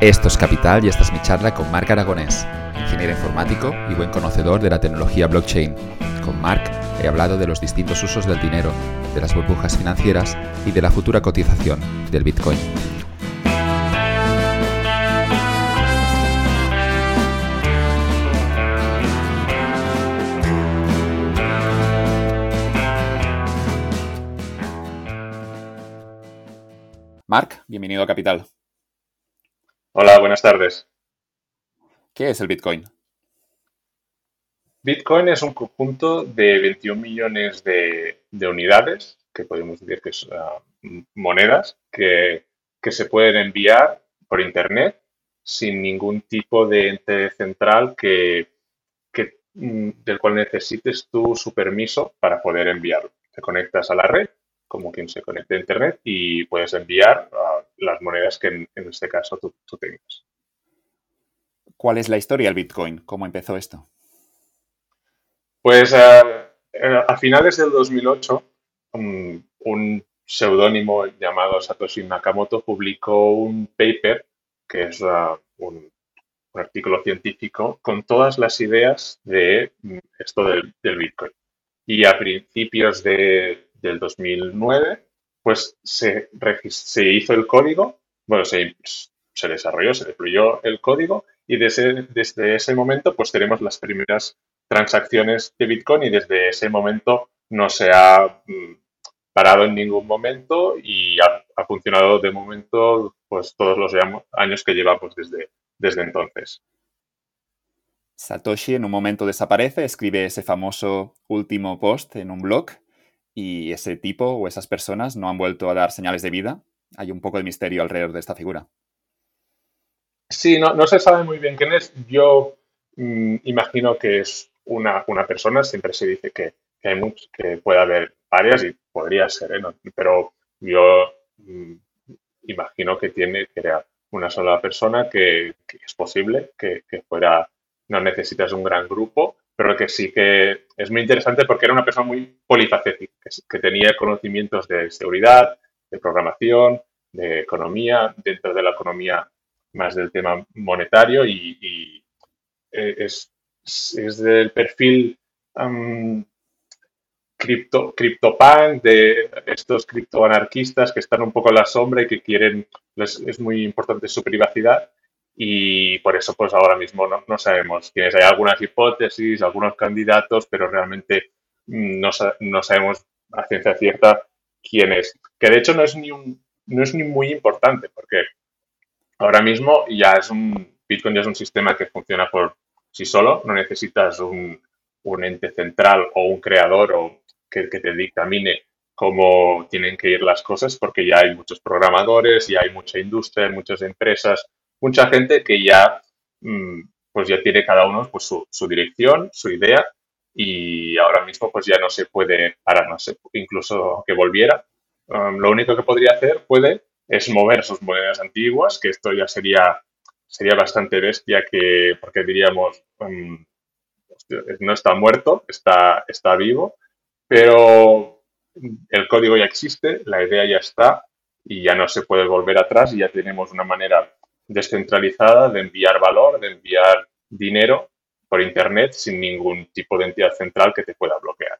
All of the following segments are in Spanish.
Esto es Capital y esta es mi charla con Marc Aragonés, ingeniero informático y buen conocedor de la tecnología blockchain. Con Marc he hablado de los distintos usos del dinero, de las burbujas financieras y de la futura cotización del Bitcoin. Marc, bienvenido a Capital. Hola, buenas tardes. ¿Qué es el Bitcoin? Bitcoin es un conjunto de 21 millones de, unidades, que podemos decir que son ah, monedas, que, se pueden enviar por Internet sin ningún tipo de ente central que, mm, del cual necesites tú su permiso para poder enviarlo. Te conectas a la red como quien se conecte a Internet y puedes enviar ah, las monedas que en, este caso tú, tengas. ¿Cuál es la historia del Bitcoin? ¿Cómo empezó esto? Pues ah, a finales del 2008, un, seudónimo llamado Satoshi Nakamoto publicó un paper, que es ah, un, artículo científico, con todas las ideas de mm, esto del Bitcoin. Y a principios de, del 2009, pues se, se hizo el código, bueno, se, se desarrolló, se deployó el código y desde, desde ese momento pues tenemos las primeras transacciones de Bitcoin y desde ese momento no se ha mm, parado en ningún momento y ha, funcionado de momento pues todos los años que llevamos desde, desde entonces. Satoshi en un momento desaparece, escribe ese famoso último post en un blog y ese tipo o esas personas no han vuelto a dar señales de vida. Hay un poco de misterio alrededor de esta figura. Sí, no, se sabe muy bien quién es. Yo mm, imagino que es una, persona. Siempre se dice que, hay que puede haber varias y podría ser, ¿eh? pero yo mm, imagino que tiene que era una sola persona que, es posible que, que, fuera, no necesitas un gran grupo pero que sí que es muy interesante porque era una persona muy polifacética, que, tenía conocimientos de seguridad, de programación, de economía, dentro de la economía más del tema monetario y, eh, es, es, del perfil um, cripto, CryptoPunk, de estos criptoanarquistas que están un poco en la sombra y que quieren, es muy importante su privacidad y por eso pues ahora mismo no, sabemos quiénes. Hay algunas hipótesis, algunos candidatos, pero realmente mm, no, no, sabemos a ciencia cierta quién es. Que de hecho no es ni un, no es ni muy importante porque ahora mismo ya es un Bitcoin ya es un sistema que funciona por sí solo, no necesitas un, un ente central o un creador o que, que te dictamine cómo tienen que ir las cosas porque ya hay muchos programadores, ya hay mucha industria, muchas empresas mucha gente que ya, mm, pues ya tiene cada uno pues, su, dirección, su idea y ahora mismo pues ya no se puede parar, no incluso que volviera. Um, lo único que podría hacer puede es mover sus monedas antiguas, que esto ya sería, sería bastante bestia que, porque diríamos, um, no está muerto, está, está vivo, pero el código ya existe, la idea ya está y ya no se puede volver atrás y ya tenemos una manera descentralizada de enviar valor, de enviar dinero por Internet sin ningún tipo de entidad central que te pueda bloquear.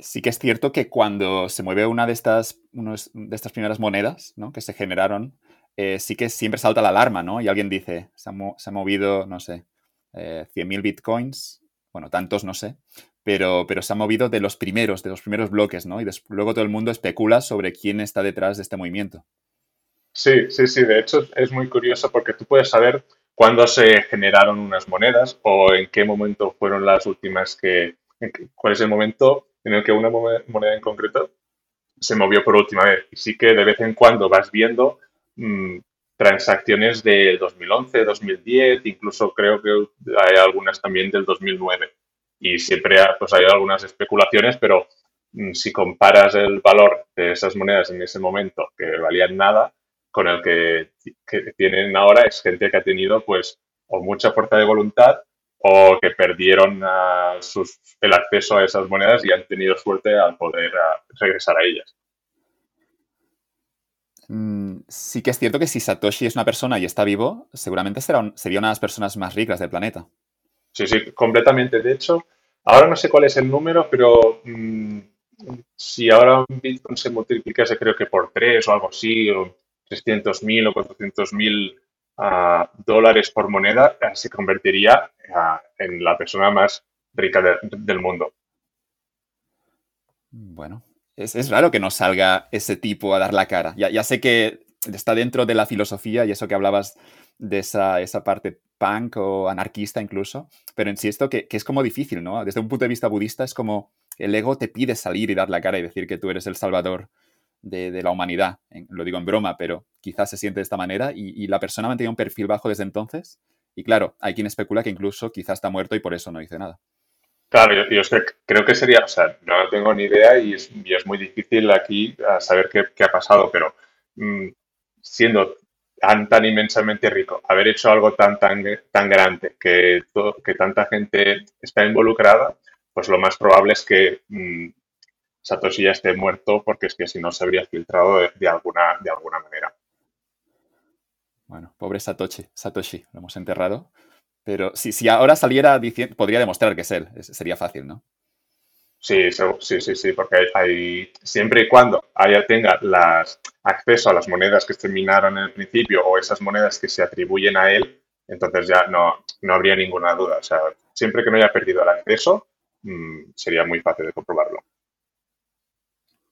Sí que es cierto que cuando se mueve una de estas, de estas primeras monedas que se generaron, eh, sí que siempre salta la alarma, ¿no? Y alguien dice, se ha, movido, no sé, eh, 100.000 bitcoins, bueno, tantos no sé, pero, pero se ha movido de los primeros, de los primeros bloques, ¿no? Y luego todo el mundo especula sobre quién está detrás de este movimiento. Sí, sí, sí. De hecho, es muy curioso porque tú puedes saber cuándo se generaron unas monedas o en qué momento fueron las últimas que, cuál es el momento en el que una moneda en concreto se movió por última vez. Y sí que de vez en cuando vas viendo mm, transacciones del 2011, 2010, incluso creo que hay algunas también del 2009 y siempre pues, hay algunas especulaciones, pero mm, si comparas el valor de esas monedas en ese momento, que valían nada, con el que, tienen ahora, es gente que ha tenido pues o mucha fuerza de voluntad o que perdieron el acceso a esas monedas y han tenido suerte al poder regresar a ellas. mm, sí que es cierto que si Satoshi es una persona y está vivo, seguramente será sería una de las personas más ricas del planeta. Sí, sí, completamente. De hecho, ahora no sé cuál es el número, pero mm, si ahora un Bitcoin se multiplicase creo que por tres o algo así, o 300.000 o 400.000 uh, dólares por moneda, eh, se convertiría uh, en la persona más rica de, del mundo. Bueno, es, es, raro que no salga ese tipo a dar la cara. Ya, ya, sé que está dentro de la filosofía y eso que hablabas de esa, esa parte punk o anarquista incluso, pero insisto que, que es como difícil, ¿no? Desde un punto de vista budista es como el ego te pide salir y dar la cara y decir que tú eres el salvador de, la humanidad. Lo digo en broma, pero quizás se siente de esta manera y, la persona ha mantenido un perfil bajo desde entonces. Y claro, hay quien especula que incluso quizás está muerto y por eso no dice nada. Claro, yo, creo que sería, o sea, no tengo ni idea y es, muy difícil aquí saber qué, ha pasado, pero mm, siendo tan, inmensamente rico, haber hecho algo tan, tan, tan grande, que, que tanta gente está involucrada, pues lo más probable es que mm, Satoshi ya esté muerto porque es que si no se habría filtrado de, alguna, de alguna manera. Bueno, pobre Satoshi, Satoshi, lo hemos enterrado. Pero si, si ahora saliera diciendo, podría demostrar que es él, sería fácil, ¿no? Sí, sí, sí, sí, porque hay, siempre y cuando haya tenga las, acceso a las monedas que se en el principio o esas monedas que se atribuyen a él, entonces ya no, no habría ninguna duda. O sea, siempre que no haya perdido el acceso, mmm, sería muy fácil de comprobarlo.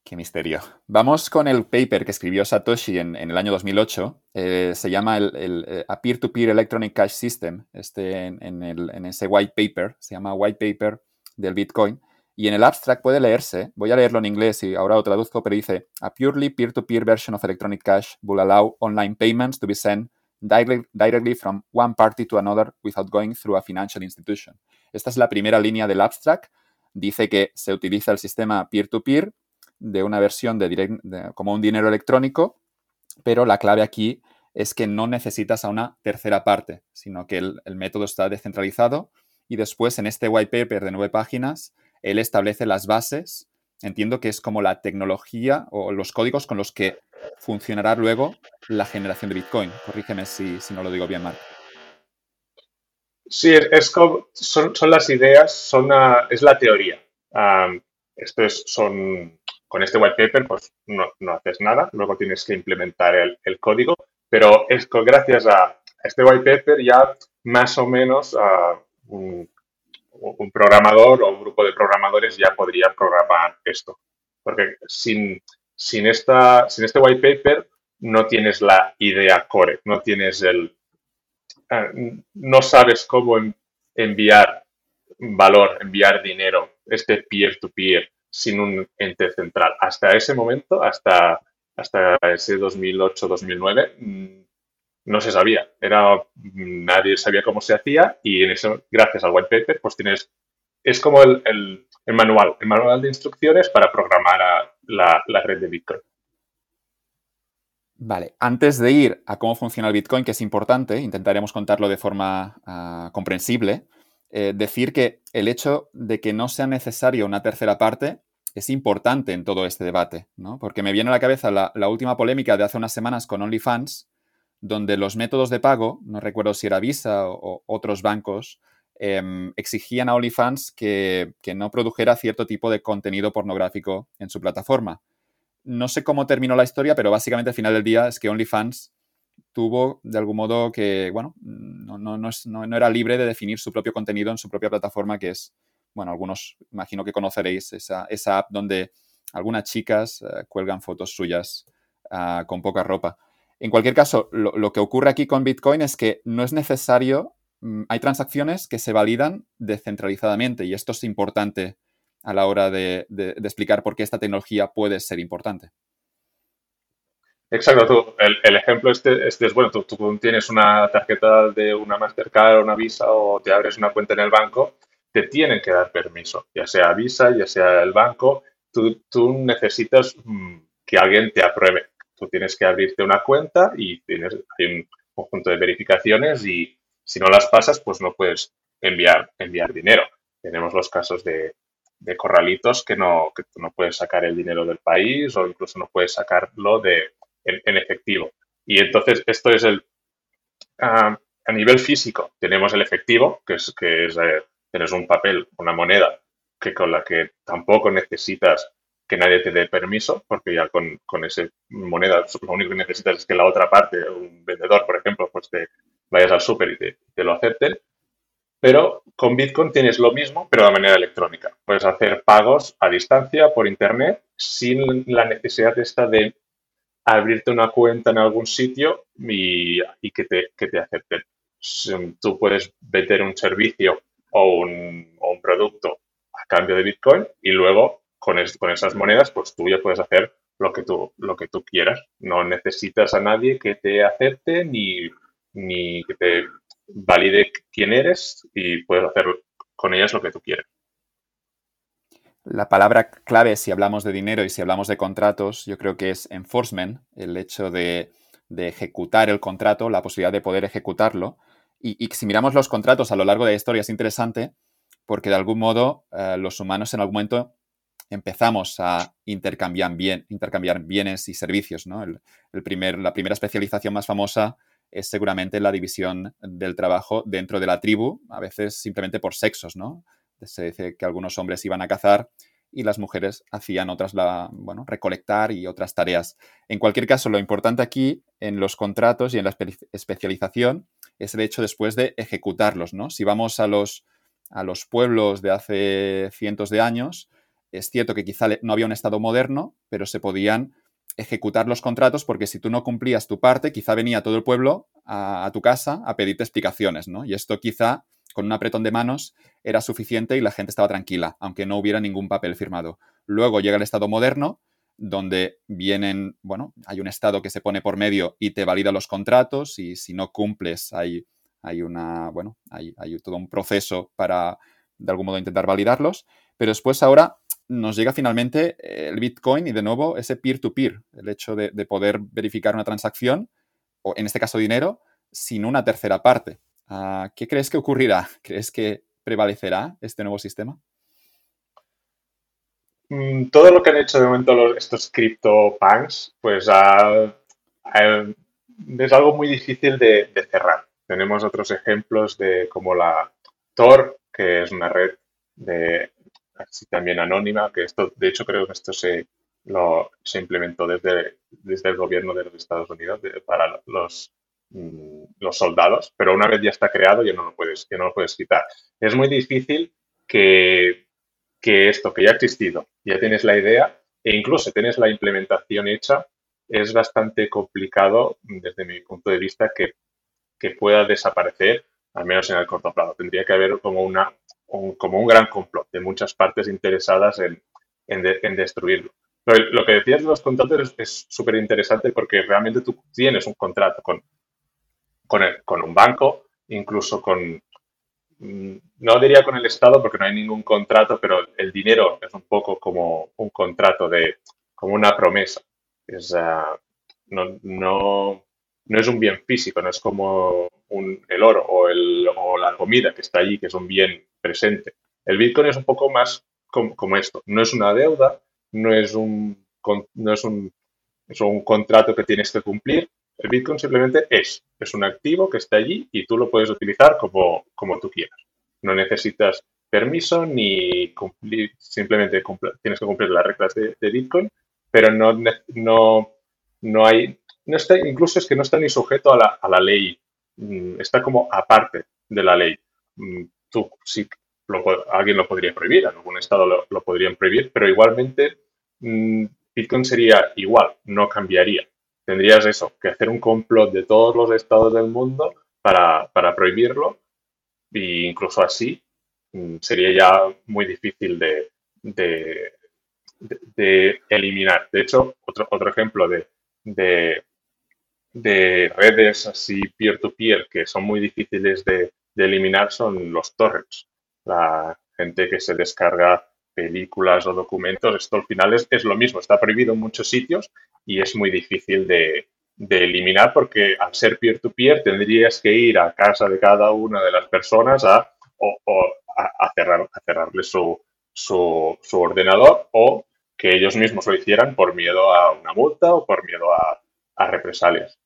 Qué misterio. Vamos con el paper que escribió Satoshi en, el año 2008. Eh, se llama el, eh, a Peer-to-Peer Electronic Cash System. Este, en, el, en, ese white paper, se llama white paper del Bitcoin. Y en el abstract puede leerse, voy a leerlo en inglés y ahora lo traduzco, pero dice, a purely peer-to-peer version of electronic cash will allow online payments to be sent directly, from one party to another without going through a financial institution. Esta es la primera línea del abstract. Dice que se utiliza el sistema peer-to-peer peer to peer de una versión de, como un dinero electrónico, pero la clave aquí es que no necesitas a una tercera parte, sino que el, método está descentralizado y después en este white paper de nueve páginas, él establece las bases, entiendo que es como la tecnología o los códigos con los que funcionará luego la generación de Bitcoin. Corrígeme si, no lo digo bien mal. Sí, es son, las ideas, son es la teoría. esto es, son con este white paper pues no, haces nada, luego tienes que implementar el, código, pero es gracias a este white paper ya más o menos un, programador o un grupo de programadores ya podría programar esto. Porque sin, sin, esta, sin este white paper no tienes la idea core, no tienes el... Eh, no sabes cómo enviar valor, enviar dinero, este peer-to-peer, sin un ente central. Hasta ese momento, hasta, hasta ese 2008-2009, mm, no se sabía. Era, nadie sabía cómo se hacía y en eso, gracias al white paper, pues tienes, es como el, el, manual, el manual de instrucciones para programar a la, la, red de Bitcoin. Vale, antes de ir a cómo funciona el Bitcoin, que es importante, intentaremos contarlo de forma uh, comprensible. Eh, decir que el hecho de que no sea necesario una tercera parte es importante en todo este debate, ¿no? Porque me viene a la cabeza la, última polémica de hace unas semanas con OnlyFans, donde los métodos de pago, no recuerdo si era Visa o, otros bancos, em, exigían a OnlyFans que, que, no produjera cierto tipo de contenido pornográfico en su plataforma. No sé cómo terminó la historia, pero básicamente al final del día es que OnlyFans tuvo de algún modo que, bueno, no, no, no, era libre de definir su propio contenido en su propia plataforma, que es, bueno, algunos imagino que conoceréis esa, esa app donde algunas chicas eh, cuelgan fotos suyas uh, con poca ropa. En cualquier caso, lo, que ocurre aquí con Bitcoin es que no es necesario, mm, hay transacciones que se validan descentralizadamente y esto es importante a la hora de, explicar por qué esta tecnología puede ser importante. Exacto, tú, el, ejemplo este, este, es, bueno, tú, tienes una tarjeta de una Mastercard o una Visa o te abres una cuenta en el banco, te tienen que dar permiso, ya sea Visa, ya sea el banco, tú, tú necesitas mm, que alguien te apruebe. Tú tienes que abrirte una cuenta y tienes hay un conjunto de verificaciones y si no las pasas, pues no puedes enviar, enviar dinero. Tenemos los casos de, corralitos que no, que tú no puedes sacar el dinero del país o incluso no puedes sacarlo de, en, efectivo. Y entonces esto es el... a nivel físico tenemos el efectivo, que es, que es eh, tienes un papel, una moneda, que con la que tampoco necesitas que nadie te dé permiso, porque ya con, con esa moneda lo único que necesitas es que la otra parte, un vendedor, por ejemplo, pues te vayas al súper y te, lo acepten. Pero con Bitcoin tienes lo mismo, pero de manera electrónica. Puedes hacer pagos a distancia por Internet sin la necesidad esta de abrirte una cuenta en algún sitio y, y que, te, que te acepten. Tú puedes vender un servicio o un, o un producto a cambio de Bitcoin y luego con, con esas monedas, pues tú ya puedes hacer lo que tú, lo que tú quieras. No necesitas a nadie que te acepte ni, ni que te valide quién eres y puedes hacer con ellas lo que tú quieras. La palabra clave si hablamos de dinero y si hablamos de contratos, yo creo que es enforcement, el hecho de, ejecutar el contrato, la posibilidad de poder ejecutarlo. Y, si miramos los contratos a lo largo de la historia es interesante porque de algún modo eh, los humanos en algún momento empezamos a intercambiar, bien, intercambiar bienes y servicios. ¿no? El, primer, la primera especialización más famosa es seguramente la división del trabajo dentro de la tribu, a veces simplemente por sexos. ¿no? Se dice que algunos hombres iban a cazar y las mujeres hacían otras, la, bueno, recolectar y otras tareas. En cualquier caso, lo importante aquí en los contratos y en la especialización es el hecho después de ejecutarlos. ¿no? Si vamos a los, a los pueblos de hace cientos de años, es cierto que quizá no había un Estado moderno, pero se podían ejecutar los contratos porque si tú no cumplías tu parte, quizá venía todo el pueblo a, tu casa a pedirte explicaciones, ¿no? Y esto quizá con un apretón de manos era suficiente y la gente estaba tranquila, aunque no hubiera ningún papel firmado. Luego llega el Estado moderno, donde vienen, bueno, hay un Estado que se pone por medio y te valida los contratos y si no cumples hay, hay una, bueno, hay, hay todo un proceso para de algún modo intentar validarlos, pero después ahora nos llega finalmente el Bitcoin y de nuevo ese peer-to-peer, el hecho de, poder verificar una transacción, o en este caso dinero, sin una tercera parte. Ah, ¿Qué crees que ocurrirá? ¿Crees que prevalecerá este nuevo sistema? Mm, todo lo que han hecho de momento estos CryptoPunks, pues es algo muy difícil de, de, cerrar. Tenemos otros ejemplos de como la Tor, que es una red de así también anónima, que esto, de hecho, creo que esto se, lo, se implementó desde, desde el gobierno de los Estados Unidos para los, mm, los soldados, pero una vez ya está creado ya no lo puedes, ya no lo puedes quitar. Es muy difícil que, que esto que ya ha existido, ya tienes la idea e incluso tienes la implementación hecha, es bastante complicado desde mi punto de vista que, que pueda desaparecer, al menos en el corto plazo. Tendría que haber como una como un gran complot de muchas partes interesadas en, en, destruirlo. Pero lo que decías de los contratos es súper interesante porque realmente tú tienes un contrato con, con, con un banco, incluso con, mm, no diría con el Estado porque no hay ningún contrato, pero el dinero es un poco como un contrato de, como una promesa. Es, ah, no, no, no, es un bien físico, no es como un, el oro o, el, o la comida que está allí, que es un bien presente. El Bitcoin es un poco más como, esto. No es una deuda, no es un, no es un, es un contrato que tienes que cumplir. El Bitcoin simplemente es. Es un activo que está allí y tú lo puedes utilizar como, como tú quieras. No necesitas permiso ni cumplir, simplemente tienes que cumplir las reglas de, Bitcoin, pero no, no, no hay, no está, incluso es que no está ni sujeto a la, a la ley, mm, está como aparte de la ley. Tú sí, alguien lo podría prohibir, algún estado lo, lo podrían prohibir, pero igualmente mm, Bitcoin sería igual, no cambiaría. Tendrías eso, que hacer un complot de todos los estados del mundo para, para prohibirlo e incluso así mm, sería ya muy difícil de, de, de, eliminar. De hecho, otro, otro ejemplo de, de, de redes así peer-to-peer -peer que son muy difíciles de, de eliminar son los torrents. La gente que se descarga películas o documentos, esto al final es, lo mismo, está prohibido en muchos sitios y es muy difícil de, eliminar porque al ser peer-to-peer tendrías que ir a casa de cada una de las personas a, o, a, cerrar, a cerrarle su, su, ordenador o que ellos mismos lo hicieran por miedo a una multa o por miedo a, represalias.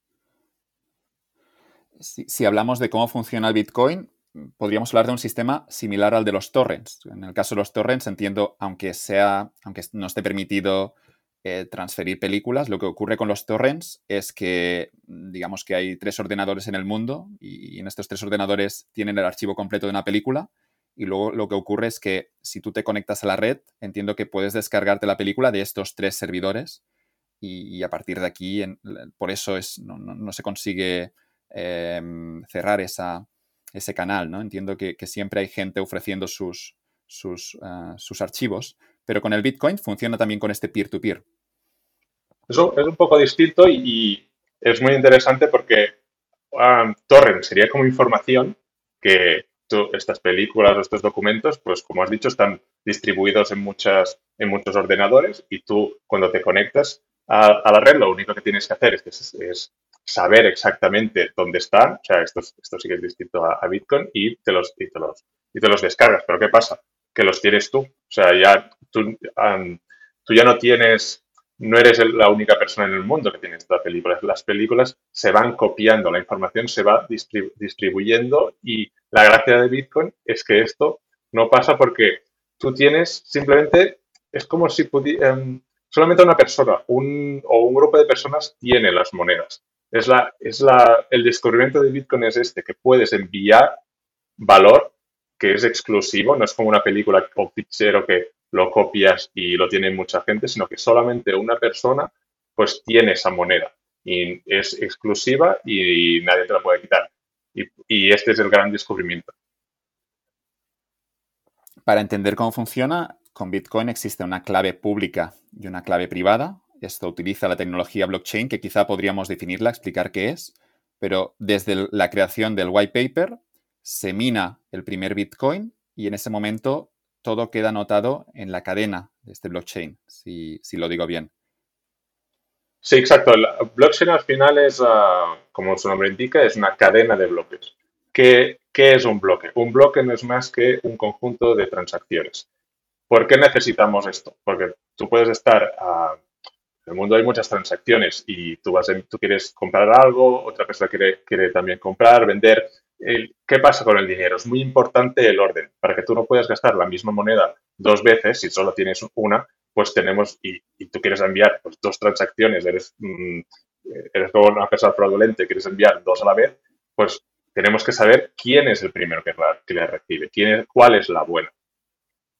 Si, hablamos de cómo funciona el Bitcoin, podríamos hablar de un sistema similar al de los torrents. En el caso de los torrents, entiendo, aunque sea, aunque no esté permitido eh, transferir películas, lo que ocurre con los torrents es que, digamos que hay tres ordenadores en el mundo y en estos tres ordenadores tienen el archivo completo de una película y luego lo que ocurre es que si tú te conectas a la red, entiendo que puedes descargarte la película de estos tres servidores y, a partir de aquí, por eso es, no, se consigue em, cerrar ese canal, ¿no? Entiendo que, siempre hay gente ofreciendo sus, ah, sus, archivos, pero con el Bitcoin funciona también con este peer-to-peer. Eso es un poco distinto y, es muy interesante porque um, torrent sería como información que estas películas o estos documentos, pues como has dicho, están distribuidos en, muchas, en muchos ordenadores y tú cuando te conectas a, la red lo único que tienes que hacer es, saber exactamente dónde están, o sea, esto, esto sí que es distinto a, Bitcoin y te, los, y, te los, y te los descargas. Pero ¿qué pasa? Que los tienes tú, o sea, ya tú, tú ya no tienes no eres la única persona en el mundo que tiene estas películas. Las películas se van copiando, la información se va distribuyendo y la gracia de Bitcoin es que esto no pasa porque tú tienes simplemente, es como si em, solamente una persona un, o un grupo de personas tiene las monedas. Es la, es la, el descubrimiento de Bitcoin es este, que puedes enviar valor que es exclusivo, no es como una película o fichero que lo copias y lo tiene mucha gente, sino que solamente una persona pues tiene esa moneda y es exclusiva y nadie te la puede quitar. Y, este es el gran descubrimiento. Para entender cómo funciona, con Bitcoin existe una clave pública y una clave privada. Esto utiliza la tecnología blockchain, que quizá podríamos definirla, explicar qué es, pero desde la creación del white paper se mina el primer Bitcoin y en ese momento todo queda anotado en la cadena de este blockchain, si, lo digo bien. Sí, exacto. Blockchain al final es, ah, como su nombre indica, es una cadena de bloques. ¿Qué, es un bloque? Un bloque no es más que un conjunto de transacciones. ¿Por qué necesitamos esto? Porque tú puedes estar, ah, en el mundo hay muchas transacciones y tú, vas tú quieres comprar algo, otra persona quiere, quiere también comprar, vender, ¿Qué pasa con el dinero? Es muy importante el orden. Para que tú no puedas gastar la misma moneda dos veces, si solo tienes una, pues tenemos, y, tú quieres enviar pues, dos transacciones, eres, mm, eres como una persona fraudulenta, quieres enviar dos a la vez, pues tenemos que saber quién es el primero que, que le recibe, quién es, cuál es la buena.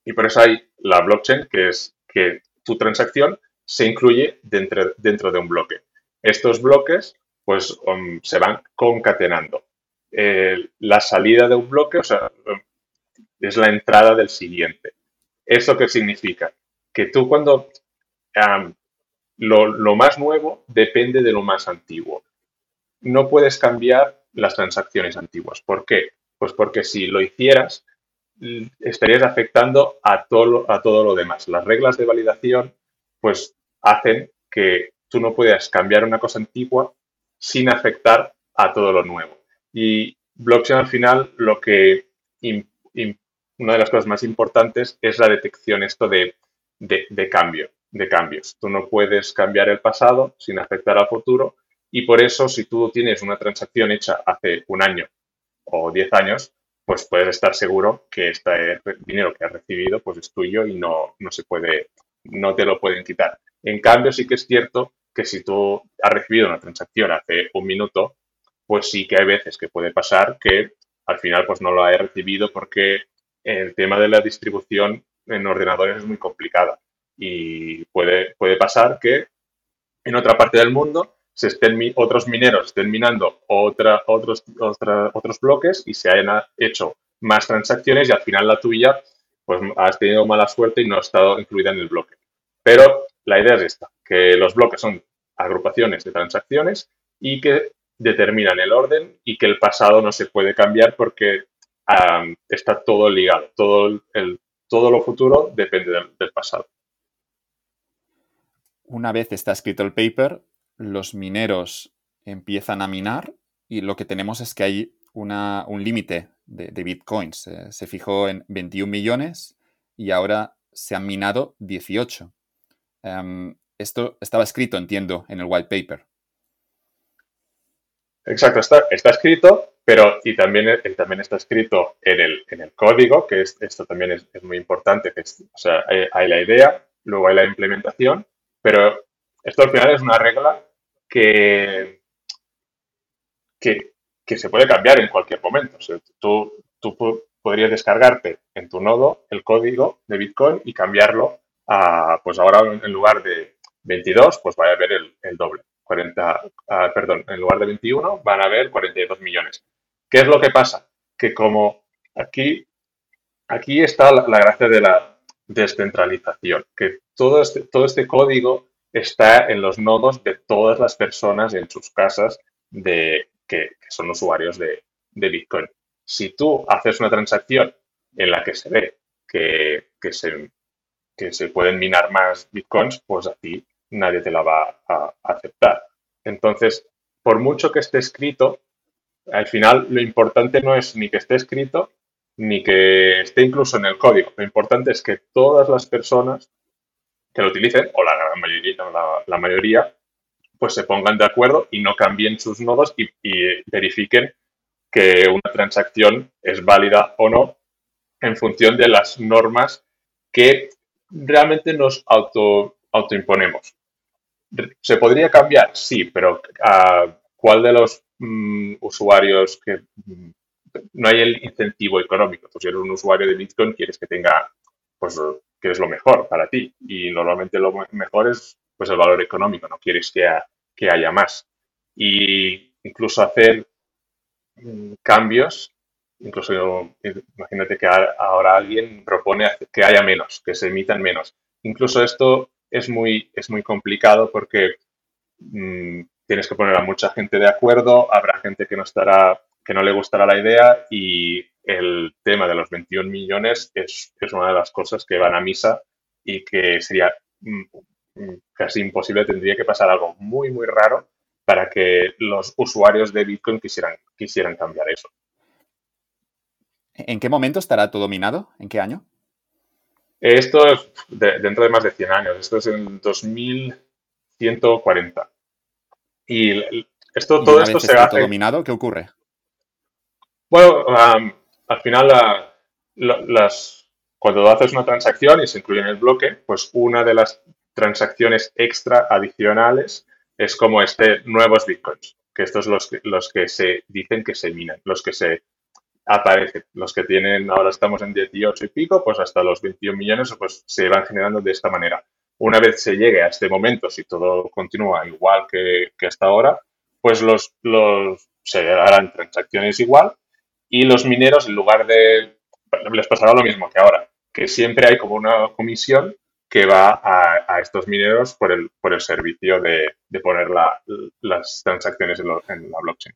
Y por eso hay la blockchain, que es que tu transacción se incluye dentro, dentro de un bloque. Estos bloques pues um, se van concatenando. La salida de un bloque, o sea, es la entrada del siguiente. ¿Eso qué significa? Que tú cuando lo, más nuevo depende de lo más antiguo. No puedes cambiar las transacciones antiguas. ¿Por qué? Pues porque si lo hicieras, estarías afectando a todo, a todo lo demás. Las reglas de validación, pues, hacen que tú no puedas cambiar una cosa antigua sin afectar a todo lo nuevo. Y blockchain al final lo que una de las cosas más importantes es la detección esto de, de, cambio, de cambios. Tú no puedes cambiar el pasado sin afectar al futuro y por eso si tú tienes una transacción hecha hace un año o diez años, pues puedes estar seguro que este dinero que has recibido pues es tuyo y no, no se puede, no te lo pueden quitar. En cambio, sí que es cierto que si tú has recibido una transacción hace un minuto, pues sí que hay veces que puede pasar que al final pues no lo he recibido porque el tema de la distribución en ordenadores es muy complicada y puede, puede pasar que en otra parte del mundo se estén otros mineros estén minando otros, otros bloques y se hayan hecho más transacciones y al final la tuya pues has tenido mala suerte y no ha estado incluida en el bloque. Pero la idea es esta, que los bloques son agrupaciones de transacciones y que determinan el orden y que el pasado no se puede cambiar porque está todo ligado, todo, el, todo lo futuro depende del, pasado. Una vez está escrito el paper, los mineros empiezan a minar y lo que tenemos es que hay un límite de, bitcoins. se fijó en 21 millones y ahora se han minado 18. Em, esto estaba escrito, entiendo, en el white paper. Exacto, está, está escrito, pero y también, también está escrito en el, en el código, que esto también es, muy importante, que o sea, hay, la idea, luego hay la implementación, pero esto al final es una regla que, que, se puede cambiar en cualquier momento. tú, tú podrías descargarte en tu nodo el código de Bitcoin y cambiarlo a, pues ahora en lugar de 22, pues vaya a haber el, doble. 40, ah, perdón, en lugar de 21 van a haber 42 millones. ¿Qué es lo que pasa? Que como aquí, aquí está la, gracia de la descentralización, que todo este, todo este código está en los nodos de todas las personas en sus casas de, que, son usuarios de, Bitcoin. Si tú haces una transacción en la que se ve que, que, se, que se pueden minar más bitcoins, pues a ti nadie te la va a aceptar. Entonces, por mucho que esté escrito, al final lo importante no es ni que esté escrito, ni que esté incluso en el código. Lo importante es que todas las personas que lo utilicen, o la gran mayoría, la, mayoría pues se pongan de acuerdo y no cambien sus nodos y, verifiquen que una transacción es válida o no en función de las normas que realmente nos auto, autoimponemos. ¿Se podría cambiar? Sí, pero ¿a ¿cuál de los mm, usuarios que mm, no hay el incentivo económico? Pues si eres un usuario de Bitcoin, quieres que tenga, pues, que es lo mejor para ti. Y normalmente lo mejor es, pues, el valor económico. No quieres que, que haya más. Y incluso hacer mm, cambios incluso imagínate que ahora alguien propone que haya menos, que se emitan menos. Incluso esto es muy, es muy complicado porque mm, tienes que poner a mucha gente de acuerdo, habrá gente que no estará, que no le gustará la idea y el tema de los 21 millones es, es una de las cosas que van a misa y que sería mm, casi imposible, tendría que pasar algo muy, muy raro para que los usuarios de Bitcoin quisieran, quisieran cambiar eso. ¿En qué momento estará todo minado? ¿En qué año? Esto es dentro de más de 100 años. Esto es en 2140. Y esto, todo esto se hace. todo minado, ¿qué ocurre? Bueno, al final, las, cuando haces una transacción y se incluye en el bloque, pues una de las transacciones extra adicionales es como este nuevos bitcoins, que estos los, los que se dicen que se minan, los que se aparecen. Los que tienen, ahora estamos en 18 y pico, pues hasta los 21 millones pues se van generando de esta manera. Una vez se llegue a este momento, si todo continúa igual que, hasta ahora, pues los, los se harán transacciones igual y los mineros, en lugar de, les pasará lo mismo que ahora, que siempre hay como una comisión que va a, estos mineros por el, por el servicio de, poner las transacciones en la blockchain.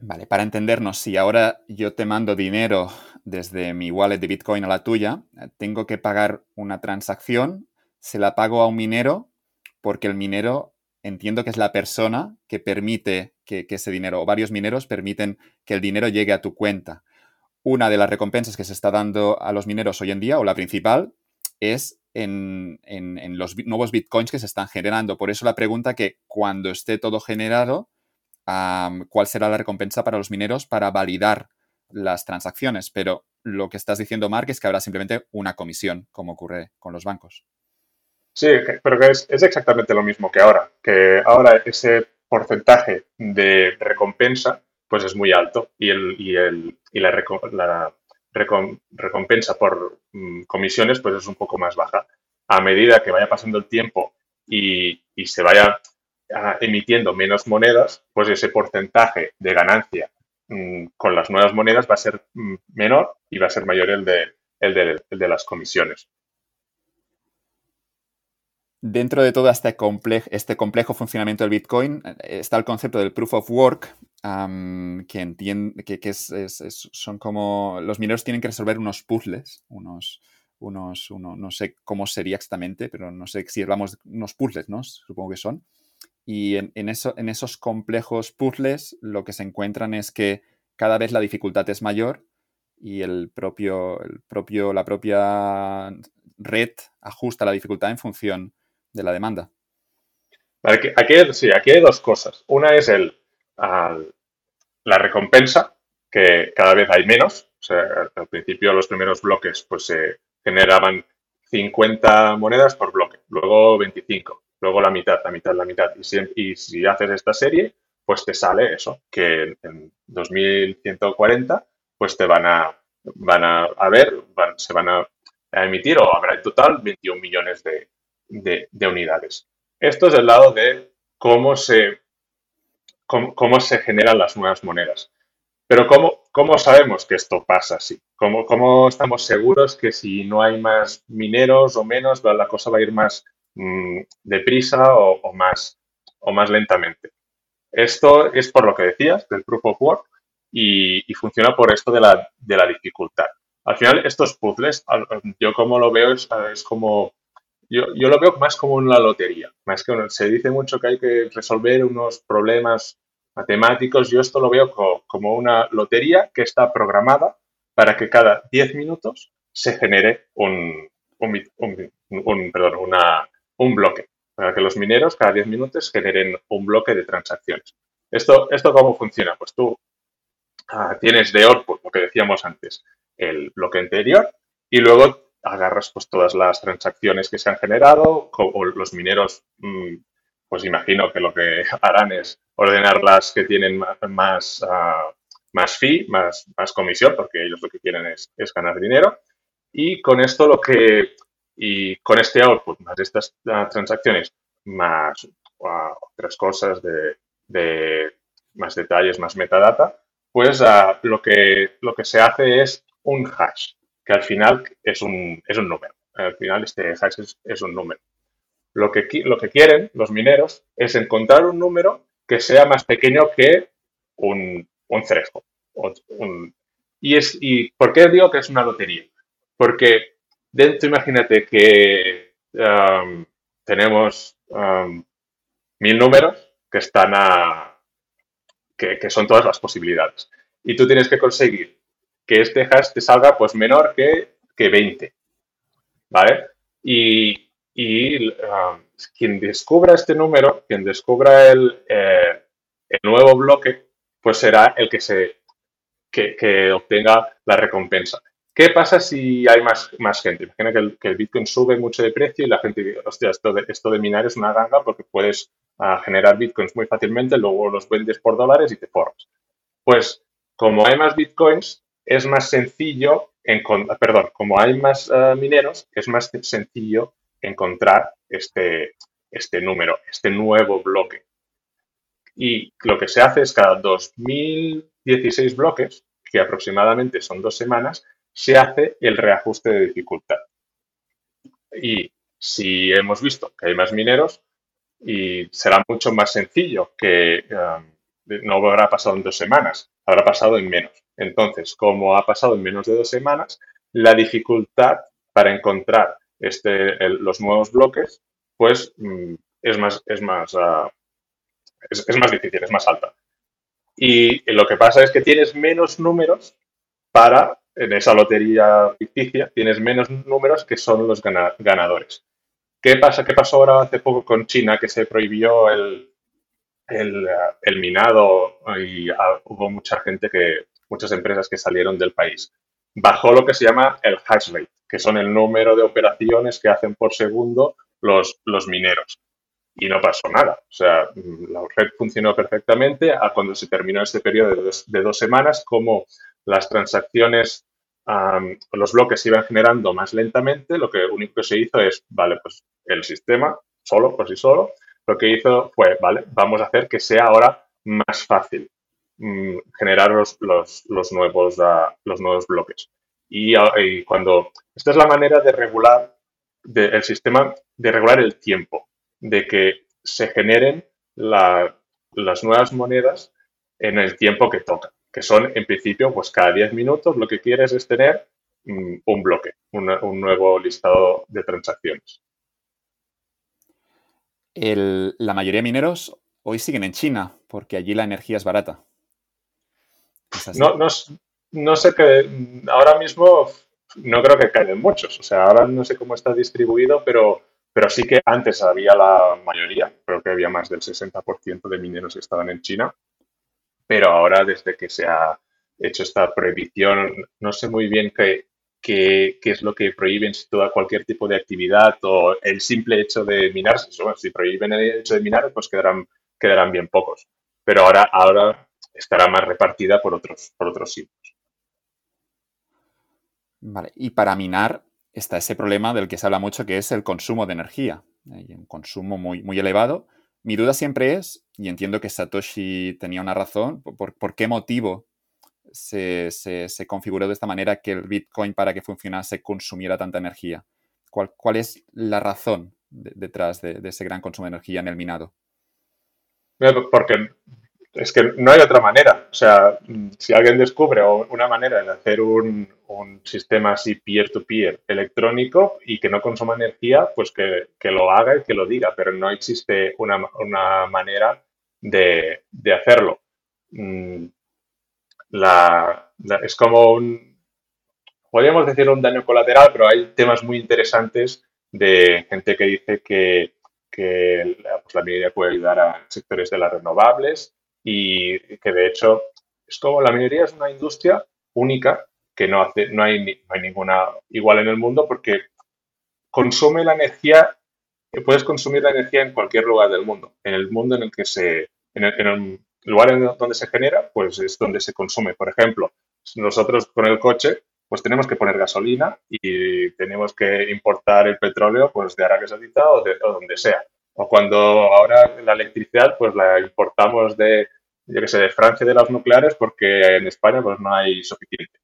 Vale, para entendernos, si ahora yo te mando dinero desde mi wallet de Bitcoin a la tuya, tengo que pagar una transacción, se la pago a un minero porque el minero entiendo que es la persona que permite que, ese dinero, o varios mineros permiten que el dinero llegue a tu cuenta. Una de las recompensas que se está dando a los mineros hoy en día, o la principal, es en, en los nuevos bitcoins que se están generando. Por eso la pregunta que cuando esté todo generado, cuál será la recompensa para los mineros para validar las transacciones. Pero lo que estás diciendo, Mark, es que habrá simplemente una comisión, como ocurre con los bancos. Sí, pero que es, exactamente lo mismo que ahora, que ahora ese porcentaje de recompensa pues es muy alto y, el, y, el, y la, recompensa por mm, comisiones pues es un poco más baja. A medida que vaya pasando el tiempo y, se vaya emitiendo menos monedas, pues ese porcentaje de ganancia mm, con las nuevas monedas va a ser mm, menor y va a ser mayor el de, el de, las comisiones. Dentro de todo este, este complejo funcionamiento del Bitcoin eh, está el concepto del proof of work, que, entiende, que, es, son como los mineros tienen que resolver unos puzzles, unos, unos no sé cómo sería exactamente, pero no sé si hablamos de unos puzzles, ¿no? Supongo que son. Y en, eso, en esos complejos puzzles lo que se encuentran es que cada vez la dificultad es mayor y el propio, el propio, la propia red ajusta la dificultad en función de la demanda. Aquí, sí, aquí hay dos cosas. Una es el, la recompensa, que cada vez hay menos. O sea, al principio los primeros bloques pues se generaban 50 monedas por bloque, luego 25, luego la mitad, la mitad, la mitad. Y si, y si haces esta serie, pues te sale eso, que en 2140 pues te van a, van a, ver, se van a, emitir o habrá en total 21 millones de, unidades. Esto es el lado de cómo se, cómo, se generan las nuevas monedas. Pero ¿cómo, ¿cómo, sabemos que esto pasa así? ¿Cómo, ¿Cómo, estamos seguros que si no hay más mineros o menos, la cosa va a ir más mm, deprisa o, más, o más lentamente? Esto es por lo que decías, del proof of work, y, funciona por esto de la, de la, dificultad. Al final, estos puzzles, yo como lo veo, es, como, yo, yo, lo veo más como una lotería. Más que se dice mucho que hay que resolver unos problemas matemáticos, yo esto lo veo como, una lotería que está programada para que cada 10 minutos se genere un, un, perdón, una, un bloque, para que los mineros cada 10 minutos generen un bloque de transacciones. ¿Esto, esto cómo funciona? Pues tú Ah, tienes de output, lo que decíamos antes, el bloque anterior y luego agarras pues todas las transacciones que se han generado o los mineros, mm, pues imagino que lo que harán es ordenar las que tienen más, ah, más fee, más, más comisión, porque ellos lo que quieren es, ganar dinero. Y con esto lo que, y con este output, más estas ah, transacciones, más otras cosas de, de, más detalles, más metadata, pues lo, que, lo que se hace es un hash, que al final es un, es un número. Al final este hash es, un número. Lo que, lo que quieren los mineros es encontrar un número que sea más pequeño que un, un y, es, ¿Y por qué digo que es una lotería? Porque dentro, imagínate que tenemos mil números que están a, que, son todas las posibilidades. Y tú tienes que conseguir que este hash te salga pues menor que, que 20. ¿Vale? Y, y um, quien descubra este número, quien descubra el, eh, el, nuevo bloque, pues será el que, se, que, obtenga la recompensa. ¿Qué pasa si hay más, más gente? Imagina que el, que Bitcoin sube mucho de precio y la gente dice, hostia, esto de, esto de minar es una ganga porque puedes a generar bitcoins muy fácilmente, luego los vendes por dólares y te forras. Pues como hay más bitcoins, es más sencillo, perdón, como hay más eh, mineros, es más sencillo encontrar este, este número, este nuevo bloque. Y lo que se hace es cada 2016 bloques, que aproximadamente son dos semanas, se hace el reajuste de dificultad. Y si hemos visto que hay más mineros, y será mucho más sencillo que um, no habrá pasado en dos semanas, habrá pasado en menos. Entonces, como ha pasado en menos de dos semanas, la dificultad para encontrar este, los nuevos bloques, pues mm, es, más, es, más, uh, es, más difícil, es más alta. Y lo que pasa es que tienes menos números para, en esa lotería ficticia, tienes menos números que son los ganadores. ¿Qué pasa? ¿Qué pasó ahora hace poco con China que se prohibió el, el, minado y ah, hubo mucha gente que, muchas empresas que salieron del país? Bajó lo que se llama el hash rate, que son el número de operaciones que hacen por segundo los, los mineros. Y no pasó nada. O sea, la red funcionó perfectamente a cuando se terminó este periodo de dos, de dos semanas, como las transacciones los bloques se iban generando más lentamente, lo que único que se hizo es, vale, pues el sistema, solo, por sí solo, lo que hizo fue, vale, vamos a hacer que sea ahora más fácil mm, generar los, los, nuevos, los nuevos bloques. Y, cuando, esta es la manera de regular el sistema, de regular el tiempo, de que se generen las nuevas monedas en el tiempo que toca que son en principio, pues cada 10 minutos lo que quieres es tener mm, un bloque, un nuevo listado de transacciones. la mayoría de mineros hoy siguen en China porque allí la energía es barata. No, no, sé qué, ahora mismo no creo que caigan muchos, o sea, ahora no sé cómo está distribuido, pero, pero sí que antes había la mayoría, creo que había más del 60% de mineros que estaban en China pero ahora desde que se ha hecho esta prohibición, no sé muy bien qué, qué, es lo que prohíben, si toda cualquier tipo de actividad o el simple hecho de minar, si prohíben el hecho de minar, pues quedarán, quedarán bien pocos. Pero ahora, ahora estará más repartida por otros, por otros sitios. Vale, y para minar está ese problema del que se habla mucho, que es el consumo de energía. Hay un consumo muy, muy elevado mi duda siempre es, y entiendo que Satoshi tenía una razón, por, qué motivo se, configuró de esta manera que el Bitcoin para que funcionase consumiera tanta energía. ¿Cuál, cuál es la razón detrás de, ese gran consumo de energía en el minado? Porque es que no hay otra manera. O sea, si alguien descubre una manera de hacer un, sistema así peer-to-peer electrónico y que no consuma energía, pues que, lo haga y que lo diga, pero no existe una, manera de, hacerlo. Mm, es como un, podríamos decir un daño colateral, pero hay temas muy interesantes de gente que dice que, pues, la minería puede ayudar a sectores de las renovables y que de hecho es como la minería es una industria única que no hace, no hay, no hay ninguna igual en el mundo porque consume la energía, puedes consumir la energía en cualquier lugar del mundo. En el mundo en el que se, en el, lugar en donde se genera, pues es donde se consume. Por ejemplo, nosotros con el coche, pues tenemos que poner gasolina y tenemos que importar el petróleo, pues de Arabia Saudita o de o donde sea. O cuando ahora la electricidad, pues la importamos de, yo que sé, de Francia de las nucleares porque en España pues no hay suficiente.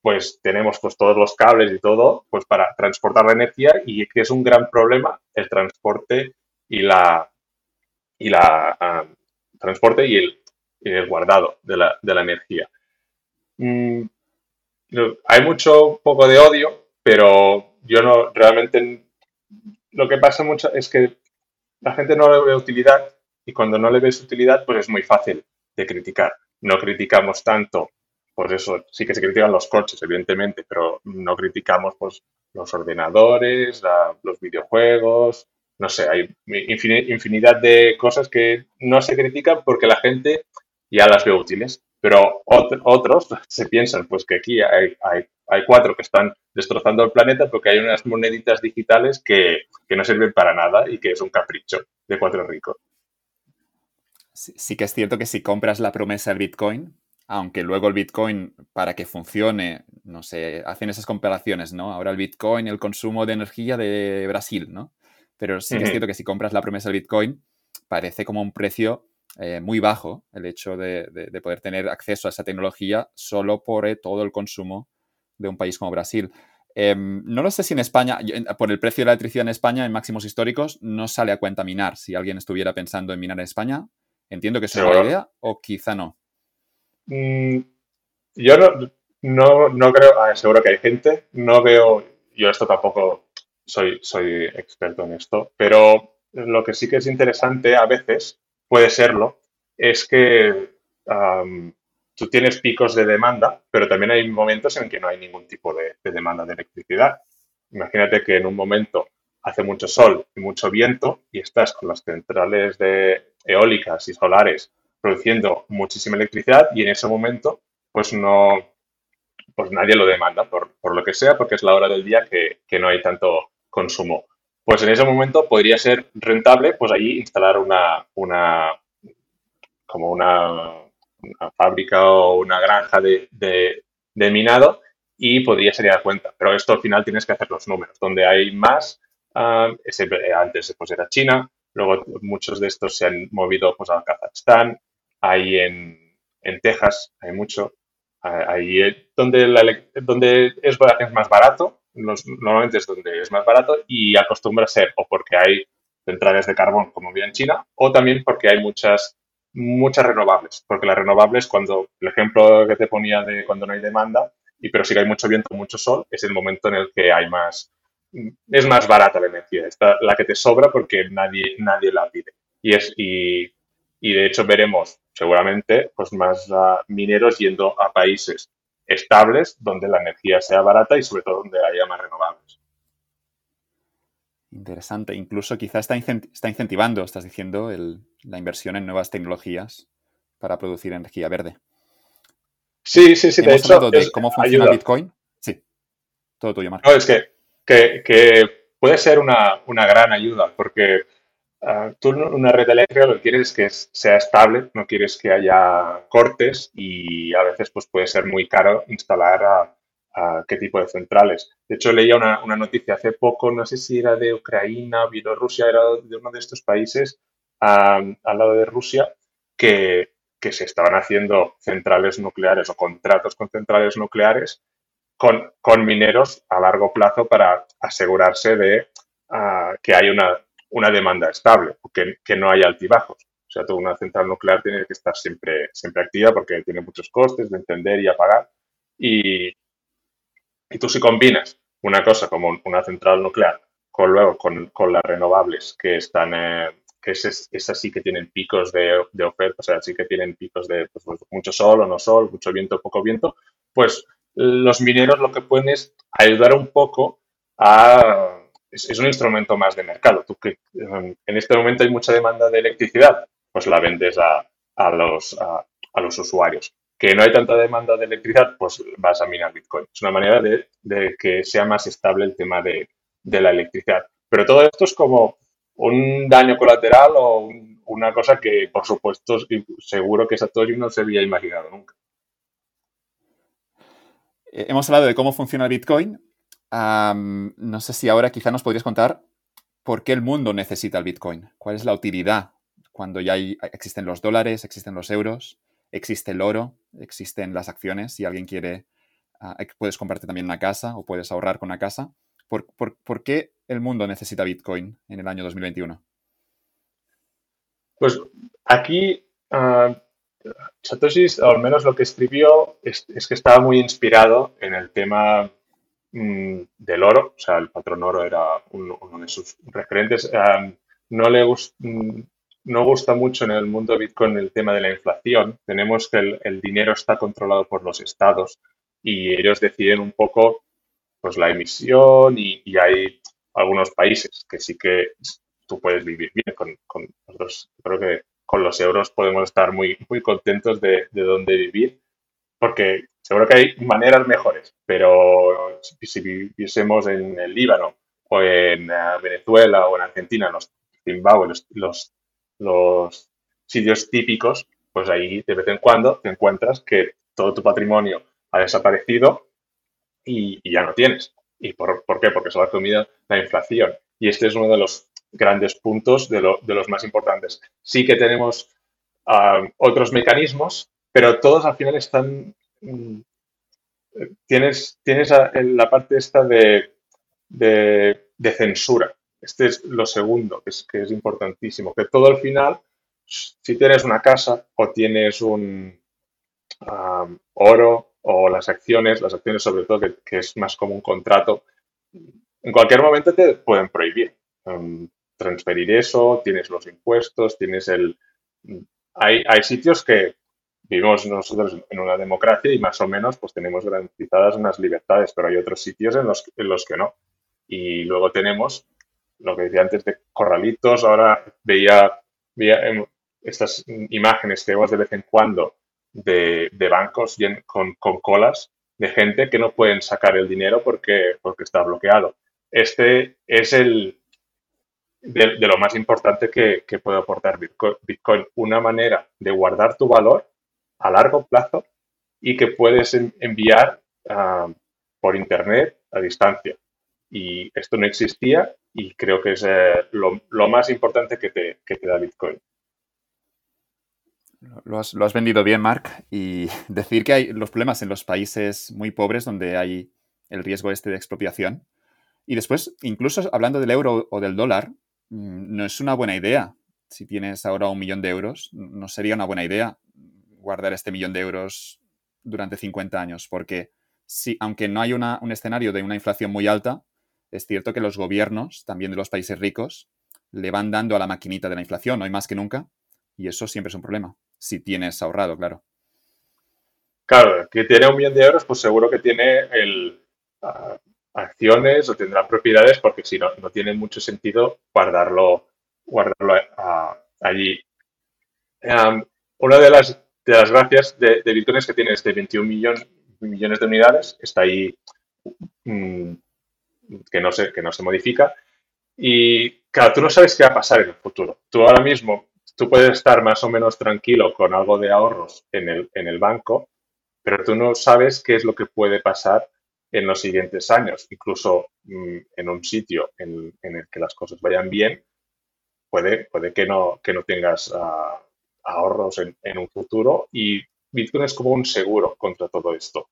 Pues tenemos pues todos los cables y todo pues para transportar la energía y es un gran problema el transporte y la y la transporte y el, el, guardado de la, de la energía. Mm, hay mucho poco de odio, pero yo no realmente lo que pasa mucho es que la gente no le ve utilidad y cuando no le ves utilidad pues es muy fácil de criticar. No criticamos tanto, pues eso, sí que se critican los coches, evidentemente, pero no criticamos pues los ordenadores, los videojuegos, no sé, hay infinidad de cosas que no se critican porque la gente ya las ve útiles. Pero otros se piensan pues que aquí hay, hay, cuatro que están destrozando el planeta porque hay unas moneditas digitales que, que no sirven para nada y que es un capricho de cuatro ricos sí, que es cierto que si compras la promesa del Bitcoin, aunque luego el Bitcoin, para que funcione, no sé, hacen esas comparaciones, ¿no? Ahora el Bitcoin, el consumo de energía de Brasil, ¿no? Pero sí que es cierto que si compras la promesa del Bitcoin, parece como un precio eh, muy bajo el hecho de, poder tener acceso a esa tecnología solo por eh, todo el consumo de un país como Brasil. Em, no lo sé si en España, por el precio de la electricidad en España, en máximos históricos, no sale a cuenta minar. Si alguien estuviera pensando en minar en España, Entiendo que es una idea o quizá no. Mm, yo no, no, creo, ah, seguro que hay gente, no veo, yo esto tampoco soy, soy experto en esto, pero lo que sí que es interesante a veces, puede serlo, es que tú tienes picos de demanda, pero también hay momentos en que no hay ningún tipo de, de demanda de electricidad. Imagínate que en un momento hace mucho sol y mucho viento y estás con las centrales de eólicas y solares produciendo muchísima electricidad y en ese momento pues no pues nadie lo demanda por, lo que sea porque es la hora del día que, no hay tanto consumo. Pues en ese momento podría ser rentable pues allí instalar una, una como una, fábrica o una granja de, de minado y podría salir a cuenta. Pero esto al final tienes que hacer los números. Donde hay más, Ah, antes pues era China, luego muchos de estos se han movido pues a Kazajstán, ahí en, en Texas hay mucho, ah, ahí donde, donde es, más barato, normalmente es donde es más barato y acostumbra a ser o porque hay centrales de carbón como había en China o también porque hay muchas muchas renovables, porque las renovables, cuando el ejemplo que te ponía de cuando no hay demanda, y pero si hay mucho viento, mucho sol, es el momento en el que hay más, es más barata la energía, está la que te sobra porque nadie, nadie la pide. Y, es, y, de hecho veremos seguramente pues más mineros yendo a países estables donde la energía sea barata y sobre todo donde haya más renovables. Interesante. Incluso quizá está, está incentivando, estás diciendo, la inversión en nuevas tecnologías para producir energía verde. Sí, sí, sí. de hecho, de cómo funciona Bitcoin. Sí, todo tuyo, Marco. No, es que, que, puede ser una, gran ayuda porque uh, tú una red eléctrica lo que quieres es que sea estable, no quieres que haya cortes y a veces pues, puede ser muy caro instalar a, qué tipo de centrales. De hecho, leía una, noticia hace poco, no sé si era de Ucrania, Bielorrusia, era de uno de estos países al lado de Rusia, que, que se estaban haciendo centrales nucleares o contratos con centrales nucleares con, con mineros a largo plazo para asegurarse de ah, que hay una, una, demanda estable, que, que no haya altibajos. O sea, toda una central nuclear tiene que estar siempre, siempre activa porque tiene muchos costes de encender y apagar. Y, y tú si combinas una cosa como una central nuclear con luego con, con las renovables que están eh, que es, es, así que tienen picos de, de, oferta, o sea, sí que tienen picos de pues, mucho sol o no sol, mucho viento poco viento, pues los mineros lo que pueden es ayudar un poco a... Es, un instrumento más de mercado. Que en este momento hay mucha demanda de electricidad, pues la vendes a, a los, a, los usuarios. Que no hay tanta demanda de electricidad, pues vas a minar Bitcoin. Es una manera de, de que sea más estable el tema de, de la electricidad. Pero todo esto es como un daño colateral o una cosa que, por supuesto, seguro que Satoshi no se había imaginado nunca. Eh, hemos hablado de cómo funciona Bitcoin. no sé si ahora quizá nos podrías contar por qué el mundo necesita el Bitcoin. ¿Cuál es la utilidad cuando ya existen los dólares, existen los euros, existe el oro, existen las acciones? Si alguien quiere, ah, puedes comprarte también una casa o puedes ahorrar con una casa. ¿Por, qué el mundo necesita Bitcoin en el año 2021? Pues aquí uh, Satoshi, al menos lo que escribió, es, que estaba muy inspirado en el tema mm, del oro, o sea, el patrón oro era uno, de sus referentes. no le mm, gusta mucho en el mundo Bitcoin el tema de la inflación. Tenemos que el, dinero está controlado por los estados y ellos deciden un poco pues la emisión y, hay algunos países que sí que tú puedes vivir bien con, con. Creo que con los euros podemos estar muy, muy contentos de, de dónde vivir, porque seguro que hay maneras mejores, pero si, viviésemos en el Líbano o en eh, Venezuela o en Argentina, los Zimbabue, los, los, los sitios típicos, pues ahí de vez en cuando te encuentras que todo tu patrimonio ha desaparecido y, ya no tienes. ¿Y por, qué? Porque se ha comido la inflación. Y este es uno de los grandes puntos de, los más importantes. Sí que tenemos ah, otros mecanismos, pero todos al final están... Mm, tienes, tienes la parte esta de, de, censura. Este es lo segundo, que es, que es importantísimo. Que todo al final, si tienes una casa o tienes un ah, oro o las acciones, las acciones sobre todo, que, es más como un contrato, en cualquier momento te pueden prohibir um, transferir eso, tienes los impuestos, tienes el... Hay, hay sitios que vivimos nosotros en una democracia y más o menos pues tenemos garantizadas unas libertades, pero hay otros sitios en los, en los que no. Y luego tenemos lo que decía antes de corralitos, ahora veía, veía em, estas imágenes que vemos de vez en cuando de, bancos con, con, colas de gente que no pueden sacar el dinero porque, porque está bloqueado. Este es el de, lo más importante que, puede aportar Bitcoin, Una manera de guardar tu valor a largo plazo y que puedes enviar ah, por Internet a distancia. Y esto no existía y creo que es eh, lo, lo, más importante que te, que te da Bitcoin. Lo has, vendido bien, Mark. Y decir que hay los problemas en los países muy pobres donde hay el riesgo este de expropiación. Y después, incluso hablando del euro o del dólar, no es una buena idea. Si tienes ahora un millón de euros, no sería una buena idea guardar este millón de euros durante 50 años, porque si, aunque no hay un escenario de una inflación muy alta, es cierto que los gobiernos, también de los países ricos, le van dando a la maquinita de la inflación, hoy más que nunca, y eso siempre es un problema si tienes ahorrado, claro. Claro, que tiene un millón de euros, pues seguro que tiene el, ah, acciones o tendrá propiedades, porque si no, no tiene mucho sentido guardarlo, guardarlo allí. una de las de las gracias de, Bitcoin es que tiene este 21 millones de unidades, está ahí mm, que, no se, que no se modifica. Y claro, tú no sabes qué va a pasar en el futuro. Tú ahora mismo, tú puedes estar más o menos tranquilo con algo de ahorros en el, en el banco, pero tú no sabes qué es lo que puede pasar en los siguientes años. Incluso mm, en un sitio en, el que las cosas vayan bien, puede, puede que, no, que no tengas ah, ahorros en, un futuro y Bitcoin es como un seguro contra todo esto.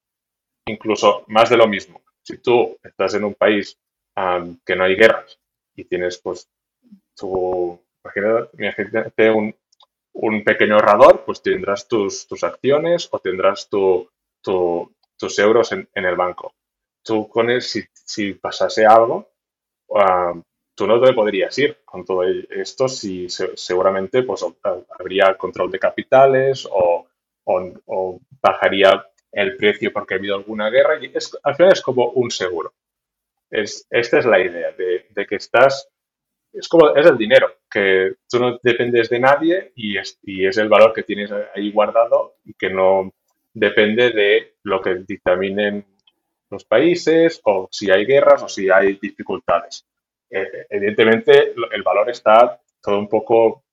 Incluso más de lo mismo. Si tú estás en un país que no hay guerras y tienes pues tu, imagínate un, un pequeño ahorrador, pues tendrás tus, tus acciones o tendrás tu, tus euros en, el banco. Tú con él, si, si pasase algo, tú no te podrías ir con todo esto si seguramente pues, habría control de capitales o, bajaría el precio porque ha habido alguna guerra. Y es, al final es como un seguro. Es, esta es la idea de, que estás, es como, es el dinero, que tú no dependes de nadie y es, y es el valor que tienes ahí guardado y que no depende de lo que dictaminen los países o si hay guerras o si hay dificultades. Eh, evidentemente el valor está todo un poco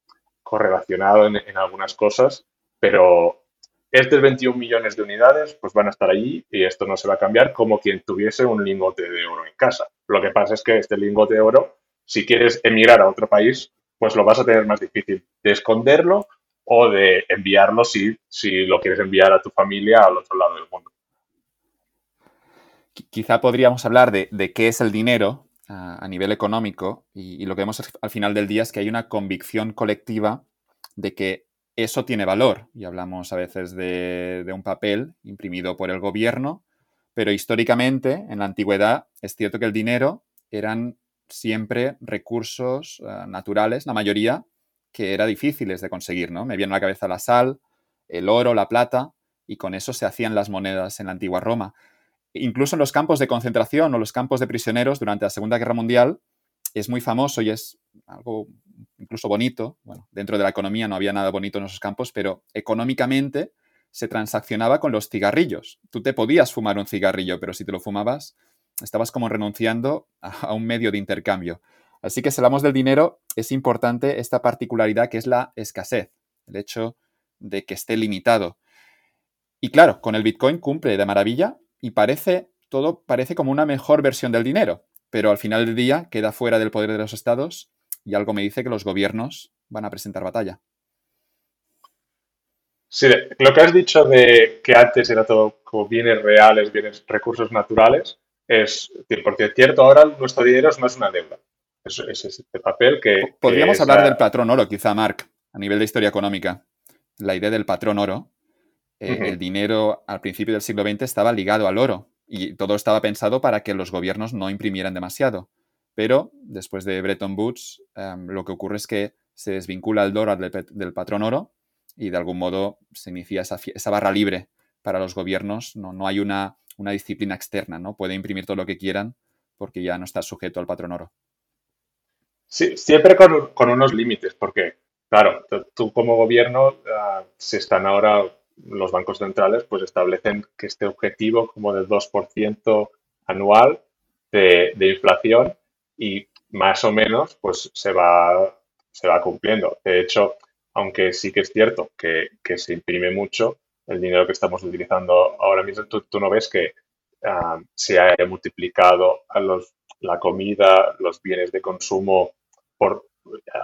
correlacionado en, algunas cosas, pero estos 21 millones de unidades pues van a estar allí y esto no se va a cambiar como quien tuviese un lingote de oro en casa. Lo que pasa es que este lingote de oro, si quieres emigrar a otro país, pues lo vas a tener más difícil de esconderlo o de enviarlo si, si lo quieres enviar a tu familia al otro lado del mundo. Quizá podríamos hablar de, qué es el dinero a, nivel económico y, lo que vemos al final del día es que hay una convicción colectiva de que eso tiene valor. Y hablamos a veces de, un papel imprimido por el gobierno, pero históricamente, en la antigüedad, es cierto que el dinero eran siempre recursos eh, naturales, la mayoría, que era difíciles de conseguir, ¿no? Me viene a la cabeza la sal, el oro, la plata, y con eso se hacían las monedas en la antigua Roma incluso en los campos de concentración o los campos de prisioneros durante la Segunda Guerra Mundial, es muy famoso y es algo incluso bonito. Bueno, dentro de la economía no había nada bonito en esos campos, pero económicamente se transaccionaba con los cigarrillos. Tú te podías fumar un cigarrillo, pero si te lo fumabas, estabas como renunciando a, un medio de intercambio. Así que si hablamos del dinero, es importante esta particularidad que es la escasez, el hecho de que esté limitado. Y claro, con el Bitcoin cumple de maravilla y parece, todo parece como una mejor versión del dinero, pero al final del día queda fuera del poder de los estados y algo me dice que los gobiernos van a presentar batalla. Sí, lo que has dicho de que antes era todo como bienes reales, bienes, recursos naturales, es porque es cierto, ahora nuestro dinero es una deuda. Es, es este papel que... Podríamos hablar del patrón oro, quizá, Mark, a nivel de historia económica. La idea del patrón oro eh, el dinero al principio del siglo XX estaba ligado al oro y todo estaba pensado para que los gobiernos no imprimieran demasiado. Pero después de Bretton Woods, em, lo que ocurre es que se desvincula el dólar del, patrón oro y de algún modo se inicia esa, barra libre para los gobiernos. No, no hay una, una, disciplina externa, ¿no? Puede imprimir todo lo que quieran porque ya no está sujeto al patrón oro. Sí, siempre con, unos límites, porque, claro, tú como gobierno ah, se están ahora los bancos centrales pues establecen que este objetivo como del 2% anual de, inflación y más o menos pues se va, se va cumpliendo. De hecho, aunque sí que es cierto que, se imprime mucho, el dinero que estamos utilizando ahora mismo, tú, no ves que ah, se haya multiplicado los, la comida, los bienes de consumo por,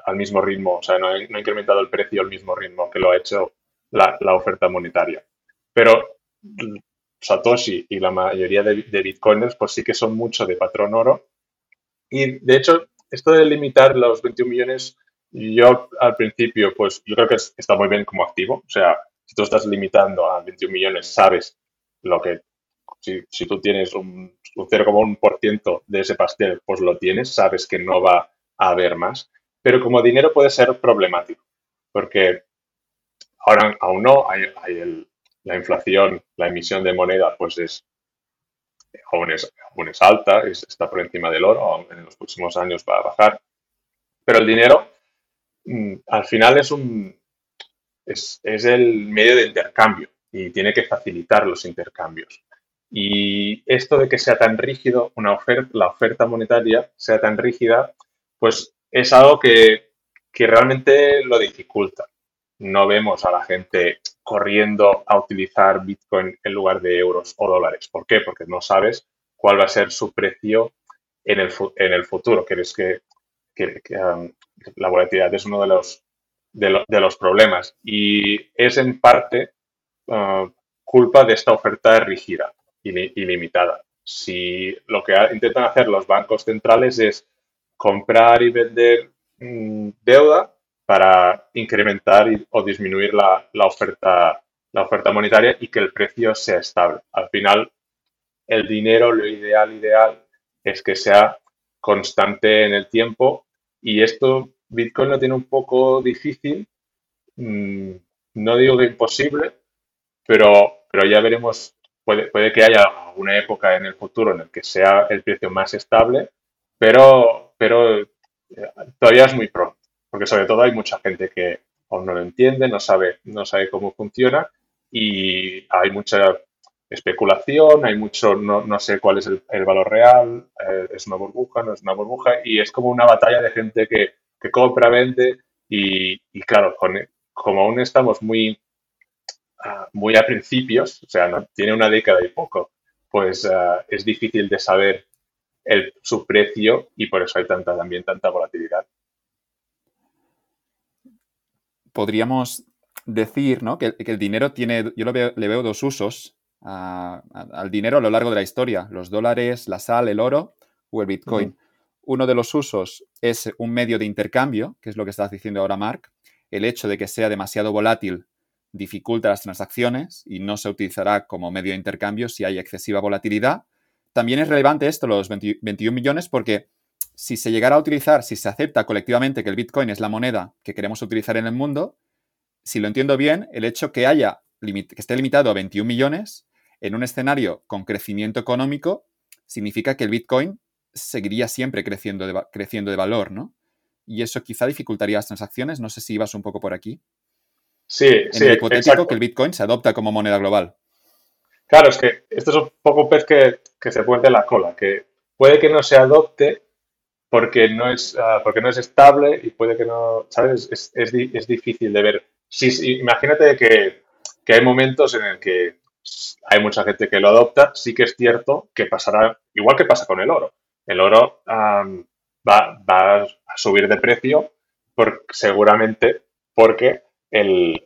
al mismo ritmo, o sea, no ha incrementado el precio al mismo ritmo que lo ha hecho la, oferta monetaria. Pero Satoshi y la mayoría de, bitcoiners pues sí que son mucho de patrón oro. Y de hecho, esto de limitar los 21 millones, yo al principio, pues yo creo que está muy bien como activo. O sea, si tú estás limitando a 21 millones, sabes lo que, si, si tú tienes un, un 0,1% de ese pastel, pues lo tienes, sabes que no va a haber más. Pero como dinero puede ser problemático, porque Ahora aún no, hay, la inflación, la emisión de moneda, pues es aún es, alta, está por encima del oro, en los próximos años va a bajar. Pero el dinero, mm, al final es un, es, el medio de intercambio y tiene que facilitar los intercambios. Y esto de que sea tan rígido, la oferta monetaria sea tan rígida, pues es algo que, que realmente lo dificulta. No vemos a la gente corriendo a utilizar Bitcoin en lugar de euros o dólares. ¿Por qué? Porque no sabes cuál va a ser su precio en el, en el futuro. que, que, que um, la volatilidad es uno de los, de, los problemas y es en parte uh, culpa de esta oferta rígida y ilimitada. Si lo que intentan hacer los bancos centrales es comprar y vender mm, deuda para incrementar o disminuir la, oferta, la oferta monetaria y que el precio sea estable. Al final, el dinero, lo ideal, ideal, es que sea constante en el tiempo. Y esto Bitcoin lo tiene un poco difícil, mm, no digo que imposible, pero, pero ya veremos, puede, puede que haya una época en el futuro en el que sea el precio más estable, pero, pero eh, todavía es muy pronto, porque sobre todo hay mucha gente que no lo entiende, no sabe, no sabe cómo funciona y hay mucha especulación, hay mucho, no, sé cuál es el, valor real, eh, es una burbuja, no es una burbuja, y es como una batalla de gente que, compra, vende, y, claro, como aún estamos muy, ah, muy a principios, o sea, no, tiene una década y poco, pues ah, es difícil de saber el, su precio y por eso hay tanta, también tanta volatilidad. Podríamos decir ¿no? que, el dinero tiene, yo lo le veo dos usos al dinero a lo largo de la historia, los dólares, la sal, el oro o el Bitcoin. Uno de los usos es un medio de intercambio, que es lo que estás diciendo ahora, Mark. El hecho de que sea demasiado volátil dificulta las transacciones y no se utilizará como medio de intercambio si hay excesiva volatilidad. También es relevante esto, los 21 millones, porque si se llegara a utilizar, si se acepta colectivamente que el Bitcoin es la moneda que queremos utilizar en el mundo, si lo entiendo bien, el hecho que haya que esté limitado a 21 millones en un escenario con crecimiento económico, significa que el Bitcoin seguiría siempre creciendo de, creciendo de valor, ¿no? Y eso quizá dificultaría las transacciones. No sé si ibas un poco por aquí. Sí, en sí. El hipotético que el Bitcoin se adopta como moneda global. Claro, es que esto es un poco pez que, se puede la cola, que puede que no se adopte porque no es, ah, porque no es estable y puede que no, ¿sabes? Es, es, difícil de ver. Sí, imagínate que, que, hay momentos en el que hay mucha gente que lo adopta, sí que es cierto que pasará, igual que pasa con el oro. El oro va, a subir de precio por, seguramente porque el,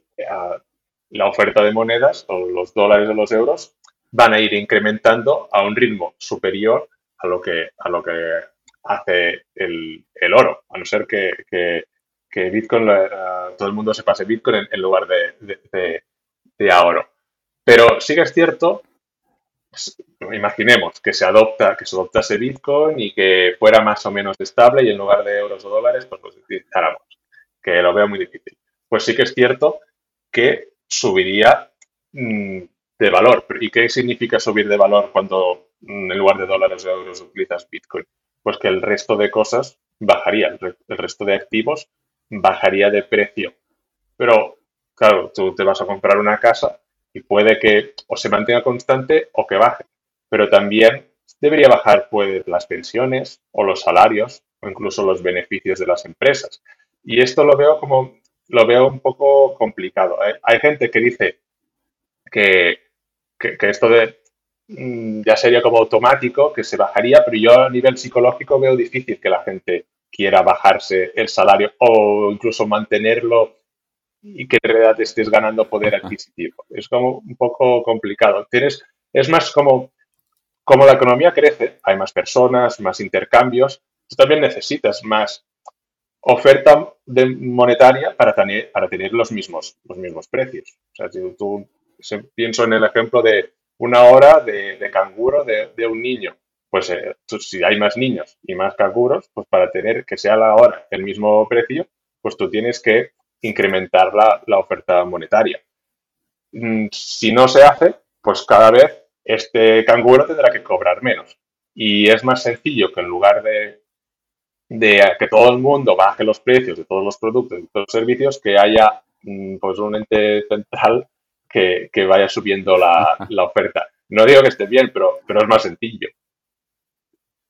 la oferta de monedas o los dólares o los euros van a ir incrementando a un ritmo superior a lo que, a lo que hace el, oro, a no ser que, que, Bitcoin, todo el mundo se pase Bitcoin en, lugar de, de, de, a oro. Pero sí que es cierto, pues, imaginemos que se adopta, que se adoptase Bitcoin y que fuera más o menos estable y en lugar de euros o dólares, pues lo utilizáramos, que lo veo muy difícil. Pues sí que es cierto que subiría mm, de valor. ¿Y qué significa subir de valor cuando mm, en lugar de dólares o euros utilizas Bitcoin? Pues que el resto de cosas bajaría, el resto de activos bajaría de precio. Pero, claro, tú te vas a comprar una casa y puede que o se mantenga constante o que baje. Pero también debería bajar pues, las pensiones o los salarios o incluso los beneficios de las empresas. Y esto lo veo como lo veo un poco complicado. ¿eh? Hay gente que dice que, que, esto de ya sería como automático, que se bajaría, pero yo a nivel psicológico veo difícil que la gente quiera bajarse el salario o incluso mantenerlo y que en realidad estés ganando poder adquisitivo. Es como un poco complicado. Tienes, es más como, como la economía crece, hay más personas, más intercambios, tú también necesitas más oferta de monetaria para tener, para tener los, mismos, los mismos precios. O sea, si tú pienso en el ejemplo de una hora de, canguro de, un niño, pues eh, si hay más niños y más canguros, pues para tener que sea la hora el mismo precio, pues tú tienes que incrementar la, oferta monetaria. Mm, si no se hace, pues cada vez este canguro tendrá que cobrar menos. Y es más sencillo que en lugar de, que todo el mundo baje los precios de todos los productos y todos los servicios, que haya mm, pues un ente central que, vaya subiendo la, oferta. No digo que esté bien, pero, pero es más sencillo.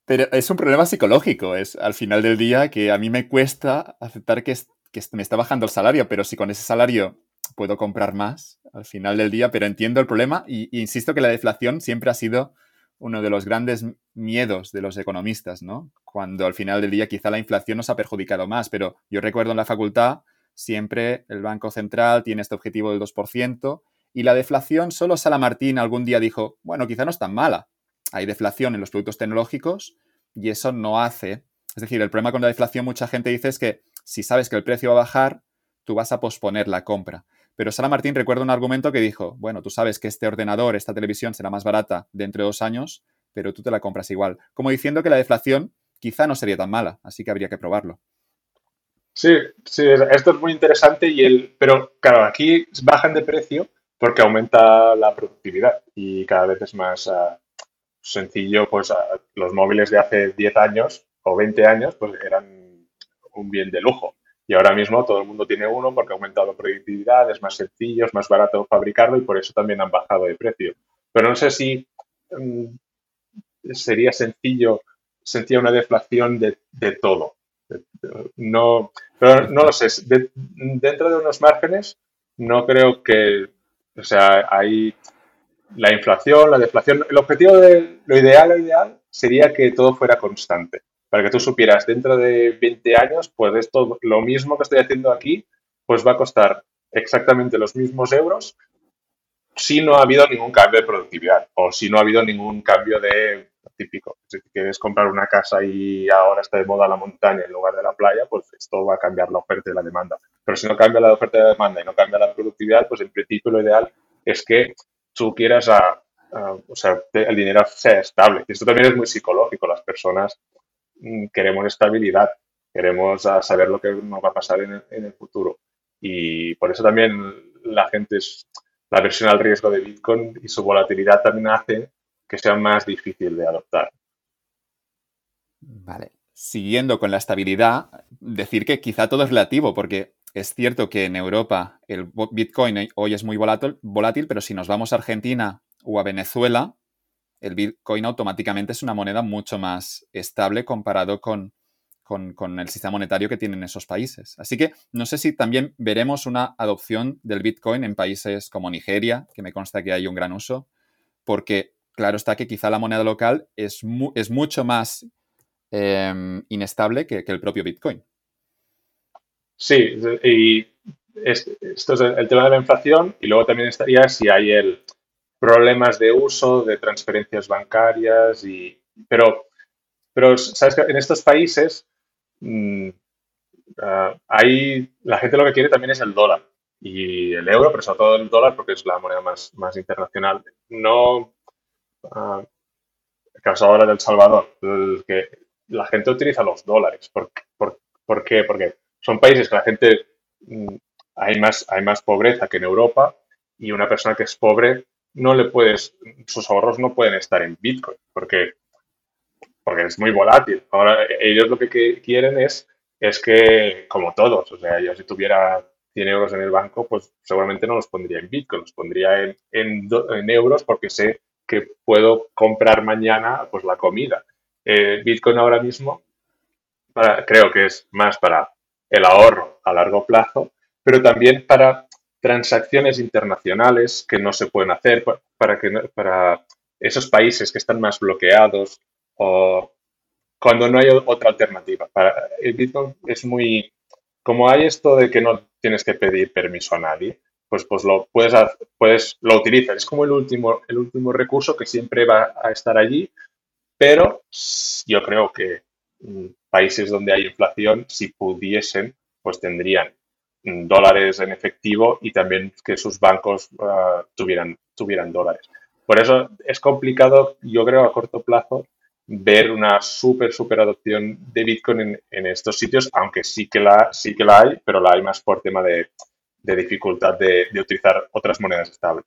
Pero es un problema psicológico, es al final del día que a mí me cuesta aceptar que, que me está bajando el salario, pero si con ese salario puedo comprar más al final del día, pero entiendo el problema y, insisto que la deflación siempre ha sido uno de los grandes miedos de los economistas, ¿no? Cuando al final del día quizá la inflación nos ha perjudicado más, pero yo recuerdo en la facultad siempre el Banco Central tiene este objetivo del 2% y la deflación, solo Sala Martín algún día dijo, bueno, quizá no es tan mala. Hay deflación en los productos tecnológicos y eso no hace. Es decir, el problema con la deflación, mucha gente dice es que si sabes que el precio va a bajar, tú vas a posponer la compra. Pero Sara Martín recuerda un argumento que dijo, bueno, tú sabes que este ordenador, esta televisión será más barata dentro de dos años, pero tú te la compras igual. Como diciendo que la deflación quizá no sería tan mala, así que habría que probarlo. Sí, sí, esto es muy interesante, y el, pero claro, aquí bajan de precio porque aumenta la productividad y cada vez es más ah, sencillo, pues ah, los móviles de hace 10 años o 20 años pues eran un bien de lujo y ahora mismo todo el mundo tiene uno porque ha aumentado la productividad, es más sencillo, es más barato fabricarlo y por eso también han bajado de precio. Pero no sé si mm, sería sencillo, sentía una deflación de, todo. No, pero no lo sé. dentro de unos márgenes, no creo que, o sea, hay la inflación, la deflación. El objetivo de lo ideal, lo ideal sería que todo fuera constante para que tú supieras dentro de 20 años, pues esto, lo mismo que estoy haciendo aquí, pues va a costar exactamente los mismos euros si no ha habido ningún cambio de productividad o si no ha habido ningún cambio de típico. Si quieres comprar una casa y ahora está de moda la montaña en lugar de la playa, pues esto va a cambiar la oferta y la demanda. Pero si no cambia la oferta y la demanda y no cambia la productividad, pues en principio lo ideal es que tú quieras a, o sea, el dinero sea estable. Y esto también es muy psicológico. Las personas Mm, queremos estabilidad, queremos saber lo que nos va a pasar en el, futuro. Y por eso también la gente es, la versión al riesgo de Bitcoin y su volatilidad también hace que sea más difícil de adoptar. Vale. Siguiendo con la estabilidad, decir que quizá todo es relativo, porque es cierto que en Europa el Bitcoin hoy es muy volátil, volátil, pero si nos vamos a Argentina o a Venezuela, el Bitcoin automáticamente es una moneda mucho más estable comparado con, con, el sistema monetario que tienen esos países. Así que no sé si también veremos una adopción del Bitcoin en países como Nigeria, que me consta que hay un gran uso, porque claro está que quizá la moneda local es, es mucho más em, inestable que, el propio Bitcoin. Sí, y esto es el tema de la inflación y luego también estaría si hay el, problemas de uso, de transferencias bancarias, y, pero, pero sabes que en estos países mm, ah, la gente lo que quiere también es el dólar y el euro, pero sobre todo el dólar porque es la moneda más, más internacional. No, uh, el caso ahora del Salvador, que la gente utiliza los dólares. ¿Por, por, qué? Porque son países que la gente, mm, hay, más, hay más pobreza que en Europa y una persona que es pobre no le puedes, sus ahorros no pueden estar en Bitcoin porque, porque es muy volátil. Ahora, ellos lo que quieren es, es que, como todos, o sea, yo si tuviera 100 euros en el banco, pues seguramente no los pondría en Bitcoin, los pondría en, en, euros porque sé que puedo comprar mañana pues la comida. Eh, Bitcoin ahora mismo creo que es más para el ahorro a largo plazo, pero también para transacciones internacionales que no se pueden hacer para, que, para esos países que están más bloqueados o cuando no hay otra alternativa. Para, Bitcoin es muy... Como hay esto de que no tienes que pedir permiso a nadie, pues, pues lo puedes, puedes lo utilizas. Es como el último, el último recurso que siempre va a estar allí, pero yo creo que mm, países donde hay inflación, si pudiesen, pues tendrían dólares en efectivo y también que sus bancos ah, tuvieran, tuvieran dólares. Por eso es complicado, yo creo, a corto plazo, ver una súper, súper adopción de Bitcoin en, estos sitios, aunque sí que, la, sí que la hay, pero la hay más por tema de, dificultad de, utilizar otras monedas estables.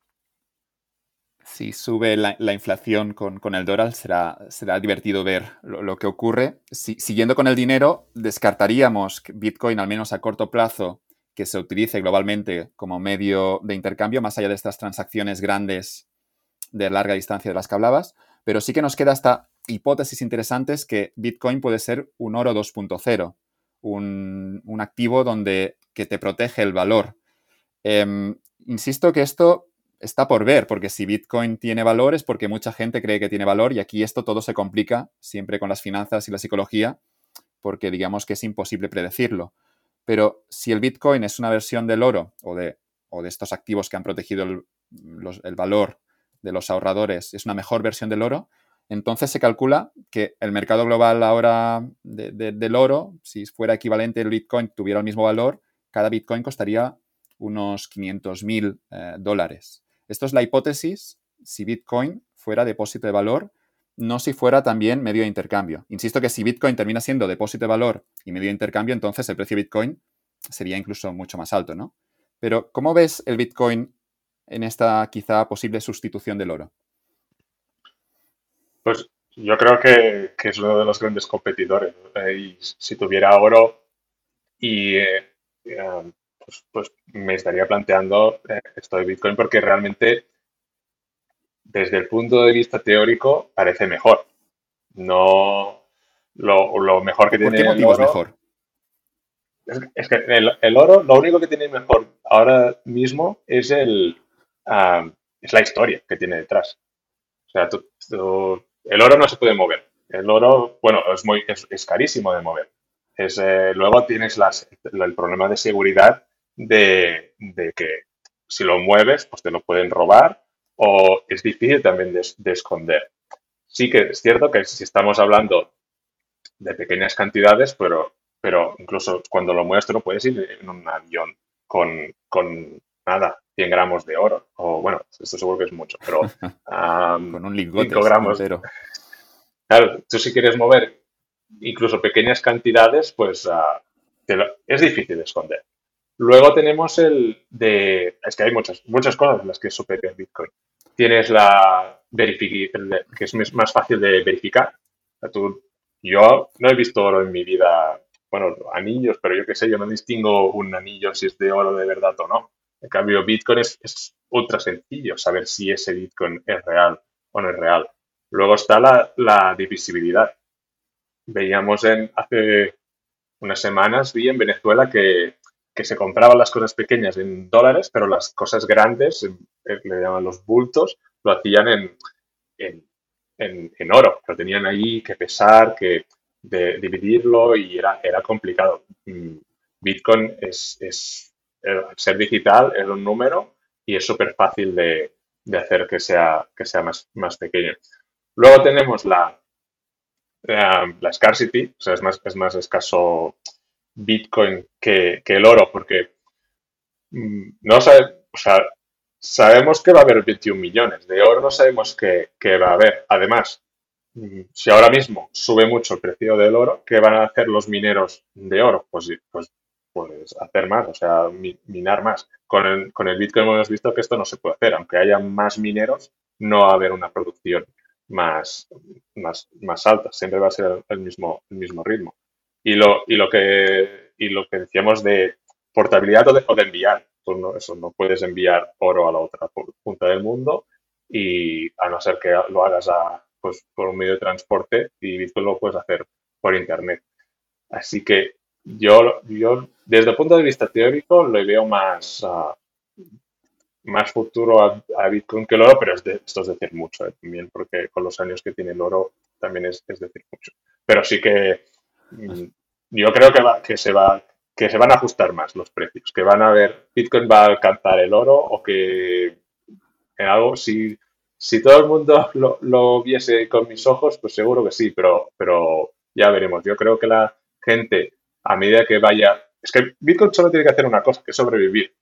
Si sube la, inflación con, el dólar, será, será divertido ver lo, que ocurre. siguiendo con el dinero, descartaríamos Bitcoin, al menos a corto plazo, que se utilice globalmente como medio de intercambio, más allá de estas transacciones grandes de larga distancia de las que hablabas, pero sí que nos queda esta hipótesis interesantes que Bitcoin puede ser un oro 2.0, un, un, activo donde, que te protege el valor. Em, insisto que esto está por ver, porque si Bitcoin tiene valor es porque mucha gente cree que tiene valor y aquí esto todo se complica siempre con las finanzas y la psicología, porque digamos que es imposible predecirlo. Pero si el Bitcoin es una versión del oro o de, o de estos activos que han protegido el, el valor de los ahorradores, es una mejor versión del oro, entonces se calcula que el mercado global ahora del oro, si fuera equivalente el Bitcoin, tuviera el mismo valor, cada Bitcoin costaría unos 500 mil eh, dólares. Esto es la hipótesis si Bitcoin fuera depósito de valor, no si fuera también medio de intercambio. Insisto que si Bitcoin termina siendo depósito de valor y medio de intercambio, entonces el precio de Bitcoin sería incluso mucho más alto, ¿no? Pero, ¿cómo ves el Bitcoin en esta quizá posible sustitución del oro? Pues yo creo que, es uno de los grandes competidores. Eh, y si tuviera oro y eh, pues, pues, me estaría planteando esto de Bitcoin porque realmente desde el punto de vista teórico parece mejor. No lo, mejor que tiene el oro, es mejor? Es, que el, oro, lo único que tiene mejor ahora mismo es el ah, es la historia que tiene detrás. O sea, el oro no se puede mover. El oro, bueno, es muy es, carísimo de mover. Es, eh, luego tienes las, el problema de seguridad de, de, que si lo mueves, pues te lo pueden robar o es difícil también de, esconder. Sí que es cierto que si estamos hablando de pequeñas cantidades, pero, pero incluso cuando lo mueves, te lo puedes ir en un avión con, con nada, 100 gramos de oro. O bueno, esto seguro que es mucho, pero con un lingote 5 gramos. Claro, tú si quieres mover incluso pequeñas cantidades, pues ah, es difícil de esconder. Luego tenemos el de, es que hay muchas, muchas cosas en las que es superior Bitcoin. Tienes la verificación, que es más fácil de verificar. yo no he visto oro en mi vida, bueno, anillos, pero yo qué sé, yo no distingo un anillo si es de oro de verdad o no. En cambio, Bitcoin es, ultra sencillo saber si ese Bitcoin es real o no es real. Luego está la, la divisibilidad. Veíamos en, hace unas semanas, vi en Venezuela que que se compraban las cosas pequeñas en dólares, pero las cosas grandes, le llaman los bultos, lo hacían en, en, oro. Lo tenían ahí que pesar, que dividirlo y era, era complicado. Mm, Bitcoin es, es ser digital, es un número y es súper fácil de, hacer que sea, que sea más, más pequeño. Luego tenemos la, la, la scarcity, o sea, es más, es más escaso Bitcoin que, el oro, porque mm, no sea, sabemos que va a haber 21 millones, de oro no sabemos que, va a haber. Además, mm, si ahora mismo sube mucho el precio del oro, ¿qué van a hacer los mineros de oro? Pues, pues, pues hacer más, o sea, minar más. Con el, con el Bitcoin hemos visto que esto no se puede hacer, aunque haya más mineros, no va a haber una producción más, más, más alta, siempre va a ser el mismo, el mismo ritmo. Y lo, y lo, que, y lo que decíamos de portabilidad o de, o de enviar. Pues no, eso, no puedes enviar oro a la otra punta del mundo y a no ser que lo hagas a, pues, por un medio de transporte y Bitcoin lo puedes hacer por Internet. Así que yo, yo desde el punto de vista teórico, lo veo más, uh, más futuro a, Bitcoin que el oro, pero esto es decir mucho eh, también, porque con los años que tiene el oro también es, es decir mucho. Pero sí que yo creo que, que, se va, que se van a ajustar más los precios, que van a ver, Bitcoin va a alcanzar el oro o que algo, si, si todo el mundo lo, viese con mis ojos, pues seguro que sí, pero, pero ya veremos. Yo creo que la gente, a medida que vaya, es que Bitcoin solo tiene que hacer una cosa, que es sobrevivir.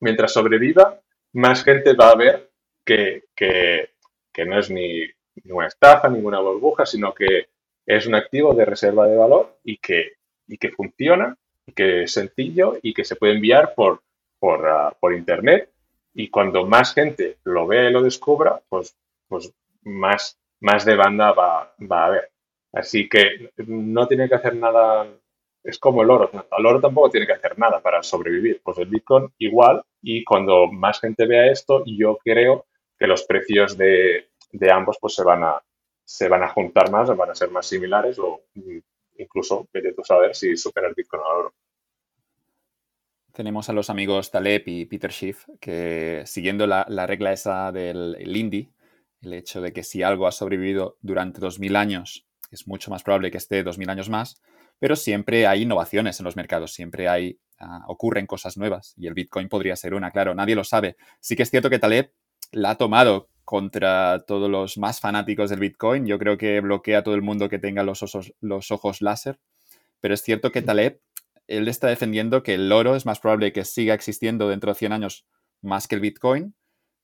Mientras sobreviva, más gente va a ver que, que, que no es ni ninguna estafa, ninguna burbuja, sino que es un activo de reserva de valor y que, y que funciona, y que es sencillo y que se puede enviar por, por, ah, por Internet. Y cuando más gente lo vea y lo descubra, pues, pues más, más de banda va, va a haber. Así que no tiene que hacer nada es como el oro. El oro tampoco tiene que hacer nada para sobrevivir. Pues el Bitcoin igual y cuando más gente vea esto, yo creo que los precios de, ambos pues se van a se van a juntar más, van a ser más similares o incluso vete tú saber si supera el Bitcoin al oro. Tenemos a los amigos Taleb y Peter Schiff que siguiendo la, regla esa del Lindy, el hecho de que si algo ha sobrevivido durante 2000 años, es mucho más probable que esté 2000 años más, pero siempre hay innovaciones en los mercados, siempre hay, ah, ocurren cosas nuevas y el Bitcoin podría ser una, claro, nadie lo sabe. Sí que es cierto que Taleb la ha tomado contra todos los más fanáticos del Bitcoin. Yo creo que bloquea a todo el mundo que tenga los, los ojos láser. Pero es cierto que Taleb, él está defendiendo que el oro es más probable que siga existiendo dentro de 100 años más que el Bitcoin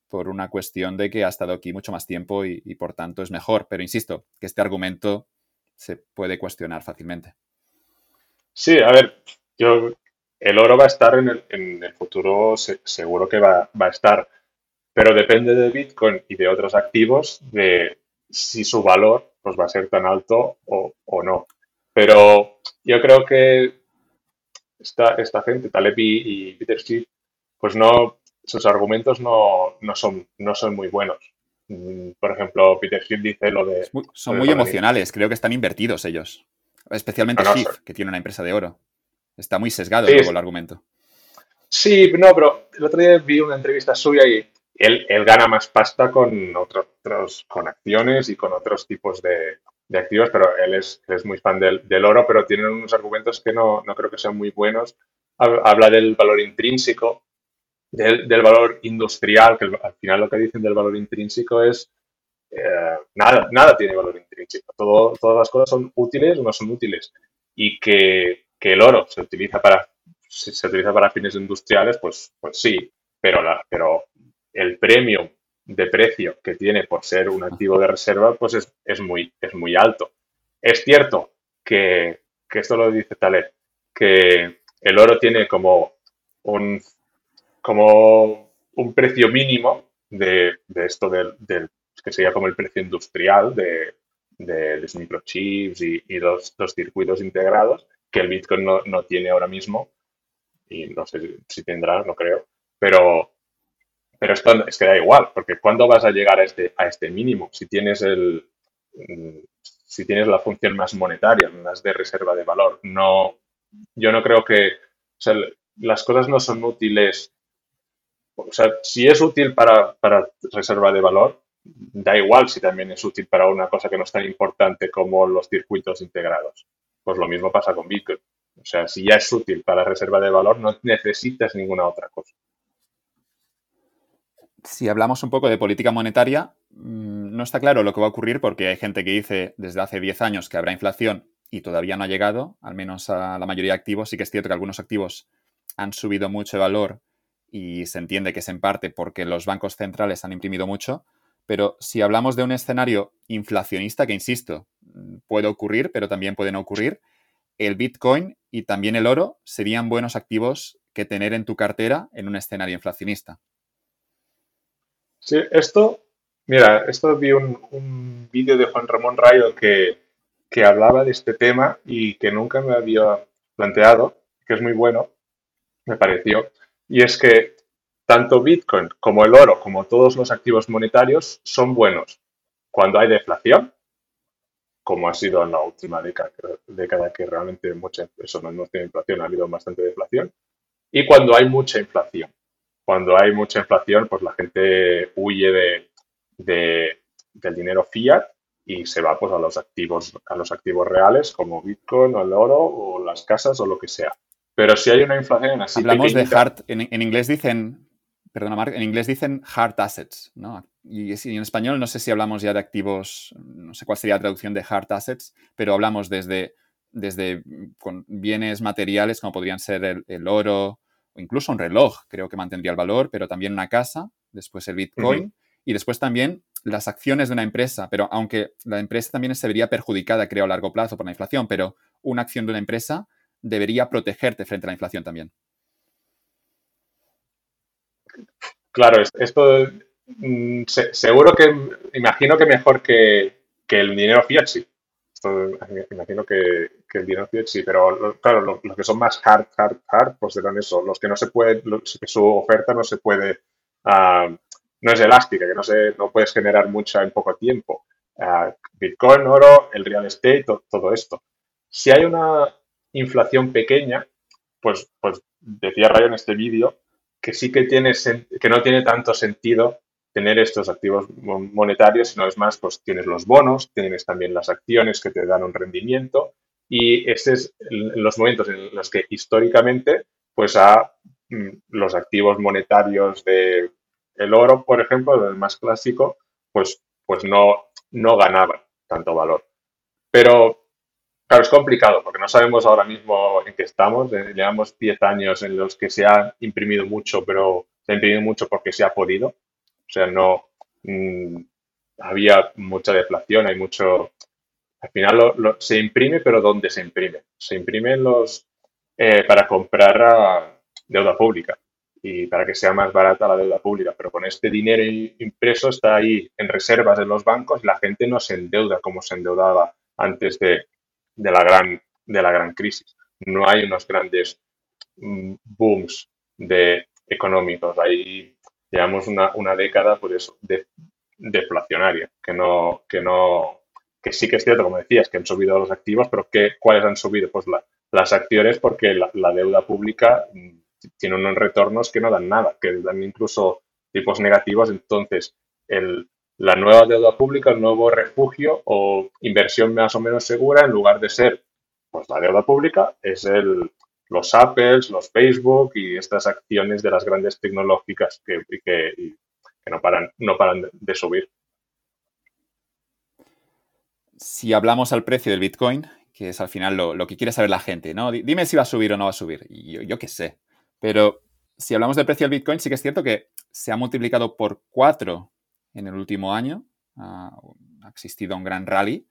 por una cuestión de que ha estado aquí mucho más tiempo y, por tanto es mejor. Pero insisto, que este argumento se puede cuestionar fácilmente. Sí, a ver, yo, el oro va a estar en el, futuro, seguro que va, va a estar pero depende de Bitcoin y de otros activos de si su valor pues, va a ser tan alto o, no. Pero yo creo que esta, esta gente, Taleb y, Peter Schiff, pues no, sus argumentos no, son, no son muy buenos. Mm, por ejemplo, Peter Schiff dice lo de... son muy emocionales, creo que están invertidos ellos. Especialmente Schiff, que tiene una empresa de oro. Está muy sesgado el argumento. Sí, no, pero el otro día vi una entrevista suya y él, gana más pasta con otros, con acciones y con otros tipos de, activos, pero él es, es muy fan del, oro, pero tiene unos argumentos que no, creo que sean muy buenos. Habla del valor intrínseco, del, valor industrial, que al final lo que dicen del valor intrínseco es eh, nada, nada tiene valor intrínseco. Todo, todas las cosas son útiles o no son útiles. Y que, el oro se utiliza para, se, utiliza para fines industriales, pues, pues sí, pero, la, pero el premio de precio que tiene por ser un activo de reserva, pues es, muy, es muy alto. Es cierto que, esto lo dice Taleb, que el oro tiene como un, como un precio mínimo de, esto del, que sería como el precio industrial de, los microchips y, los, circuitos integrados, que el Bitcoin no, no, tiene ahora mismo, y no sé si tendrá, no creo, pero, pero esto es que da igual, porque ¿cuándo vas a llegar a este, a este mínimo? Si tienes, el, mm, si tienes la función más monetaria, más de reserva de valor. No, yo no creo que las cosas no son útiles. O sea, si es útil para, para reserva de valor, da igual si también es útil para una cosa que no es tan importante como los circuitos integrados. Pues lo mismo pasa con Bitcoin. O sea, si ya es útil para reserva de valor, no necesitas ninguna otra cosa si hablamos un poco de política monetaria, mm, no está claro lo que va a ocurrir porque hay gente que dice desde hace 10 años que habrá inflación y todavía no ha llegado, al menos a la mayoría de activos. Sí que es cierto que algunos activos han subido mucho de valor y se entiende que es en parte porque los bancos centrales han imprimido mucho, pero si hablamos de un escenario inflacionista, que insisto, mm, puede ocurrir, pero también puede no ocurrir, el Bitcoin y también el oro serían buenos activos que tener en tu cartera en un escenario inflacionista. Sí, esto, mira, esto vi un, vídeo de Juan Ramón Rayo que, hablaba de este tema y que nunca me había planteado, que es muy bueno, me pareció, y es que tanto Bitcoin como el oro, como todos los activos monetarios, son buenos. Cuando hay deflación, como ha sido en la última década, década que realmente mucha, eso no, no tiene inflación, ha habido bastante deflación, y cuando hay mucha inflación cuando hay mucha inflación, pues la gente huye de, del dinero fiat y se va pues a los activos, a los activos reales como Bitcoin o el oro o las casas o lo que sea. Pero si hay una inflación así Hablamos de hard, en, inglés dicen, perdona Mark, en inglés dicen hard assets, ¿no? Y, en español no sé si hablamos ya de activos, no sé cuál sería la traducción de hard assets, pero hablamos desde, desde con bienes materiales como podrían ser el oro, incluso un reloj, creo que mantendría el valor, pero también una casa, después el Bitcoin y después también las acciones de una empresa, pero aunque la empresa también se vería perjudicada, creo, a largo plazo por la inflación, pero una acción de una empresa debería protegerte frente a la inflación también. Claro, esto mm, seguro que imagino que mejor que, el dinero fiat, sí. imagino que, el dinero fiat sí, pero claro, los que son más hard, hard, hard, pues serán eso, los que no se puede, que su oferta no se puede, ah, no es elástica, que no, se, no puedes generar mucha en poco tiempo. Ah, Bitcoin, oro, el real estate, todo esto. Si hay una inflación pequeña, pues, pues decía Rayo en este vídeo, que sí que, tiene, que no tiene tanto sentido tener estos activos monetarios, sino es más, pues tienes los bonos, tienes también las acciones que te dan un rendimiento y este es los momentos en los que históricamente, pues a mm, los activos monetarios de el oro, por ejemplo, el más clásico, pues, pues no, no ganaban tanto valor. Pero, claro, es complicado porque no sabemos ahora mismo en qué estamos. Eh, llevamos 10 años en los que se ha imprimido mucho, pero se ha imprimido mucho porque se ha podido. O sea, no mm, había mucha deflación, hay mucho... Al final se imprime, pero ¿dónde se imprime? Se imprime los, eh, para comprar deuda pública y para que sea más barata la deuda pública. Pero con este dinero impreso está ahí en reservas de los bancos y la gente no se endeuda como se endeudaba antes de, la, gran, de la gran crisis. No hay unos grandes mm, booms de económicos. Ahí llevamos una, una década por eso, de, deflacionaria, que no, que no, que sí que es cierto, como decías, que han subido los activos, pero que, ¿cuáles han subido? Pues las acciones porque la deuda pública mm, tiene unos retornos que no dan nada, que dan incluso tipos negativos. Entonces, el, la nueva deuda pública, el nuevo refugio o inversión más o menos segura, en lugar de ser pues, la deuda pública, es el, los Apples, los Facebook y estas acciones de las grandes tecnológicas que, que, no paran, no paran de, subir. Si hablamos al precio del Bitcoin, que es al final lo, que quiere saber la gente, ¿no? Dime si va a subir o no va a subir. yo, qué sé. Pero si hablamos del precio del Bitcoin, sí que es cierto que se ha multiplicado por cuatro en el último año. ha existido un gran rally.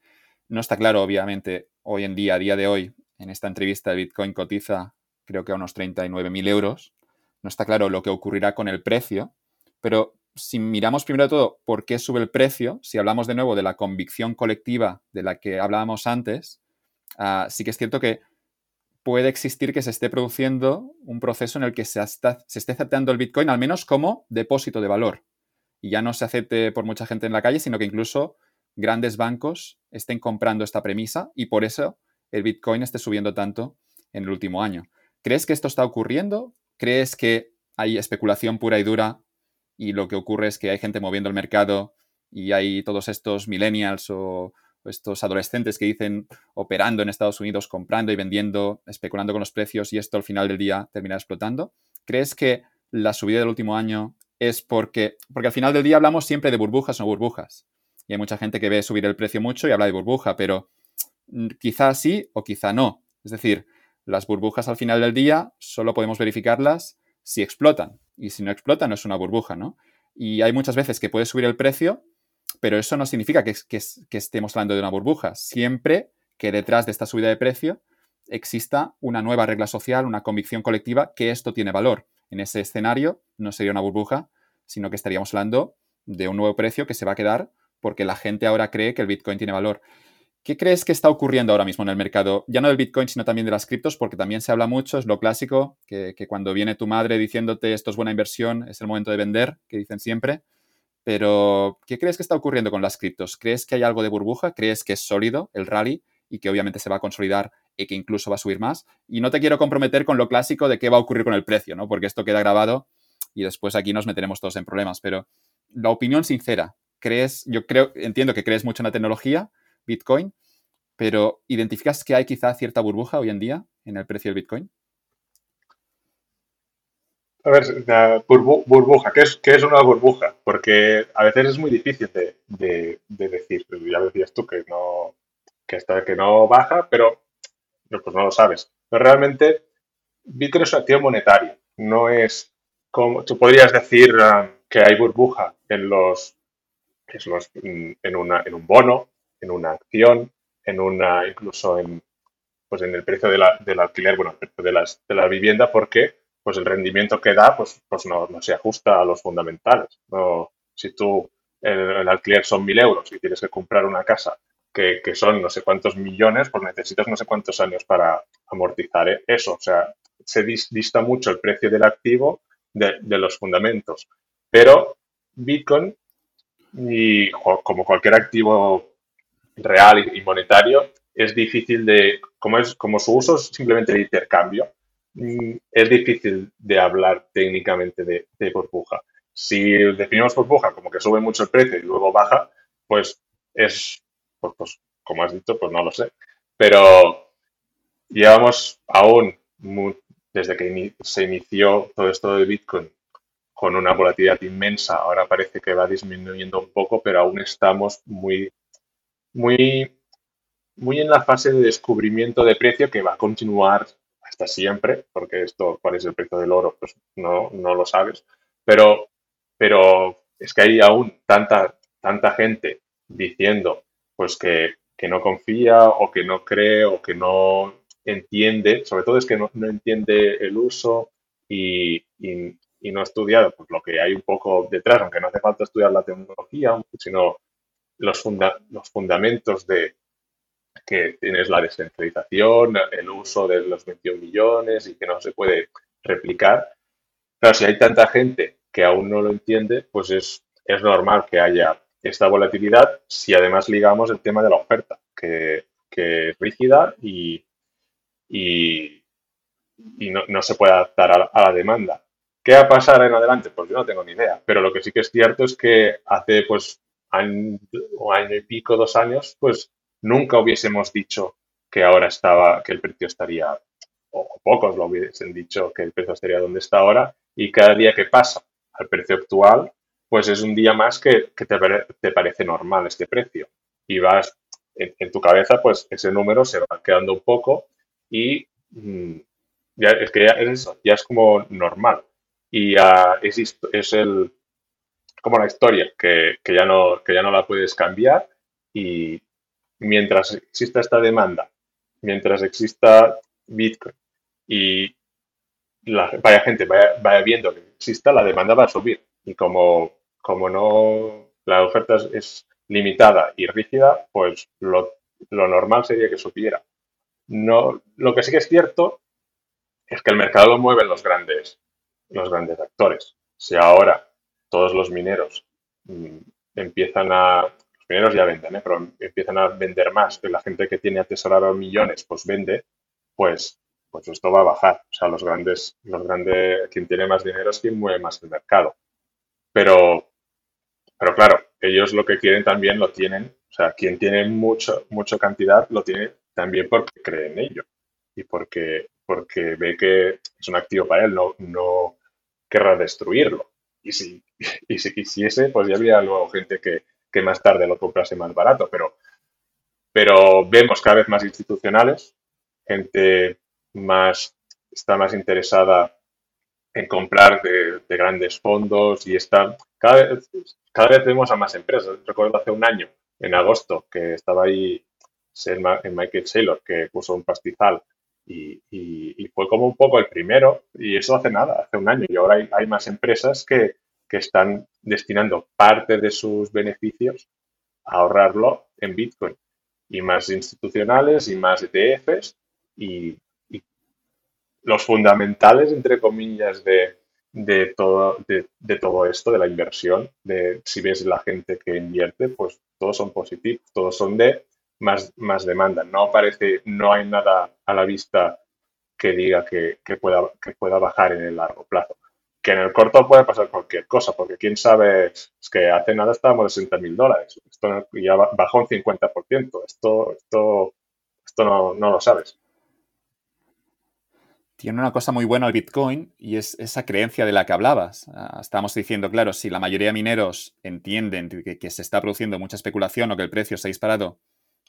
No está claro, obviamente, hoy en día, a día de hoy, en esta entrevista, el Bitcoin cotiza creo que a unos 39.000 euros. No está claro lo que ocurrirá con el precio, pero si miramos primero de todo por qué sube el precio, si hablamos de nuevo de la convicción colectiva de la que hablábamos antes, ah, sí que es cierto que puede existir que se esté produciendo un proceso en el que se, se esté aceptando el Bitcoin al menos como depósito de valor. Y ya no se acepte por mucha gente en la calle, sino que incluso grandes bancos estén comprando esta premisa y por eso el Bitcoin esté subiendo tanto en el último año. ¿Crees que esto está ocurriendo? ¿Crees que hay especulación pura y dura y lo que ocurre es que hay gente moviendo el mercado y hay todos estos millennials o estos adolescentes que dicen operando en Estados Unidos, comprando y vendiendo, especulando con los precios y esto al final del día termina explotando? ¿Crees que la subida del último año es porque, porque al final del día hablamos siempre de burbujas o burbujas? Y hay mucha gente que ve subir el precio mucho y habla de burbuja, pero mm, quizá sí o quizá no. Es decir, las burbujas al final del día solo podemos verificarlas si explotan. Y si no explotan no es una burbuja, ¿no? Y hay muchas veces que puede subir el precio pero eso no significa que, estemos hablando de una burbuja. Siempre que detrás de esta subida de precio exista una nueva regla social, una convicción colectiva que esto tiene valor. En ese escenario no sería una burbuja, sino que estaríamos hablando de un nuevo precio que se va a quedar porque la gente ahora cree que el Bitcoin tiene valor. ¿Qué crees que está ocurriendo ahora mismo en el mercado? Ya no del Bitcoin, sino también de las criptos, porque también se habla mucho, es lo clásico, que, cuando viene tu madre diciéndote esto es buena inversión, es el momento de vender, que dicen siempre. Pero, ¿qué crees que está ocurriendo con las criptos? ¿Crees que hay algo de burbuja? ¿Crees que es sólido el rally y que obviamente se va a consolidar y que incluso va a subir más? Y no te quiero comprometer con lo clásico de qué va a ocurrir con el precio, ¿no? Porque esto queda grabado y después aquí nos meteremos todos en problemas. Pero la opinión sincera, ¿crees? Yo creo, entiendo que crees mucho en la tecnología, Bitcoin, pero ¿identificas que hay quizá cierta burbuja hoy en día en el precio del Bitcoin? A ver, burbuja, ¿qué es, ¿qué es una burbuja? Porque a veces es muy difícil de, de, decir. Ya decías tú que no, que, que no baja, pero pues no lo sabes. Pero realmente Bitcoin es un activo monetario. No es como tú podrías decir um, que hay burbuja en los, en, una, en un bono, en una acción, en una, incluso en, pues en el precio de la, del alquiler, bueno, de, las, de la vivienda, porque pues el rendimiento que da pues, pues no, se ajusta a los fundamentales. No, si tú el, alquiler son mil euros y tienes que comprar una casa que, son no sé cuántos millones, pues necesitas no sé cuántos años para amortizar ¿eh? eso. O sea, se dista mucho el precio del activo de, los fundamentos. Pero Bitcoin, y como cualquier activo real y monetario, es difícil de, como, es, como su uso es simplemente de intercambio, mm, es difícil de hablar técnicamente de, de burbuja. Si definimos burbuja como que sube mucho el precio y luego baja, pues es, pues, pues como has dicho, pues no lo sé. Pero llevamos aún, desde que se inició todo esto de Bitcoin, con una volatilidad inmensa. Ahora parece que va disminuyendo un poco, pero aún estamos muy, muy muy en la fase de descubrimiento de precio que va a continuar hasta siempre, porque esto, cuál es el precio del oro, pues no, no lo sabes. Pero, pero es que hay aún tanta, tanta gente diciendo pues que, no confía o que no cree o que no entiende, sobre todo es que no, entiende el uso y, no ha estudiado pues, lo que hay un poco detrás, aunque no hace falta estudiar la tecnología, sino los, los fundamentos de, que tienes la descentralización, el uso de los 21 millones y que no se puede replicar. Pero si hay tanta gente que aún no lo entiende, pues es, es normal que haya esta volatilidad si además ligamos el tema de la oferta, que, es rígida y, y, no, se puede adaptar a la, demanda. ¿Qué va a pasar en adelante? Pues yo no tengo ni idea. Pero lo que sí que es cierto es que hace pues año, año y pico, dos años, pues nunca hubiésemos dicho que ahora estaba, que el precio estaría, o pocos lo hubiesen dicho que el precio estaría donde está ahora, y cada día que pasa al precio actual, pues es un día más que, te, parece normal este precio. Y vas, en, tu cabeza, pues ese número se va quedando un poco y mm, ya, es que ya es como normal. Y es, es el, como la historia, que, ya no, que ya no la puedes cambiar y, mientras exista esta demanda, mientras exista Bitcoin y la, vaya gente vaya, viendo que exista, la demanda va a subir. Y como, como no la oferta es, limitada y rígida, pues lo, normal sería que subiera. No, lo que sí que es cierto es que el mercado lo mueven los grandes, los grandes actores. Si ahora todos los mineros mm, empiezan a mineros ya venden, ¿eh? pero empiezan a vender más, la gente que tiene atesorado millones, pues vende, pues, pues esto va a bajar. O sea, los grandes, los grandes, quien tiene más dinero es quien mueve más el mercado. Pero, pero claro, ellos lo que quieren también lo tienen, o sea, quien tiene mucho, mucha cantidad lo tiene también porque cree en ello y porque, porque ve que es un activo para él, no, no querrá destruirlo. Y si, y si quisiese, pues ya habría luego gente que, que más tarde lo comprase más barato, pero, pero vemos cada vez más institucionales, gente más, está más interesada en comprar de, grandes fondos y está, cada vez, cada vez vemos a más empresas. Recuerdo hace un año, en agosto, que estaba ahí en Michael Saylor, que puso un pastizal y, fue como un poco el primero, y eso hace nada, hace un año, y ahora hay, hay más empresas que, que están destinando parte de sus beneficios a ahorrarlo en Bitcoin. Y más institucionales y más ETFs y, los fundamentales, entre comillas, de, todo, de, todo esto, de la inversión, de si ves la gente que invierte, pues todos son positivos, todos son de más, más demanda. No parece, no hay nada a la vista que diga que, pueda, que pueda bajar en el largo plazo que en el corto puede pasar cualquier cosa, porque quién sabe, es que hace nada estábamos a 60 mil dólares, esto ya bajó un 50%, esto, esto, esto no, no lo sabes. Tiene una cosa muy buena el Bitcoin y es esa creencia de la que hablabas. Ah, estamos diciendo, claro, si la mayoría de mineros entienden que, que, se está produciendo mucha especulación o que el precio se ha disparado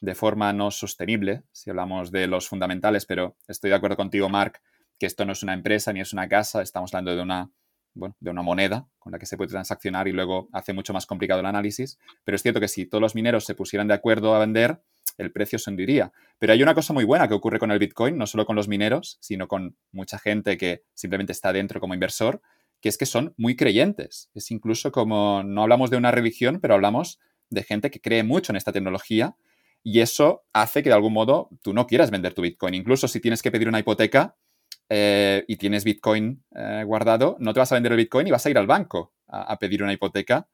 de forma no sostenible, si hablamos de los fundamentales, pero estoy de acuerdo contigo, Mark, que esto no es una empresa ni es una casa, estamos hablando de una bueno, de una moneda con la que se puede transaccionar y luego hace mucho más complicado el análisis. Pero es cierto que si todos los mineros se pusieran de acuerdo a vender, el precio se hundiría. Pero hay una cosa muy buena que ocurre con el Bitcoin, no solo con los mineros, sino con mucha gente que simplemente está dentro como inversor, que es que son muy creyentes. Es incluso como, no hablamos de una religión, pero hablamos de gente que cree mucho en esta tecnología Y eso hace que de algún modo tú no quieras vender tu Bitcoin. Incluso si tienes que pedir una hipoteca eh, y tienes Bitcoin eh, guardado, no te vas a vender el Bitcoin y vas a ir al banco a, pedir una hipoteca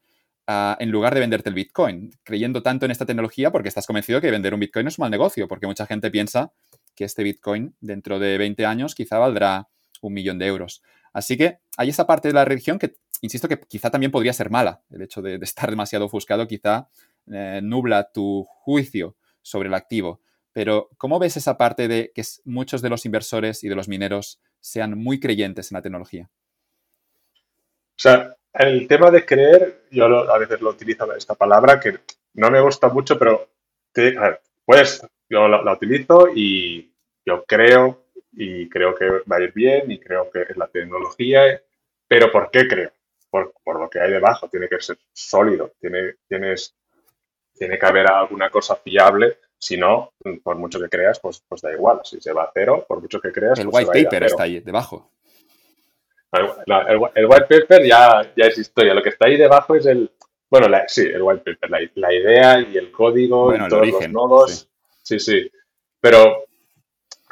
en lugar de venderte el Bitcoin, creyendo tanto en esta tecnología porque estás convencido que vender un Bitcoin es un mal negocio, porque mucha gente piensa que este Bitcoin dentro de 20 años quizá valdrá un millón de euros. Así que hay esa parte de la religión que, insisto, que quizá también podría ser mala. El hecho de, estar demasiado ofuscado quizá eh, nubla tu juicio sobre el activo. Pero, ¿cómo ves esa parte de que muchos de los inversores y de los mineros sean muy creyentes en la tecnología? O sea, el tema de creer, yo a veces lo utilizo esta palabra que no me gusta mucho, pero pues yo la, utilizo y yo creo y creo que va a ir bien y creo que es la tecnología, pero ¿por qué creo? Por, lo que hay debajo, tiene que ser sólido, tiene, tienes, tiene que haber alguna cosa fiable, si no, por mucho que creas, pues, pues da igual, si se va a cero, por mucho que creas. El pues white paper está ahí debajo. El, white paper ya, ya es historia, lo que está ahí debajo es el, bueno, sí, el white paper, la, idea y el código y todos los nodos. Sí, sí. Pero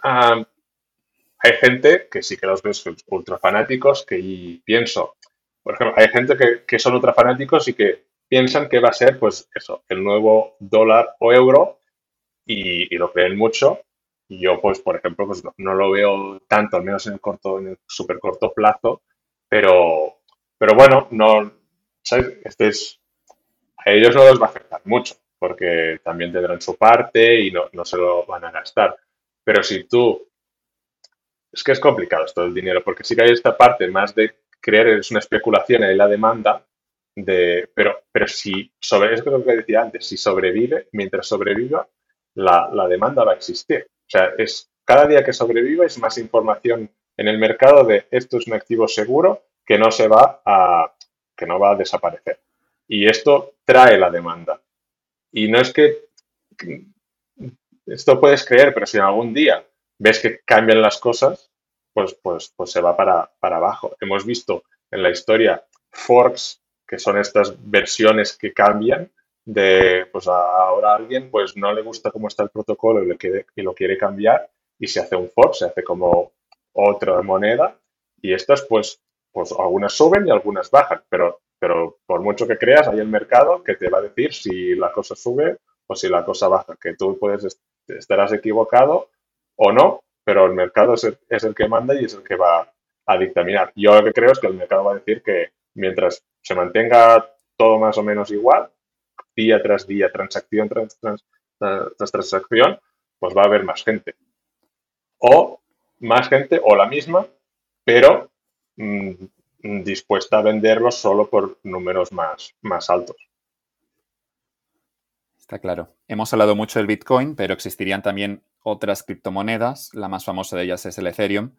hay gente que sí que los ves ultra fanáticos que pienso, por ejemplo, hay gente que, son ultra fanáticos y que piensan que va a ser, pues eso, el nuevo dólar o euro y, lo creen mucho. Y yo, pues, por ejemplo, pues no, lo veo tanto, al menos en el corto, en el súper corto plazo, pero, pero bueno, no, ¿sabes? Este es, a ellos no les va a afectar mucho, porque también tendrán su parte y no, no se lo van a gastar. Pero si tú es que es complicado esto del dinero, porque sí que hay esta parte más de creer, es una especulación en la demanda, de, pero, pero si sobre, es lo que decía antes, si sobrevive, mientras sobreviva, la, demanda va a existir. O sea, es cada día que sobreviva es más información en el mercado de esto es un activo seguro que no se va a, que no va a desaparecer. Y esto trae la demanda. Y no es que esto puedes creer, pero si algún día ves que cambian las cosas, pues, pues, pues se va para, para abajo. Hemos visto en la historia forks, que son estas versiones que cambian, de pues ahora alguien pues no le gusta cómo está el protocolo y, lo quiere cambiar y se hace un fork, se hace como otra moneda y estas pues, pues algunas suben y algunas bajan, pero, pero por mucho que creas hay el mercado que te va a decir si la cosa sube o si la cosa baja, que tú puedes estarás equivocado o no, pero el mercado es el, que manda y es el que va a dictaminar. Yo lo que creo es que el mercado va a decir que mientras se mantenga todo más o menos igual, día tras día, transacción tras, transacción, pues va a haber más gente. O más gente o la misma, pero mm, dispuesta a venderlo solo por números más, más altos. Está claro. Hemos hablado mucho del Bitcoin, pero existirían también otras criptomonedas. La más famosa de ellas es el Ethereum.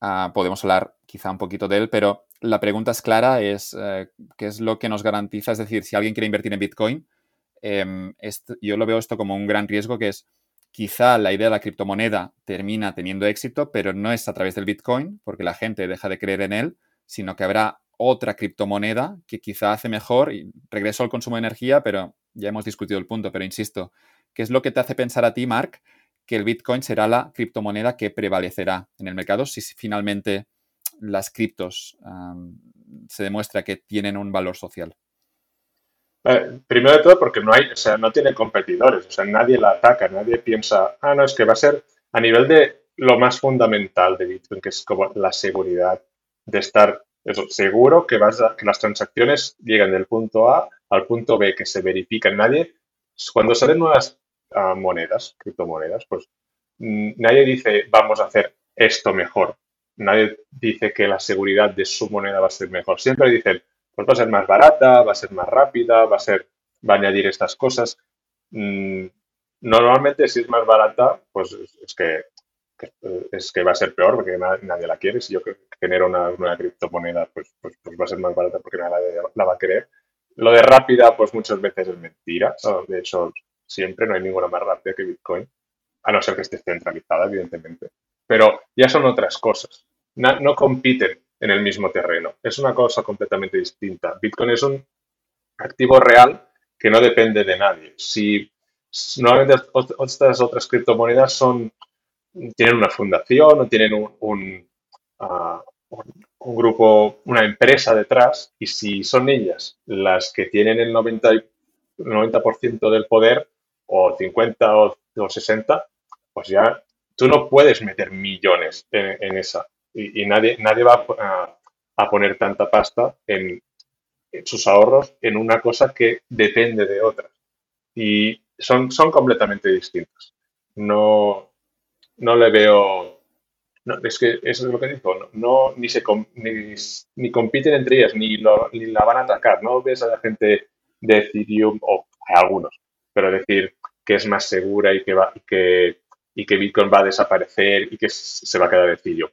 Ah, podemos hablar quizá un poquito de él, pero la pregunta es clara, es eh, qué es lo que nos garantiza, es decir, si alguien quiere invertir en Bitcoin, em, yo lo veo esto como un gran riesgo, que es quizá la idea de la criptomoneda termina teniendo éxito, pero no es a través del Bitcoin, porque la gente deja de creer en él, sino que habrá otra criptomoneda que quizá hace mejor, y regreso al consumo de energía, pero ya hemos discutido el punto, pero insisto, ¿qué es lo que te hace pensar a ti, Mark, que el Bitcoin será la criptomoneda que prevalecerá en el mercado si finalmente las criptos se demuestra que tienen un valor social? Eh, primero de todo porque no hay, o sea, no tiene competidores, o sea, nadie la ataca, nadie piensa, ah, no, es que va a ser a nivel de lo más fundamental de Bitcoin, que es como la seguridad de estar eso, seguro que, vas que las transacciones llegan del punto A al punto B, que se verifican. Nadie, cuando salen nuevas ah, monedas, criptomonedas, pues mm, nadie dice vamos a hacer esto mejor. Nadie dice que la seguridad de su moneda va a ser mejor. Siempre dicen, pues va a ser más barata, va a ser más rápida, va a ser, va a añadir estas cosas. Mm, normalmente si es más barata, pues es que es que va a ser peor porque nadie, la quiere. Si yo genero una, una criptomoneda, pues, pues, pues, va a ser más barata porque nadie la va a querer. Lo de rápida, pues muchas veces es mentira. De hecho, siempre no hay ninguna más rápida que Bitcoin, a no ser que esté centralizada, evidentemente. Pero ya son otras cosas. No, compiten en el mismo terreno. Es una cosa completamente distinta. Bitcoin es un activo real que no depende de nadie. Si normalmente estas otras criptomonedas son, tienen una fundación o tienen un, un, un, grupo, una empresa detrás y si son ellas las que tienen el 90, 90 del poder o 50 o, 60, pues ya tú no puedes meter millones en, esa y, nadie, nadie va a, poner tanta pasta en, sus ahorros en una cosa que depende de otra. Y son, son completamente distintas. No, no le veo. es que eso es lo que digo. No, ni, se, ni, compiten entre ellas, ni, ni la van a atacar. No ves a la gente de Ethereum, o a algunos, pero decir que es más segura y que, va, que, y que Bitcoin va a desaparecer y que se va a quedar Ethereum.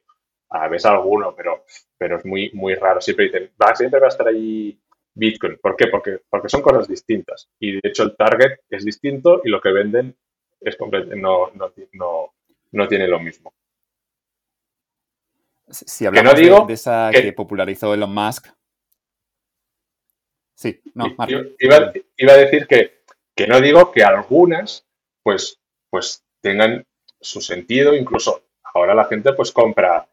A veces alguno, pero, pero es muy, muy raro. Siempre dicen, va, siempre va a estar ahí Bitcoin. ¿Por qué? Porque, porque son cosas distintas. Y de hecho el target es distinto y lo que venden es no, no, no, no tiene lo mismo. Si hablamos no digo de, esa que, popularizó Elon Musk. Sí, no, iba, iba, a decir que, que, no digo que algunas pues, pues tengan su sentido, incluso ahora la gente pues compra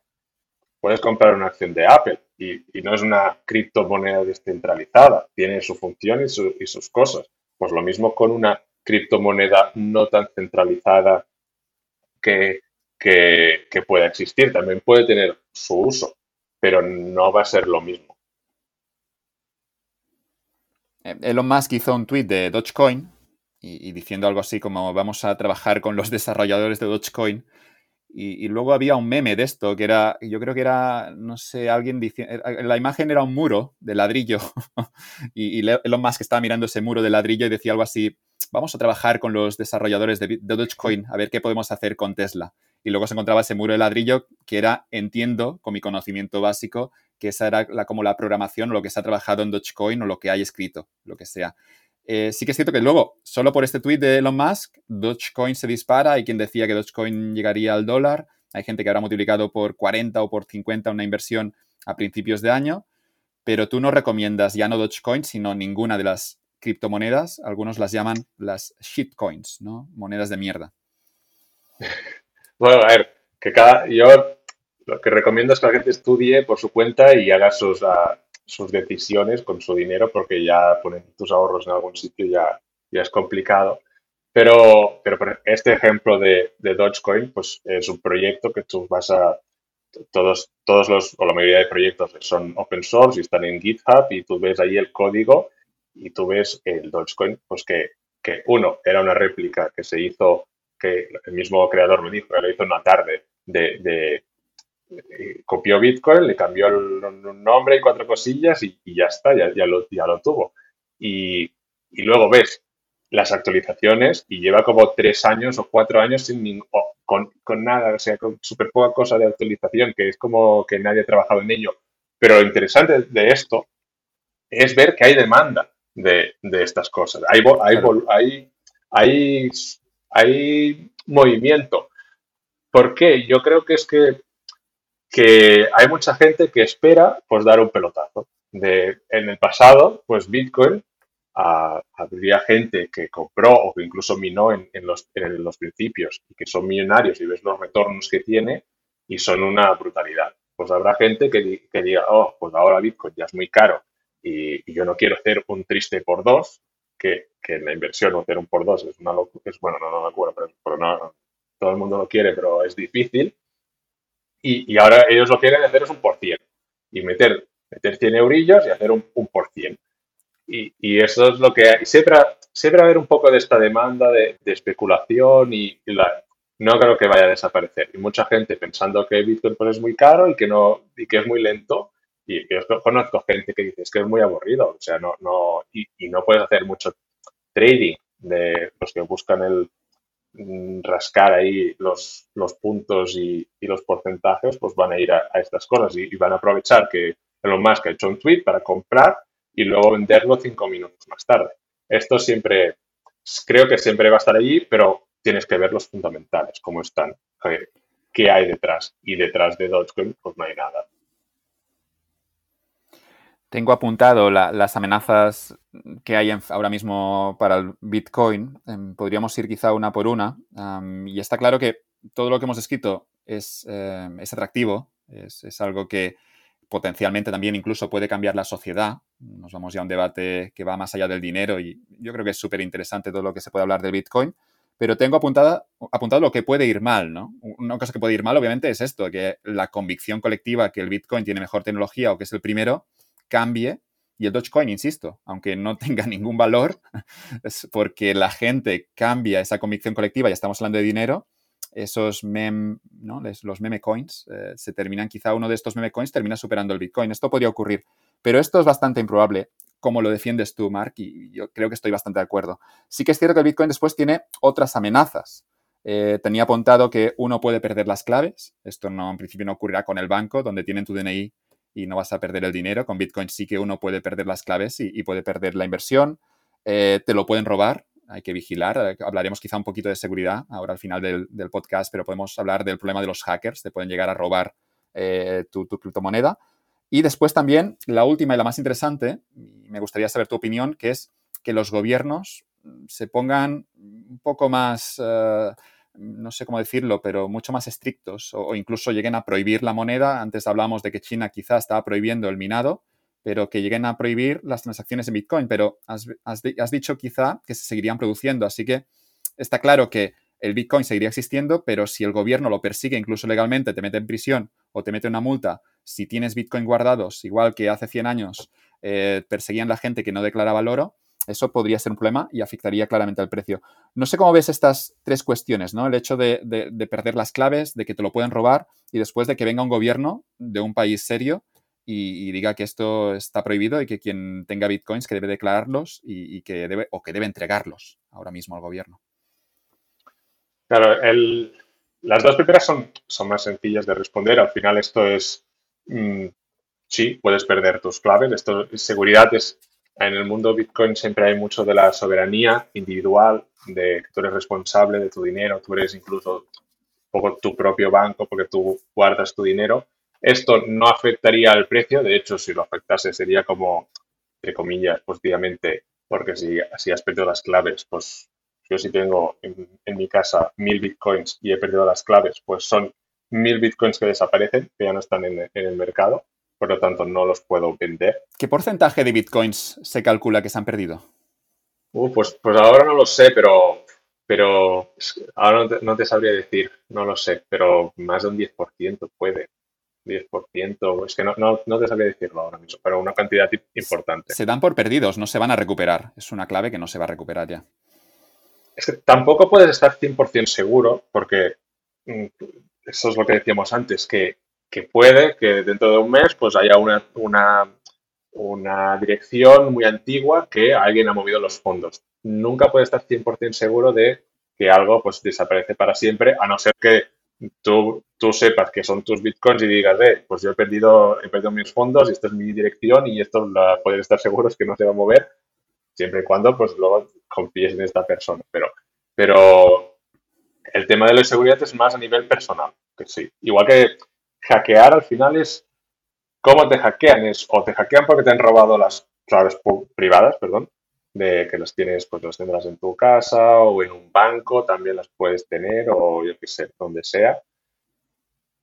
puedes comprar una acción de Apple y, no es una criptomoneda descentralizada, tiene su función y, sus cosas. Pues lo mismo con una criptomoneda no tan centralizada que, pueda existir. También puede tener su uso, pero no va a ser lo mismo. Eh, Elon Musk hizo un tweet de Dogecoin y, y, diciendo algo así como vamos a trabajar con los desarrolladores de Dogecoin y, luego había un meme de esto, que era, yo creo que era, no sé, alguien diciendo, eh, la imagen era un muro de ladrillo y, y Elon Musk estaba mirando ese muro de ladrillo y decía algo así, vamos a trabajar con los desarrolladores de, Dogecoin a ver qué podemos hacer con Tesla. Y luego se encontraba ese muro de ladrillo que era, entiendo, con mi conocimiento básico, que esa era la, como la programación o lo que se ha trabajado en Dogecoin o lo que hay escrito, lo que sea. Eh, sí que es cierto que luego, solo por este tweet de Elon Musk, Dogecoin se dispara. Hay quien decía que Dogecoin llegaría al dólar. Hay gente que habrá multiplicado por 40 o por 50 una inversión a principios de año. Pero tú no recomiendas ya no Dogecoin, sino ninguna de las criptomonedas. Algunos las llaman las shitcoins, ¿no? Monedas de mierda. Bueno, a ver, que cada. Yo lo que recomiendo es que la gente estudie por su cuenta y haga sus, uh, sus decisiones con su dinero porque ya poner tus ahorros en algún sitio ya, ya es complicado. Pero, pero este ejemplo de, de Dogecoin, pues es un proyecto que tú vas a, todos, todos los, o la mayoría de proyectos son open source y están en GitHub y tú ves ahí el código y tú ves el Dogecoin, pues que, que uno, era una réplica que se hizo, que el mismo creador me dijo que lo hizo una tarde de, de, eh, copió Bitcoin, le cambió el nombre y cuatro cosillas y, ya está, ya, ya, lo, ya lo tuvo. Y, y, luego ves las actualizaciones y lleva como tres años o cuatro años sin con, con, nada, o sea, con súper poca cosa de actualización, que es como que nadie ha trabajado en ello. Pero lo interesante de esto es ver que hay demanda de, de estas cosas. Hay, hay, hay, hay, hay movimiento. ¿Por qué? Yo creo que es que que hay mucha gente que espera pues dar un pelotazo. De, en el pasado, pues Bitcoin habría gente que compró o que incluso minó en, los, en, los, principios y que son millonarios y ves los retornos que tiene y son una brutalidad. Pues habrá gente que, que diga, oh, pues ahora Bitcoin ya es muy caro y, yo no quiero hacer un triste por dos, que, que la inversión hacer un por dos es una locura, es, bueno, no, no me acuerdo, pero, pero no, todo el mundo lo quiere, pero es difícil y, ahora ellos lo quieren hacer es un por cien y meter, meter 100 eurillos y hacer un, un por cien. Y, y, eso es lo que hay. Siempre, siempre va a haber un poco de esta demanda de, especulación y, la, no creo que vaya a desaparecer. Y mucha gente pensando que Bitcoin pues, es muy caro y que, no, y que es muy lento. Y yo conozco gente que dice que es muy aburrido, o sea, no, no, y, y no puedes hacer mucho trading de los que buscan el, rascar ahí los, los puntos y, los porcentajes, pues van a ir a, estas cosas y, van a aprovechar que Elon Musk ha hecho un tweet para comprar y luego venderlo cinco minutos más tarde. Esto siempre, creo que siempre va a estar allí, pero tienes que ver los fundamentales, cómo están, qué hay detrás. Y detrás de Dogecoin, pues no hay nada. Tengo apuntado las amenazas que hay ahora mismo para el Bitcoin. Em, podríamos ir quizá una por una. y está claro que todo lo que hemos escrito es, em, atractivo, es, algo que potencialmente también incluso puede cambiar la sociedad. Nos vamos ya a un debate que va más allá del dinero y yo creo que es súper interesante todo lo que se puede hablar del Bitcoin. Pero tengo apuntada, apuntado lo que puede ir mal, ¿no? Una cosa que puede ir mal, obviamente, es esto, que la convicción colectiva que el Bitcoin tiene mejor tecnología o que es el primero, cambie. Y el Dogecoin, insisto, aunque no tenga ningún valor, es porque la gente cambia esa convicción colectiva, ya estamos hablando de dinero, esos mem, ¿no? los meme coins eh, se terminan, quizá uno de estos meme coins termina superando el Bitcoin. Esto podría ocurrir, pero esto es bastante improbable, como lo defiendes tú, Mark, y yo creo que estoy bastante de acuerdo. Sí que es cierto que el Bitcoin después tiene otras amenazas. Eh, tenía apuntado que uno puede perder las claves. Esto no, en principio no ocurrirá con el banco, donde tienen tu DNI y no vas a perder el dinero. Con Bitcoin sí que uno puede perder las claves y, puede perder la inversión. Eh, te lo pueden robar, hay que vigilar. Eh, hablaremos quizá un poquito de seguridad ahora al final del, podcast, pero podemos hablar del problema de los hackers, te pueden llegar a robar eh, tu, criptomoneda. Y después también la última y la más interesante, me gustaría saber tu opinión, que es que los gobiernos se pongan un poco más no sé cómo decirlo, pero mucho más estrictos o, incluso lleguen a prohibir la moneda. Antes hablábamos de que China quizá estaba prohibiendo el minado, pero que lleguen a prohibir las transacciones en Bitcoin. Pero has, dicho quizá que se seguirían produciendo. Así que está claro que el Bitcoin seguiría existiendo, pero si el gobierno lo persigue incluso legalmente, te mete en prisión o te mete una multa, si tienes Bitcoin guardados, igual que hace 100 años eh, perseguían la gente que no declaraba el oro, eso podría ser un problema y afectaría claramente al precio. No sé cómo ves estas tres cuestiones, ¿no? El hecho de, perder las claves, de que te lo pueden robar y después de que venga un gobierno de un país serio y, diga que esto está prohibido y que quien tenga bitcoins que debe declararlos y, que debe o que debe entregarlos ahora mismo al gobierno. Claro, las dos primeras son, son más sencillas de responder. Al final esto es, mm, sí, puedes perder tus claves. Esto, seguridad es en el mundo Bitcoin siempre hay mucho de la soberanía individual, de que tú eres responsable de tu dinero, tú eres incluso poco tu propio banco porque tú guardas tu dinero. Esto no afectaría al precio, de hecho, si lo afectase sería como, entre comillas, positivamente, porque si, si has perdido las claves, pues yo si tengo en, mi casa mil bitcoins y he perdido las claves, pues son mil bitcoins que desaparecen, que ya no están en el mercado por lo tanto no los puedo vender. ¿Qué porcentaje de bitcoins se calcula que se han perdido? Uh, pues, pues ahora no lo sé, pero, pero ahora no te, sabría decir, no lo sé, pero más de un 10% puede. 10%, es que no, no, te sabría decirlo ahora mismo, pero una cantidad importante. Se dan por perdidos, no se van a recuperar. Es una clave que no se va a recuperar ya. Es que tampoco puedes estar 100% seguro, porque mm, eso es lo que decíamos antes, que que puede que dentro de un mes pues haya una, una, una dirección muy antigua que alguien ha movido los fondos. Nunca puedes estar 100% seguro de que algo pues desaparece para siempre, a no ser que tú, tú sepas que son tus bitcoins y digas, eh, pues yo he perdido, he perdido mis fondos y esta es mi dirección y esto la, puedes estar seguros que no se va a mover, siempre y cuando pues luego confíes en esta persona. Pero, pero el tema de la seguridad es más a nivel personal, que sí. Igual que hackear al final es cómo te hackean, es o te hackean porque te han robado las claves privadas, perdón, de que las tienes, pues las tendrás en tu casa o en un banco, también las puedes tener o yo qué sé, donde sea.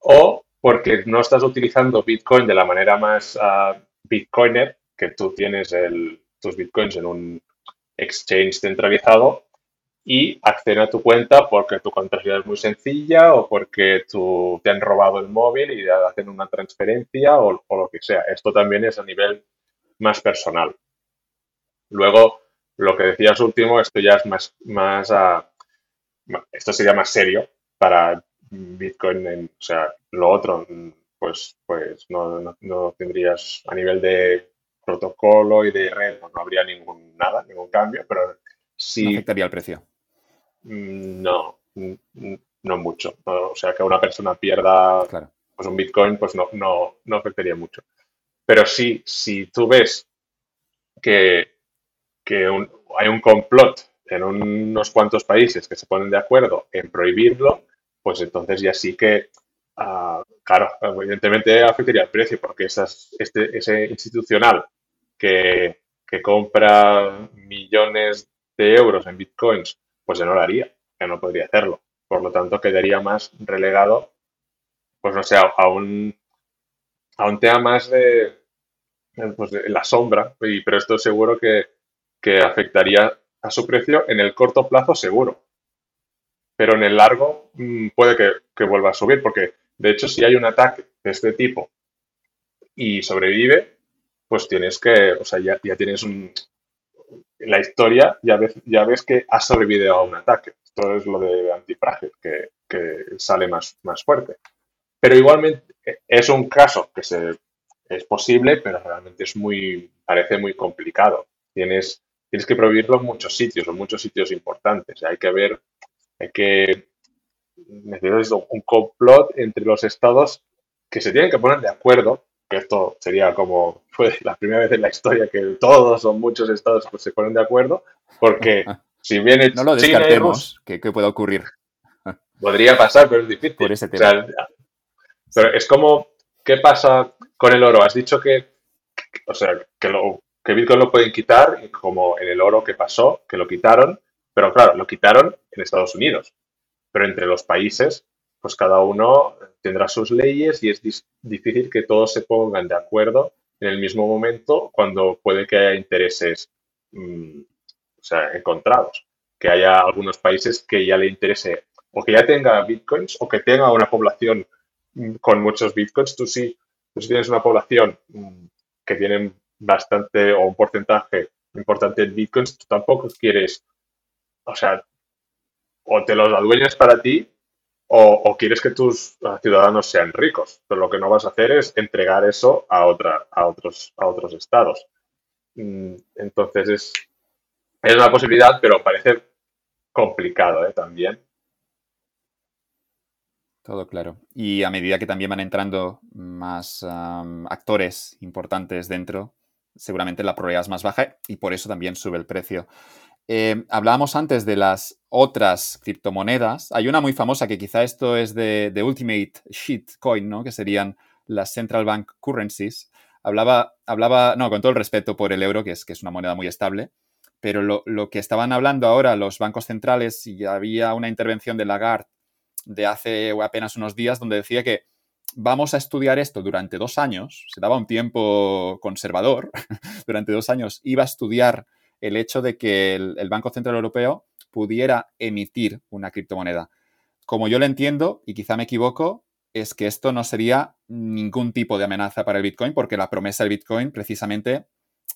O porque no estás utilizando Bitcoin de la manera más uh, Bitcoiner, que tú tienes el, tus Bitcoins en un exchange centralizado y acceden a tu cuenta porque tu contraseña es muy sencilla o porque tú, te han robado el móvil y hacen una transferencia o, lo que sea. Esto también es a nivel más personal. Luego, lo que decías último, esto ya es más, más esto sería más serio para Bitcoin, o sea, lo otro, pues, pues no, no, tendrías a nivel de protocolo y de red, no, habría ningún nada, ningún cambio, pero sí. No afectaría el precio. Mm, no, mm, no mucho. O sea, que una persona pierda pues un Bitcoin, pues no, no, no afectaría mucho. Pero sí, si tú ves que, hay un complot en unos cuantos países que se ponen de acuerdo en prohibirlo, pues entonces ya sí que, ah, claro, evidentemente afectaría el precio, porque esas, este, ese institucional que, que compra millones de euros en bitcoins, pues ya no lo haría, ya no podría hacerlo. Por lo tanto, quedaría más relegado, pues no sé, a un, a un tema más de, pues la sombra, y, pero esto seguro que, que afectaría a su precio en el corto plazo seguro. Pero en el largo mm, puede que, que, vuelva a subir, porque de hecho si hay un ataque de este tipo y sobrevive, pues tienes que, o sea, ya, ya tienes un... La historia ya ves, ya ves que ha sobrevivido a un ataque. Esto es lo de antifrágil, que, sale más, fuerte. Pero igualmente es un caso que es posible, pero realmente es muy, parece muy complicado. Tienes, tienes que prohibirlo en muchos sitios, en muchos sitios importantes. Hay que ver, hay que, necesitas un complot entre los estados que se tienen que poner de acuerdo, que esto sería como, fue la primera vez en la historia que todos o muchos estados pues, se ponen de acuerdo, porque si viene No lo descartemos, que, pueda ocurrir. Podría pasar, pero es difícil. Por ese tema. pero es como, ¿qué pasa con el oro, has dicho que, o sea, que, lo, que Bitcoin lo pueden quitar, como en el oro que pasó, que lo quitaron, pero claro, lo quitaron en Estados Unidos. Pero entre los países, pues cada uno tendrá sus leyes y es difícil que todos se pongan de acuerdo en el mismo momento cuando puede que haya intereses mm, o sea, encontrados. Que haya algunos países que ya le interese o que ya tenga bitcoins o que tenga una población mm, con muchos bitcoins. Tú sí si tienes una población mm, que tiene bastante o un porcentaje importante en bitcoins, tú tampoco quieres, o sea, o te los adueñas para ti o, quieres que tus ciudadanos sean ricos. Pero lo que no vas a hacer es entregar eso a otros estados. Mm, entonces es, es una posibilidad, pero parece complicado ¿eh? también. Todo claro. Y a medida que también van entrando más actores importantes dentro, seguramente la probabilidad es más baja y por eso también sube el precio. Eh, hablábamos antes de las otras criptomonedas. Hay una muy famosa que quizá esto es de, Ultimate Shitcoin, ¿no? Que serían las Central Bank Currencies. Hablaba, hablaba, no, con todo el respeto por el euro, que es, que es una moneda muy estable, pero lo, lo que estaban hablando ahora los bancos centrales, y había una intervención de Lagarde de hace apenas unos días donde decía que vamos a estudiar esto durante dos años, se daba un tiempo conservador, durante dos años iba a estudiar el hecho de que el, Banco Central Europeo pudiera emitir una criptomoneda. Como yo lo entiendo, y quizá me equivoco, es que esto no sería ningún tipo de amenaza para el Bitcoin, porque la promesa del Bitcoin precisamente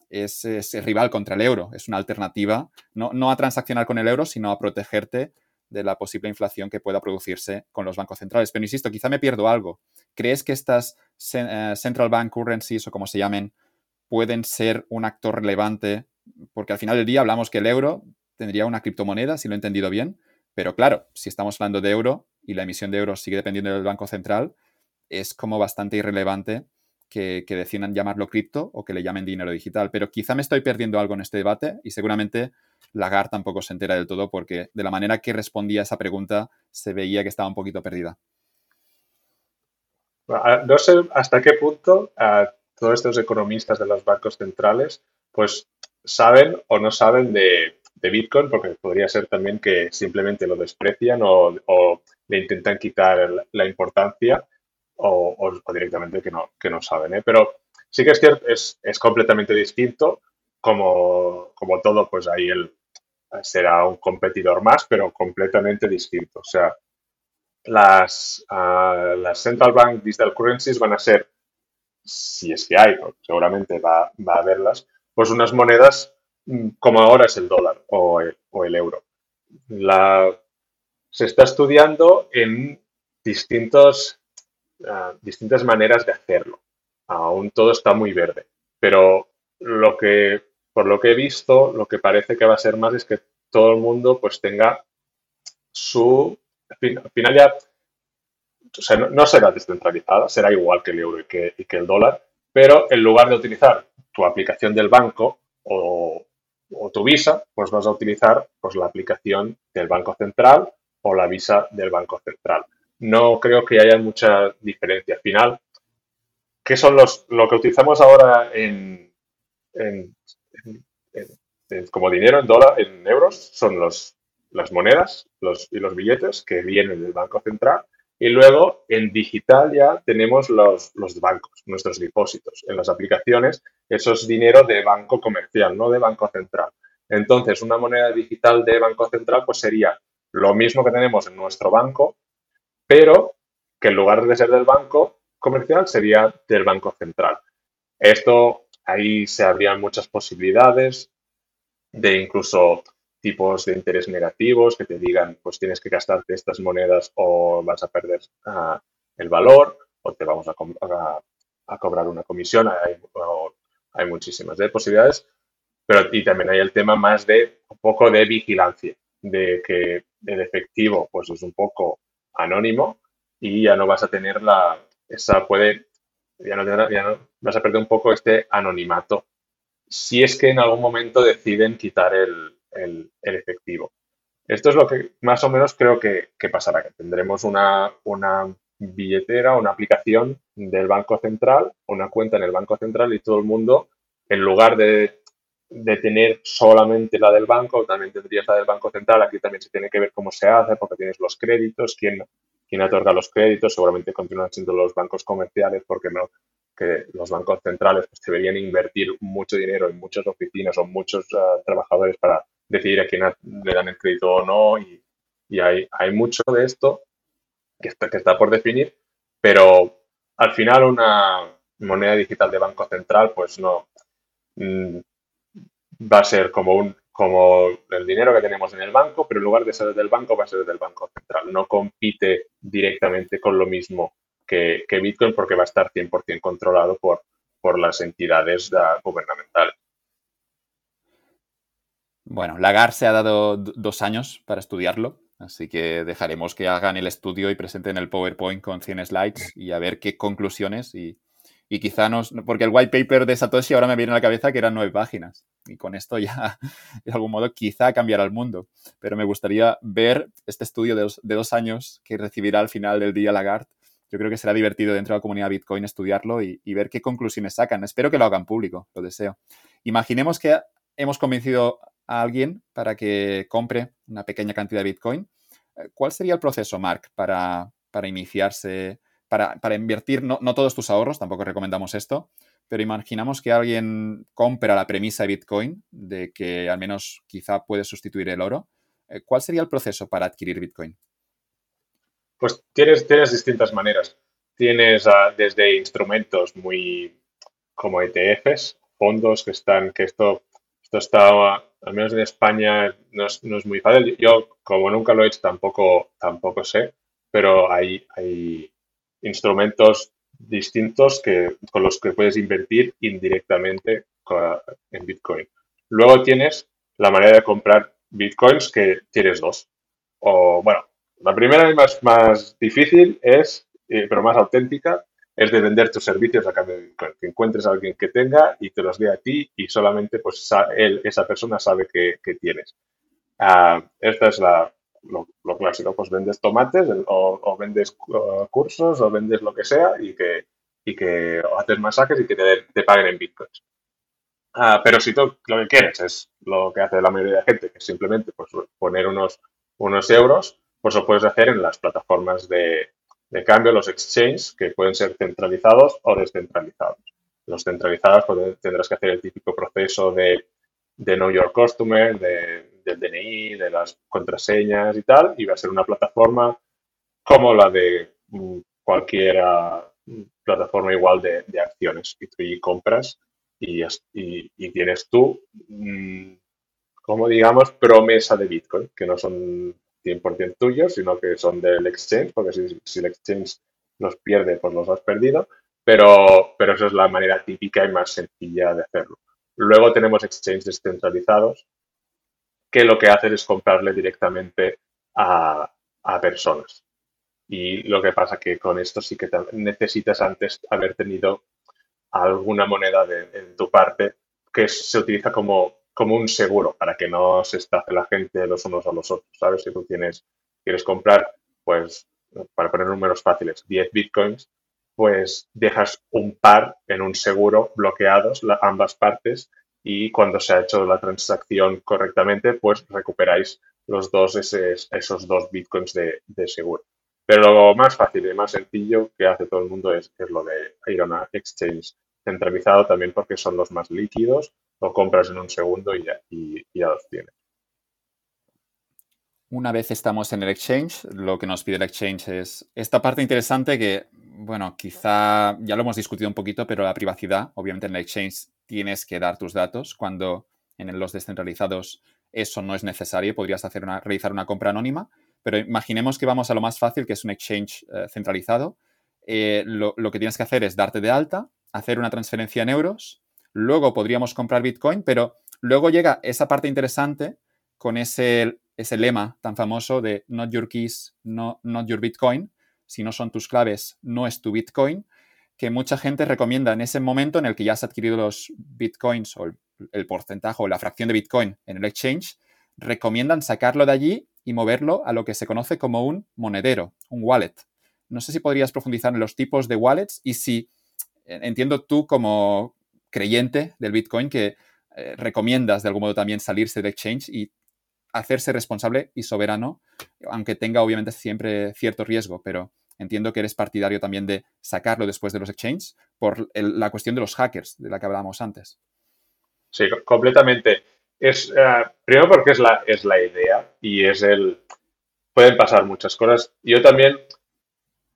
es, es rival contra el euro, es una alternativa, no, no a transaccionar con el euro, sino a protegerte de la posible inflación que pueda producirse con los bancos centrales. Pero insisto, quizá me pierdo algo. ¿Crees que estas eh, central bank currencies o como se llamen pueden ser un actor relevante? Porque al final del día hablamos que el euro tendría una criptomoneda, si lo he entendido bien. Pero claro, si estamos hablando de euro y la emisión de euros sigue dependiendo del Banco Central, es como bastante irrelevante que, que, decidan llamarlo cripto o que le llamen dinero digital. Pero quizá me estoy perdiendo algo en este debate y seguramente Lagarde tampoco se entera del todo porque de la manera que respondía a esa pregunta se veía que estaba un poquito perdida. No sé hasta qué punto todos estos economistas de los bancos centrales pues saben o no saben de, Bitcoin, porque podría ser también que simplemente lo desprecian o, le intentan quitar la importancia o, directamente que no, que no saben. ¿eh? Pero sí que es cierto, es, es completamente distinto como, como todo, pues ahí él será un competidor más, pero completamente distinto. O sea, las, uh, las Central Bank Digital Currencies van a ser, si es que hay, seguramente va, va, a haberlas, pues unas monedas mm, como ahora es el dólar o el, euro. Se está estudiando en distintos, uh, distintas maneras de hacerlo. Aún todo está muy verde, pero lo que por lo que he visto, lo que parece que va a ser más es que todo el mundo pues tenga su... Al final ya o sea, no, será descentralizada, será igual que el euro y que, el dólar, pero en lugar de utilizar tu aplicación del banco o, tu visa, pues vas a utilizar pues, la aplicación del Banco Central o la visa del Banco Central. No creo que haya mucha diferencia. Al final, ¿qué son los, lo que utilizamos ahora en, como dinero en dólar, en euros, son los, las monedas los, y los billetes que vienen del Banco Central. Y luego en digital ya tenemos los, los bancos, nuestros depósitos. En las aplicaciones, eso es dinero de banco comercial, no de Banco Central. Entonces, una moneda digital de Banco Central pues sería lo mismo que tenemos en nuestro banco, pero que en lugar de ser del banco comercial sería del Banco Central. Esto, ahí se abrían muchas posibilidades de incluso tipos de interés negativos que te digan, pues tienes que gastarte estas monedas o vas a perder ah, el valor o te vamos a, cobrar una comisión. Hay, hay muchísimas posibilidades, pero y también hay el tema más de un poco de vigilancia, de que el efectivo pues es un poco anónimo y ya no vas a tener la, esa puede, ya no, ya no vas a perder un poco este anonimato si es que en algún momento deciden quitar el, el, efectivo. Esto es lo que más o menos creo que, pasará, que tendremos una, una billetera, una aplicación del Banco Central, una cuenta en el Banco Central y todo el mundo, en lugar de, de, tener solamente la del banco, también tendrías la del Banco Central. Aquí también se tiene que ver cómo se hace, porque tienes los créditos, quién, quién otorga los créditos, seguramente continúan siendo los bancos comerciales, porque no, que los bancos centrales pues, deberían invertir mucho dinero en muchas oficinas o muchos ah, trabajadores para decidir a quién le dan el crédito o no. Y, hay, hay, mucho de esto que está, que está por definir, pero al final una moneda digital de banco central pues no mm, va a ser como un como el dinero que tenemos en el banco, pero en lugar de ser del banco va a ser del banco central. No compite directamente con lo mismo que, Bitcoin porque va a estar 100% controlado por, por las entidades gubernamentales. Bueno, Lagar se ha dado dos años para estudiarlo, así que dejaremos que hagan el estudio y presenten el PowerPoint con 100 slides y a ver qué conclusiones y, y quizá nos... Porque el white paper de Satoshi ahora me viene a la cabeza que eran nueve páginas y con esto ya, de algún modo, quizá cambiará el mundo. Pero me gustaría ver este estudio de dos, de dos años que recibirá al final del día Lagarde yo creo que será divertido dentro de la comunidad Bitcoin estudiarlo y, ver qué conclusiones sacan. Espero que lo hagan público, lo deseo. Imaginemos que hemos convencido a alguien para que compre una pequeña cantidad de Bitcoin. Eh, ¿Cuál sería el proceso, Mark, para, iniciarse, para, invertir, no, todos tus ahorros, tampoco recomendamos esto, pero imaginamos que alguien compra la premisa de Bitcoin, de que al menos quizá puede sustituir el oro. Eh, ¿Cuál sería el proceso para adquirir Bitcoin? Pues tienes, tienes distintas maneras. Tienes ah, desde instrumentos muy como ETFs, fondos que están, que esto, esto está, al menos en España, no es, muy fácil. Yo, como nunca lo he hecho, tampoco, tampoco sé, pero hay, hay instrumentos distintos que, con los que puedes invertir indirectamente en Bitcoin. Luego tienes la manera de comprar Bitcoins que tienes dos. O, bueno, la primera y más, más difícil es, eh, pero más auténtica, es de vender tus servicios a de Que encuentres a alguien que tenga y te los dé a ti y solamente pues él, esa persona sabe que, tienes. Uh, esta es la, lo, clásico, pues vendes tomates o, vendes uh, cursos o vendes lo que sea y que, y que haces masajes y que te, paguen en bitcoins. Uh, pero si tú lo que quieres es lo que hace la mayoría de la gente, que simplemente pues, poner unos, unos euros pues lo puedes hacer en las plataformas de, cambio, los exchanges, que pueden ser centralizados o descentralizados. Los centralizados pues, tendrás que hacer el típico proceso de, de Know Your Customer, de, del DNI, de las contraseñas y tal, y va a ser una plataforma como la de mm, cualquier mm, plataforma igual de, acciones. Y tú compras y, y, tienes tú, mm, como digamos, promesa de Bitcoin, que no son 100% tuyos, sino que son del exchange, porque si, el exchange los pierde, pues los has perdido, pero, pero eso es la manera típica y más sencilla de hacerlo. Luego tenemos exchanges descentralizados que lo que hacen es comprarle directamente a, personas. Y lo que pasa que con esto sí que necesitas antes haber tenido alguna moneda de, en tu parte que se utiliza como como un seguro para que no se estafe la gente los unos a los otros, ¿sabes? Si tú tienes, quieres comprar, pues, para poner números fáciles, 10 bitcoins, pues dejas un par en un seguro bloqueados, ambas partes, y cuando se ha hecho la transacción correctamente, pues recuperáis los dos, esos dos bitcoins de, seguro. Pero lo más fácil y más sencillo que hace todo el mundo es, es lo de ir a una exchange centralizado también porque son los más líquidos, lo compras en un segundo y ya, y ya los tienes. Una vez estamos en el exchange, lo que nos pide el exchange es esta parte interesante que, bueno, quizá ya lo hemos discutido un poquito, pero la privacidad, obviamente en el exchange tienes que dar tus datos, cuando en los descentralizados eso no es necesario, podrías hacer una, realizar una compra anónima, pero imaginemos que vamos a lo más fácil, que es un exchange eh, centralizado. Eh, lo, lo que tienes que hacer es darte de alta, hacer una transferencia en euros, luego podríamos comprar Bitcoin, pero luego llega esa parte interesante con ese ese lema tan famoso de not your keys, no, not your Bitcoin, si no son tus claves, no es tu Bitcoin, que mucha gente recomienda en ese momento en el que ya has adquirido los Bitcoins o el, porcentaje o la fracción de Bitcoin en el exchange, recomiendan sacarlo de allí y moverlo a lo que se conoce como un monedero, un wallet. No sé si podrías profundizar en los tipos de wallets y si entiendo tú como creyente del Bitcoin que eh, recomiendas de algún modo también salirse de exchange y hacerse responsable y soberano, aunque tenga obviamente siempre cierto riesgo, pero entiendo que eres partidario también de sacarlo después de los exchanges por la cuestión de los hackers de la que hablábamos antes. Sí, completamente. Es, eh, primero porque es la, es la idea y es el... Pueden pasar muchas cosas. Yo también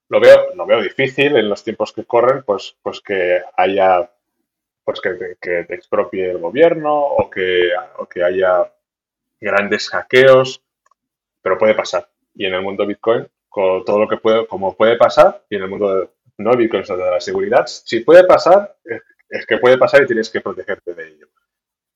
lo veo, lo veo difícil en los tiempos que corren, pues, pues que haya pues que, que te expropie el gobierno o que, o que haya grandes hackeos, pero puede pasar. Y en el mundo Bitcoin, con todo lo que puede, como puede pasar, y en el mundo de, no Bitcoin, de la seguridad, si puede pasar, es que puede pasar y tienes que protegerte de ello.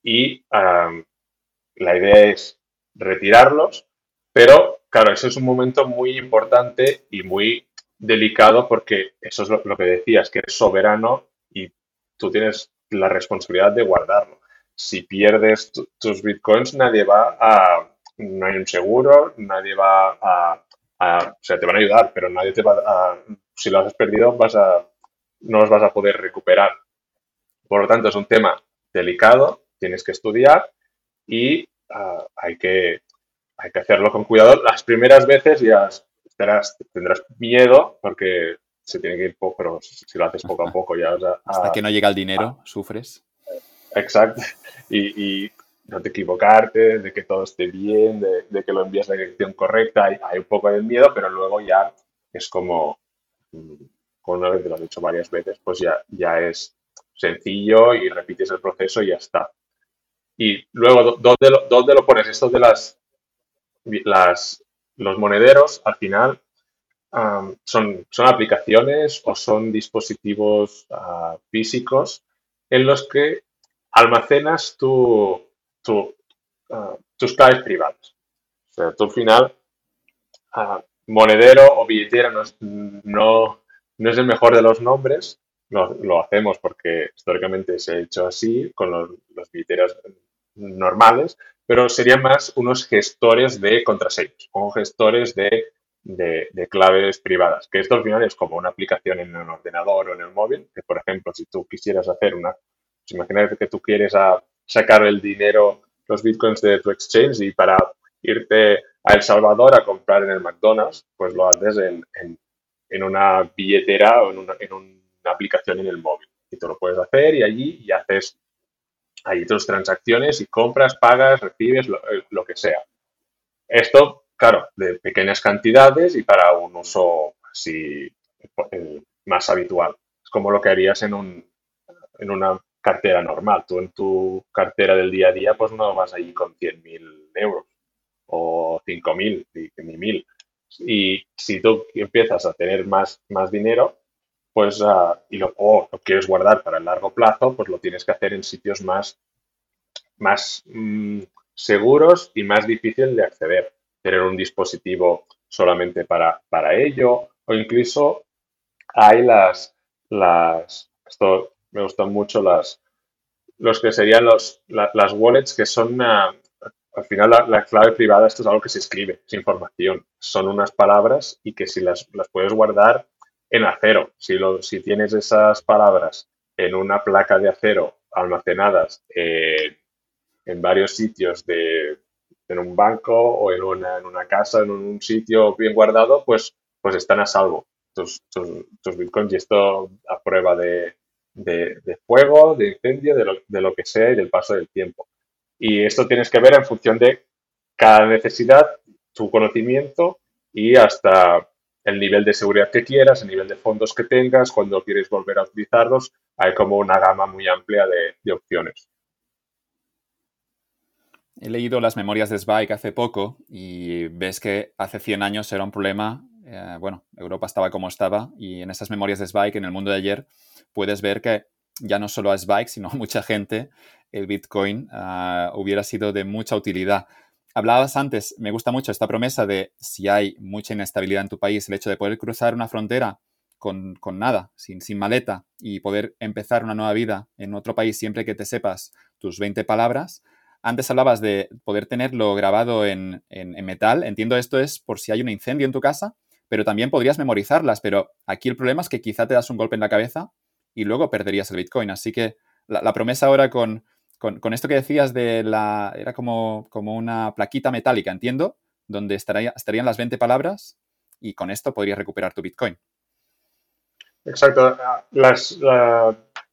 Y la idea es retirarlos, pero claro, eso es un momento muy importante y muy delicado porque eso es lo, lo que decías, que eres soberano y tú tienes la responsabilidad de guardarlo si pierdes tus bitcoins, nadie va a, no hay un seguro, nadie va a, o sea, te van a ayudar, pero nadie te va a, si lo has perdido, vas a, no los vas a poder recuperar. Por lo tanto, es un tema delicado, tienes que estudiar y ah, hay, que, hay que hacerlo con cuidado. Las primeras veces ya tendrás, tendrás miedo porque se tiene que ir poco, pero si lo haces poco a poco ya... Hasta que no llega el dinero, sufres. Exacto. Y, no te equivocarte, de que todo esté bien, de, que lo envías en la dirección correcta. Hay, un poco de miedo, pero luego ya es como, mm, una vez lo has hecho varias veces, pues ya, ya es sencillo y repites el proceso y ya está. Y luego, ¿dónde lo, dónde lo pones? Esto de las, las, los monederos, al final, son, son aplicaciones o son dispositivos ah, físicos en los que almacenas tu, ah, tus claves privadas. O sea, tú al final, ah, monedero o billetera no es, no, es el mejor de los nombres, lo, lo, hacemos porque históricamente se ha hecho así con los, los billeteras normales, pero serían más unos gestores de contraseñas o gestores de, de, claves privadas, que esto al final es como una aplicación en un ordenador o en el móvil, que por ejemplo si tú quisieras hacer una imagínate que tú quieres sacar el dinero, los bitcoins de tu exchange y para irte a El Salvador a comprar en el McDonald's, pues lo haces en, una billetera o en una, aplicación en el móvil. Y tú lo puedes hacer y allí y haces ahí tus transacciones y compras, pagas, recibes, lo, eh, que sea. Esto, claro, de pequeñas cantidades y para un uso así eh, más habitual. Es como lo que harías en, un, en una cartera normal. Tú en tu cartera del día a día, pues no vas allí con 100.000 euros o 5.000 ni 1.000. Y si tú empiezas a tener más, más dinero, pues uh, y lo, quieres guardar para el largo plazo, pues lo tienes que hacer en sitios más, más mm, seguros y más difícil de acceder. Tener un dispositivo solamente para, para ello o incluso hay las, las, esto me gustan mucho las, los que serían los, las wallets que son, al final la, clave privada, esto es algo que se escribe, es información, son unas palabras y que si las, las puedes guardar en acero, si, lo, si tienes esas palabras en una placa de acero almacenadas en varios sitios de, en un banco o en una, en una casa, en un sitio bien guardado, pues, pues están a salvo tus, tus, bitcoins y esto a prueba de, de, fuego, de incendio, de lo, de lo, que sea y del paso del tiempo. Y esto tienes que ver en función de cada necesidad, tu conocimiento y hasta el nivel de seguridad que quieras, el nivel de fondos que tengas, cuando quieres volver a utilizarlos, hay como una gama muy amplia de, de opciones. He leído las memorias de Zweig hace poco y ves que hace 100 años era un problema. Eh, bueno, Europa estaba como estaba y en esas memorias de Zweig, en el mundo de ayer, puedes ver que ya no solo a Zweig, sino a mucha gente, el Bitcoin ah, hubiera sido de mucha utilidad. Hablabas antes, me gusta mucho esta promesa de si hay mucha inestabilidad en tu país, el hecho de poder cruzar una frontera con, nada, sin, sin maleta y poder empezar una nueva vida en otro país siempre que te sepas tus 20 palabras antes hablabas de poder tenerlo grabado en, metal. Entiendo esto es por si hay un incendio en tu casa, pero también podrías memorizarlas. Pero aquí el problema es que quizá te das un golpe en la cabeza y luego perderías el Bitcoin. Así que la, promesa ahora con, esto que decías de la... era como, como una plaquita metálica, entiendo, donde estaría, estarían las 20 palabras y con esto podrías recuperar tu Bitcoin. Exacto. Las,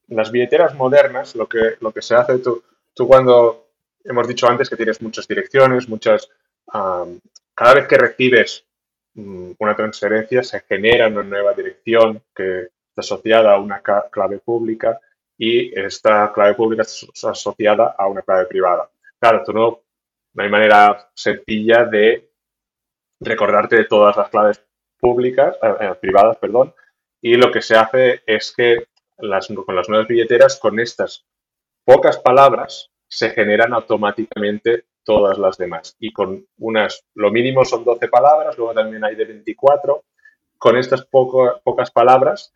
las billeteras modernas, lo que, lo que se hace, tú, tú cuando hemos dicho antes que tienes muchas direcciones, muchas... cada vez que recibes mm, una transferencia se genera una nueva dirección que está asociada a una clave pública y esta clave pública está asociada a una clave privada. Claro, tú no, hay manera sencilla de recordarte de todas las claves públicas, eh, eh, privadas, perdón, y lo que se hace es que con las nuevas billeteras, con estas pocas palabras, se generan automáticamente todas las demás. Y con unas, lo mínimo son 12 palabras, luego también hay de 24. Con estas pocas palabras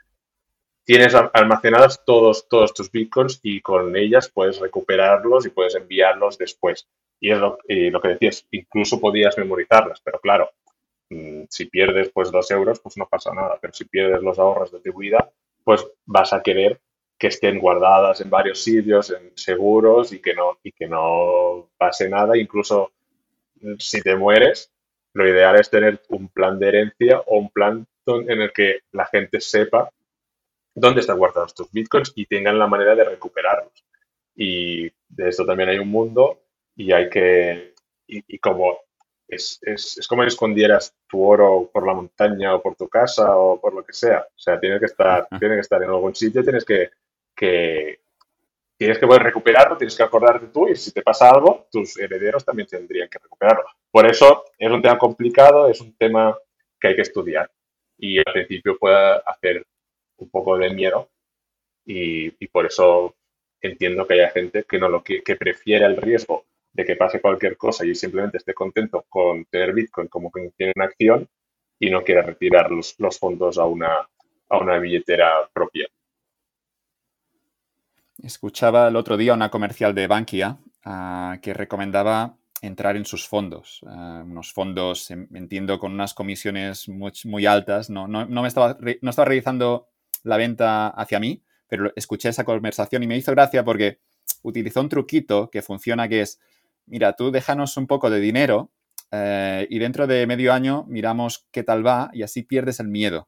tienes almacenadas todos, todos tus bitcoins y con ellas puedes recuperarlos y puedes enviarlos después. Y es lo, lo que decías, incluso podías memorizarlas, pero claro, mm, si pierdes pues dos euros, pues no pasa nada, pero si pierdes los ahorros de tu vida, pues vas a querer que estén guardadas en varios sitios, en seguros y que no, y que no pase nada. Incluso si te mueres, lo ideal es tener un plan de herencia o un plan en el que la gente sepa dónde están guardados tus bitcoins y tengan la manera de recuperarlos. Y de esto también hay un mundo y hay que, y, como es, es, es, como si escondieras tu oro por la montaña o por tu casa o por lo que sea. O sea, tiene que estar, tiene que estar en algún sitio, tienes que que tienes que poder recuperarlo, tienes que acordarte tú y si te pasa algo, tus herederos también tendrían que recuperarlo. Por eso es un tema complicado, es un tema que hay que estudiar y al principio puede hacer un poco de miedo y, por eso entiendo que haya gente que no lo que, prefiere el riesgo de que pase cualquier cosa y simplemente esté contento con tener Bitcoin como que tiene una acción y no quiera retirar los, los fondos a una, a una billetera propia. Escuchaba el otro día una comercial de Bankia ah, que recomendaba entrar en sus fondos. Ah, unos fondos, em, entiendo, con unas comisiones muy, altas. No, no, no, me estaba, no estaba realizando la venta hacia mí, pero escuché esa conversación y me hizo gracia porque utilizó un truquito que funciona que es, mira, tú déjanos un poco de dinero eh, y dentro de medio año miramos qué tal va y así pierdes el miedo.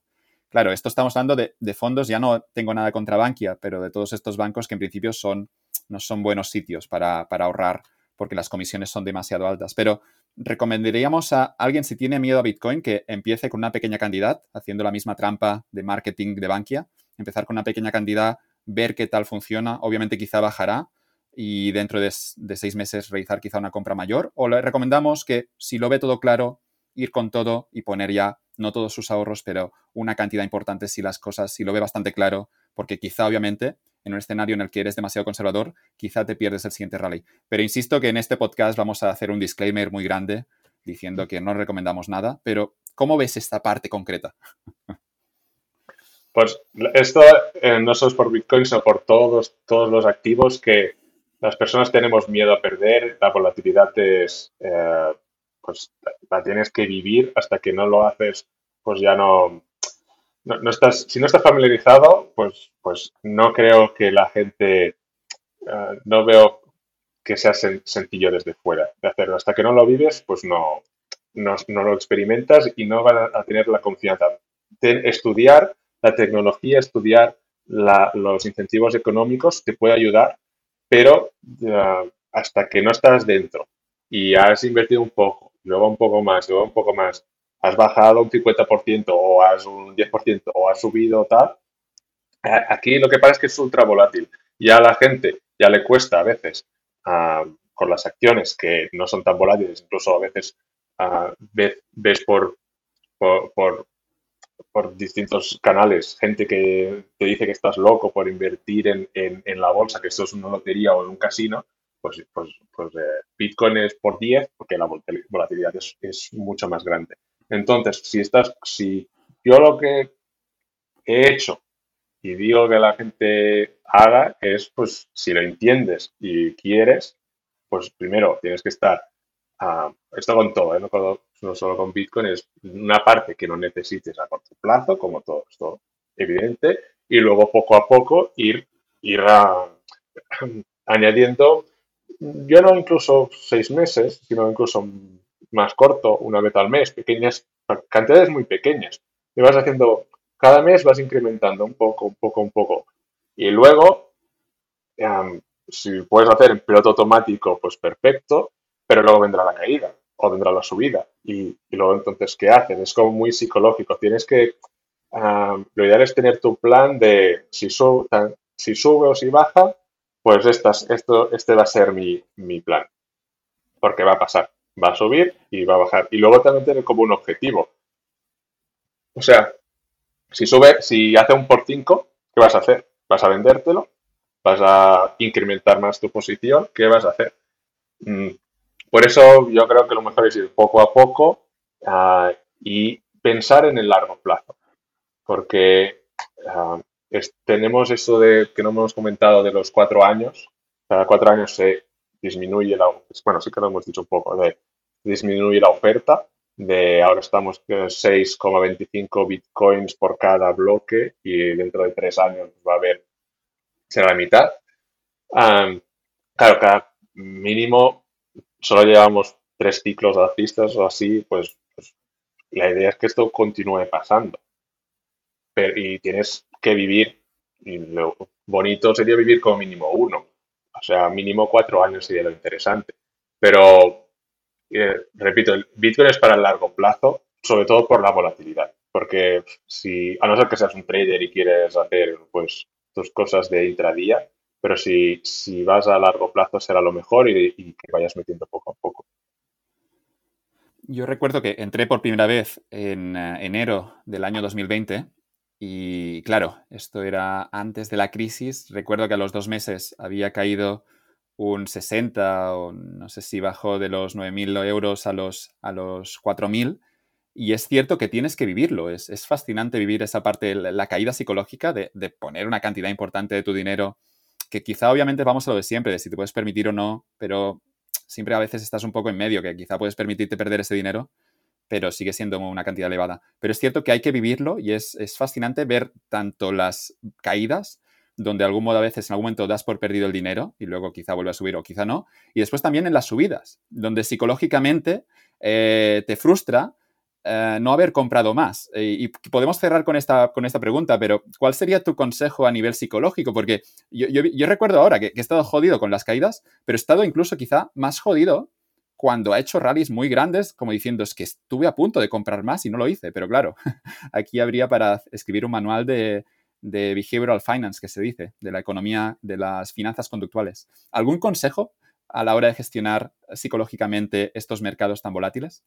Claro, esto estamos hablando de, fondos, ya no tengo nada contra Bankia, pero de todos estos bancos que en principio son, no son buenos sitios para, ahorrar porque las comisiones son demasiado altas. Pero recomendaríamos a alguien si tiene miedo a Bitcoin que empiece con una pequeña cantidad, haciendo la misma trampa de marketing de Bankia, empezar con una pequeña cantidad, ver qué tal funciona, obviamente quizá bajará y dentro de, de seis meses realizar quizá una compra mayor. O le recomendamos que si lo ve todo claro, ir con todo y poner ya no todos sus ahorros, pero una cantidad importante si las cosas, si lo ve bastante claro, porque quizá obviamente en un escenario en el que eres demasiado conservador, quizá te pierdes el siguiente rally. Pero insisto que en este podcast vamos a hacer un disclaimer muy grande diciendo que no recomendamos nada, pero ¿cómo ves esta parte concreta? Pues esto eh, no solo es por Bitcoin, sino por todos, todos los activos que las personas tenemos miedo a perder. La volatilidad es, eh, pues la tienes que vivir hasta que no lo haces, pues ya no, no, estás, si no estás familiarizado, pues, pues no creo que la gente eh, no veo que sea sencillo desde fuera de hacerlo. Hasta que no lo vives, pues no, no, lo experimentas y no vas a tener la confianza. estudiar la tecnología, estudiar los incentivos económicos te puede ayudar, pero hasta que no estás dentro y has invertido un poco, luego un poco más, luego un poco más, has bajado un 50% o has un 10% o has subido tal, aquí lo que pasa es que es ultra volátil. Ya a la gente ya le cuesta a veces con las acciones que no son tan volátiles, incluso a veces ves, por, por, por, distintos canales gente que te dice que estás loco por invertir en, en, la bolsa, que esto es una lotería o en un casino, pues, pues, pues eh, Bitcoin es por 10 porque la volatilidad es, es, mucho más grande. Entonces, si estás, si yo lo que he hecho y digo que la gente haga es, pues, si lo entiendes y quieres, pues primero tienes que estar, uh, esto con todo, ¿eh? no, solo con Bitcoin, es una parte que no necesites a corto plazo, como todo esto evidente, y luego poco a poco ir, ir añadiendo, yo no incluso seis meses, sino incluso más corto, una vez al mes, pequeñas, cantidades muy pequeñas. Y vas haciendo cada mes vas incrementando un poco, un poco, un poco. Y luego, si puedes hacer en piloto automático, pues perfecto, pero luego vendrá la caída o vendrá la subida. Y, luego entonces, ¿qué haces? Es como muy psicológico. Tienes que, lo ideal es tener tu plan de si, si sube o si baja, pues estas, esto, este va a ser mi, mi plan. Porque va a pasar, va a subir y va a bajar. Y luego también tener como un objetivo. O sea, si sube, si hace un por 5, ¿qué vas a hacer? ¿Vas a vendértelo? ¿Vas a incrementar más tu posición? ¿Qué vas a hacer? Mm, por eso yo creo que lo mejor es ir poco a poco ah, y pensar en el largo plazo. Porque ah, tenemos eso de que no hemos comentado de los cuatro años. Cada cuatro años se disminuye la, bueno, sí que lo hemos dicho un poco, de disminuye la oferta de ahora estamos en 6,25 bitcoins por cada bloque y dentro de tres años va a haber, será la mitad. claro, cada mínimo solo llevamos tres ciclos alcistas o así, pues, pues, la idea es que esto continúe pasando. y tienes que vivir, y lo bonito sería vivir como mínimo uno. O sea, mínimo cuatro años sería lo interesante. Pero repito, el Bitcoin es para el largo plazo, sobre todo por la volatilidad. Porque si, a no ser que seas un trader y quieres hacer pues tus cosas de intradía, pero si, si vas a largo plazo será lo mejor y, que vayas metiendo poco a poco. Yo recuerdo que entré por primera vez en eh, enero del año 2020 y claro, esto era antes de la crisis. Recuerdo que a los dos meses había caído un 60 o no sé si bajó de los 9.000 euros a los, a los 4.000. Y es cierto que tienes que vivirlo. Es, es fascinante vivir esa parte, la, caída psicológica de, de, poner una cantidad importante de tu dinero, que quizá obviamente vamos a lo de siempre, de si te puedes permitir o no, pero siempre a veces estás un poco en medio, que quizá puedes permitirte perder ese dinero, pero sigue siendo una cantidad elevada. Pero es cierto que hay que vivirlo y es, es fascinante ver tanto las caídas donde de algún modo a veces en algún momento das por perdido el dinero y luego quizá vuelve a subir o quizá no. Y después también en las subidas, donde psicológicamente eh, te frustra eh, no haber comprado más. y podemos cerrar con esta, con esta pregunta, pero ¿cuál sería tu consejo a nivel psicológico? Porque yo, yo, recuerdo ahora que, he estado jodido con las caídas, pero he estado incluso quizá más jodido cuando ha hecho rallies muy grandes, como diciendo, es que estuve a punto de comprar más y no lo hice. Pero claro, aquí habría para escribir un manual de, de behavioral finance, que se dice, de la economía, de las finanzas conductuales. ¿Algún consejo a la hora de gestionar psicológicamente estos mercados tan volátiles?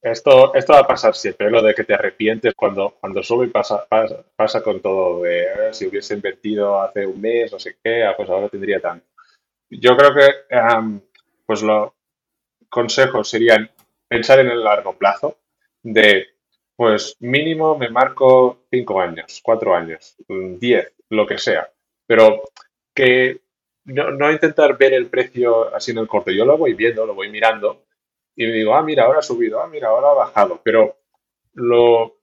Esto, esto va a pasar siempre, lo de que te arrepientes cuando, cuando sube y pasa, pasa, con todo. Eh, si hubiese invertido hace un mes, no sé qué, ah, pues ahora tendría tanto. Yo creo que pues los consejos serían pensar en el largo plazo, de pues mínimo me marco cinco años, cuatro años, diez, lo que sea. Pero que no, intentar ver el precio así en el corto. Yo lo voy viendo, lo voy mirando y me digo, ah, mira, ahora ha subido, ah, mira, ahora ha bajado. Pero lo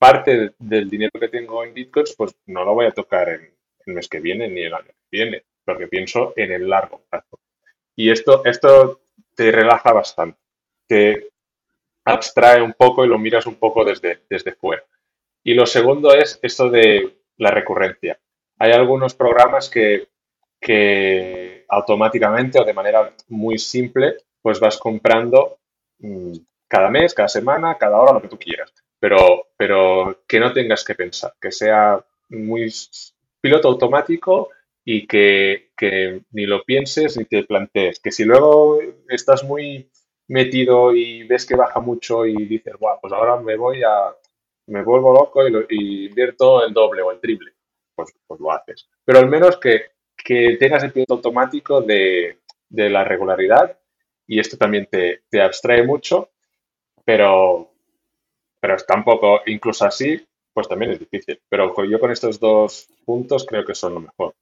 parte del dinero que tengo en bitcoins, pues no lo voy a tocar en el mes que viene ni el año que viene. porque pienso en el largo plazo. Y esto, esto te relaja bastante, te abstrae un poco y lo miras un poco desde, desde fuera. Y lo segundo es esto de la recurrencia. Hay algunos programas que, que automáticamente o de manera muy simple, pues vas comprando mm, cada mes, cada semana, cada hora, lo que tú quieras. Pero, pero que no tengas que pensar, que sea muy piloto automático y que, ni lo pienses ni te plantees. Que si luego estás muy metido y ves que baja mucho y dices, guau, pues ahora me voy a, me vuelvo loco y, invierto el doble o el triple, pues, pues, lo haces. Pero al menos que, tengas el piloto automático de, la regularidad y esto también te, te abstrae mucho, pero, pero tampoco, incluso así, pues también es difícil. Pero yo con estos dos puntos creo que son lo mejor.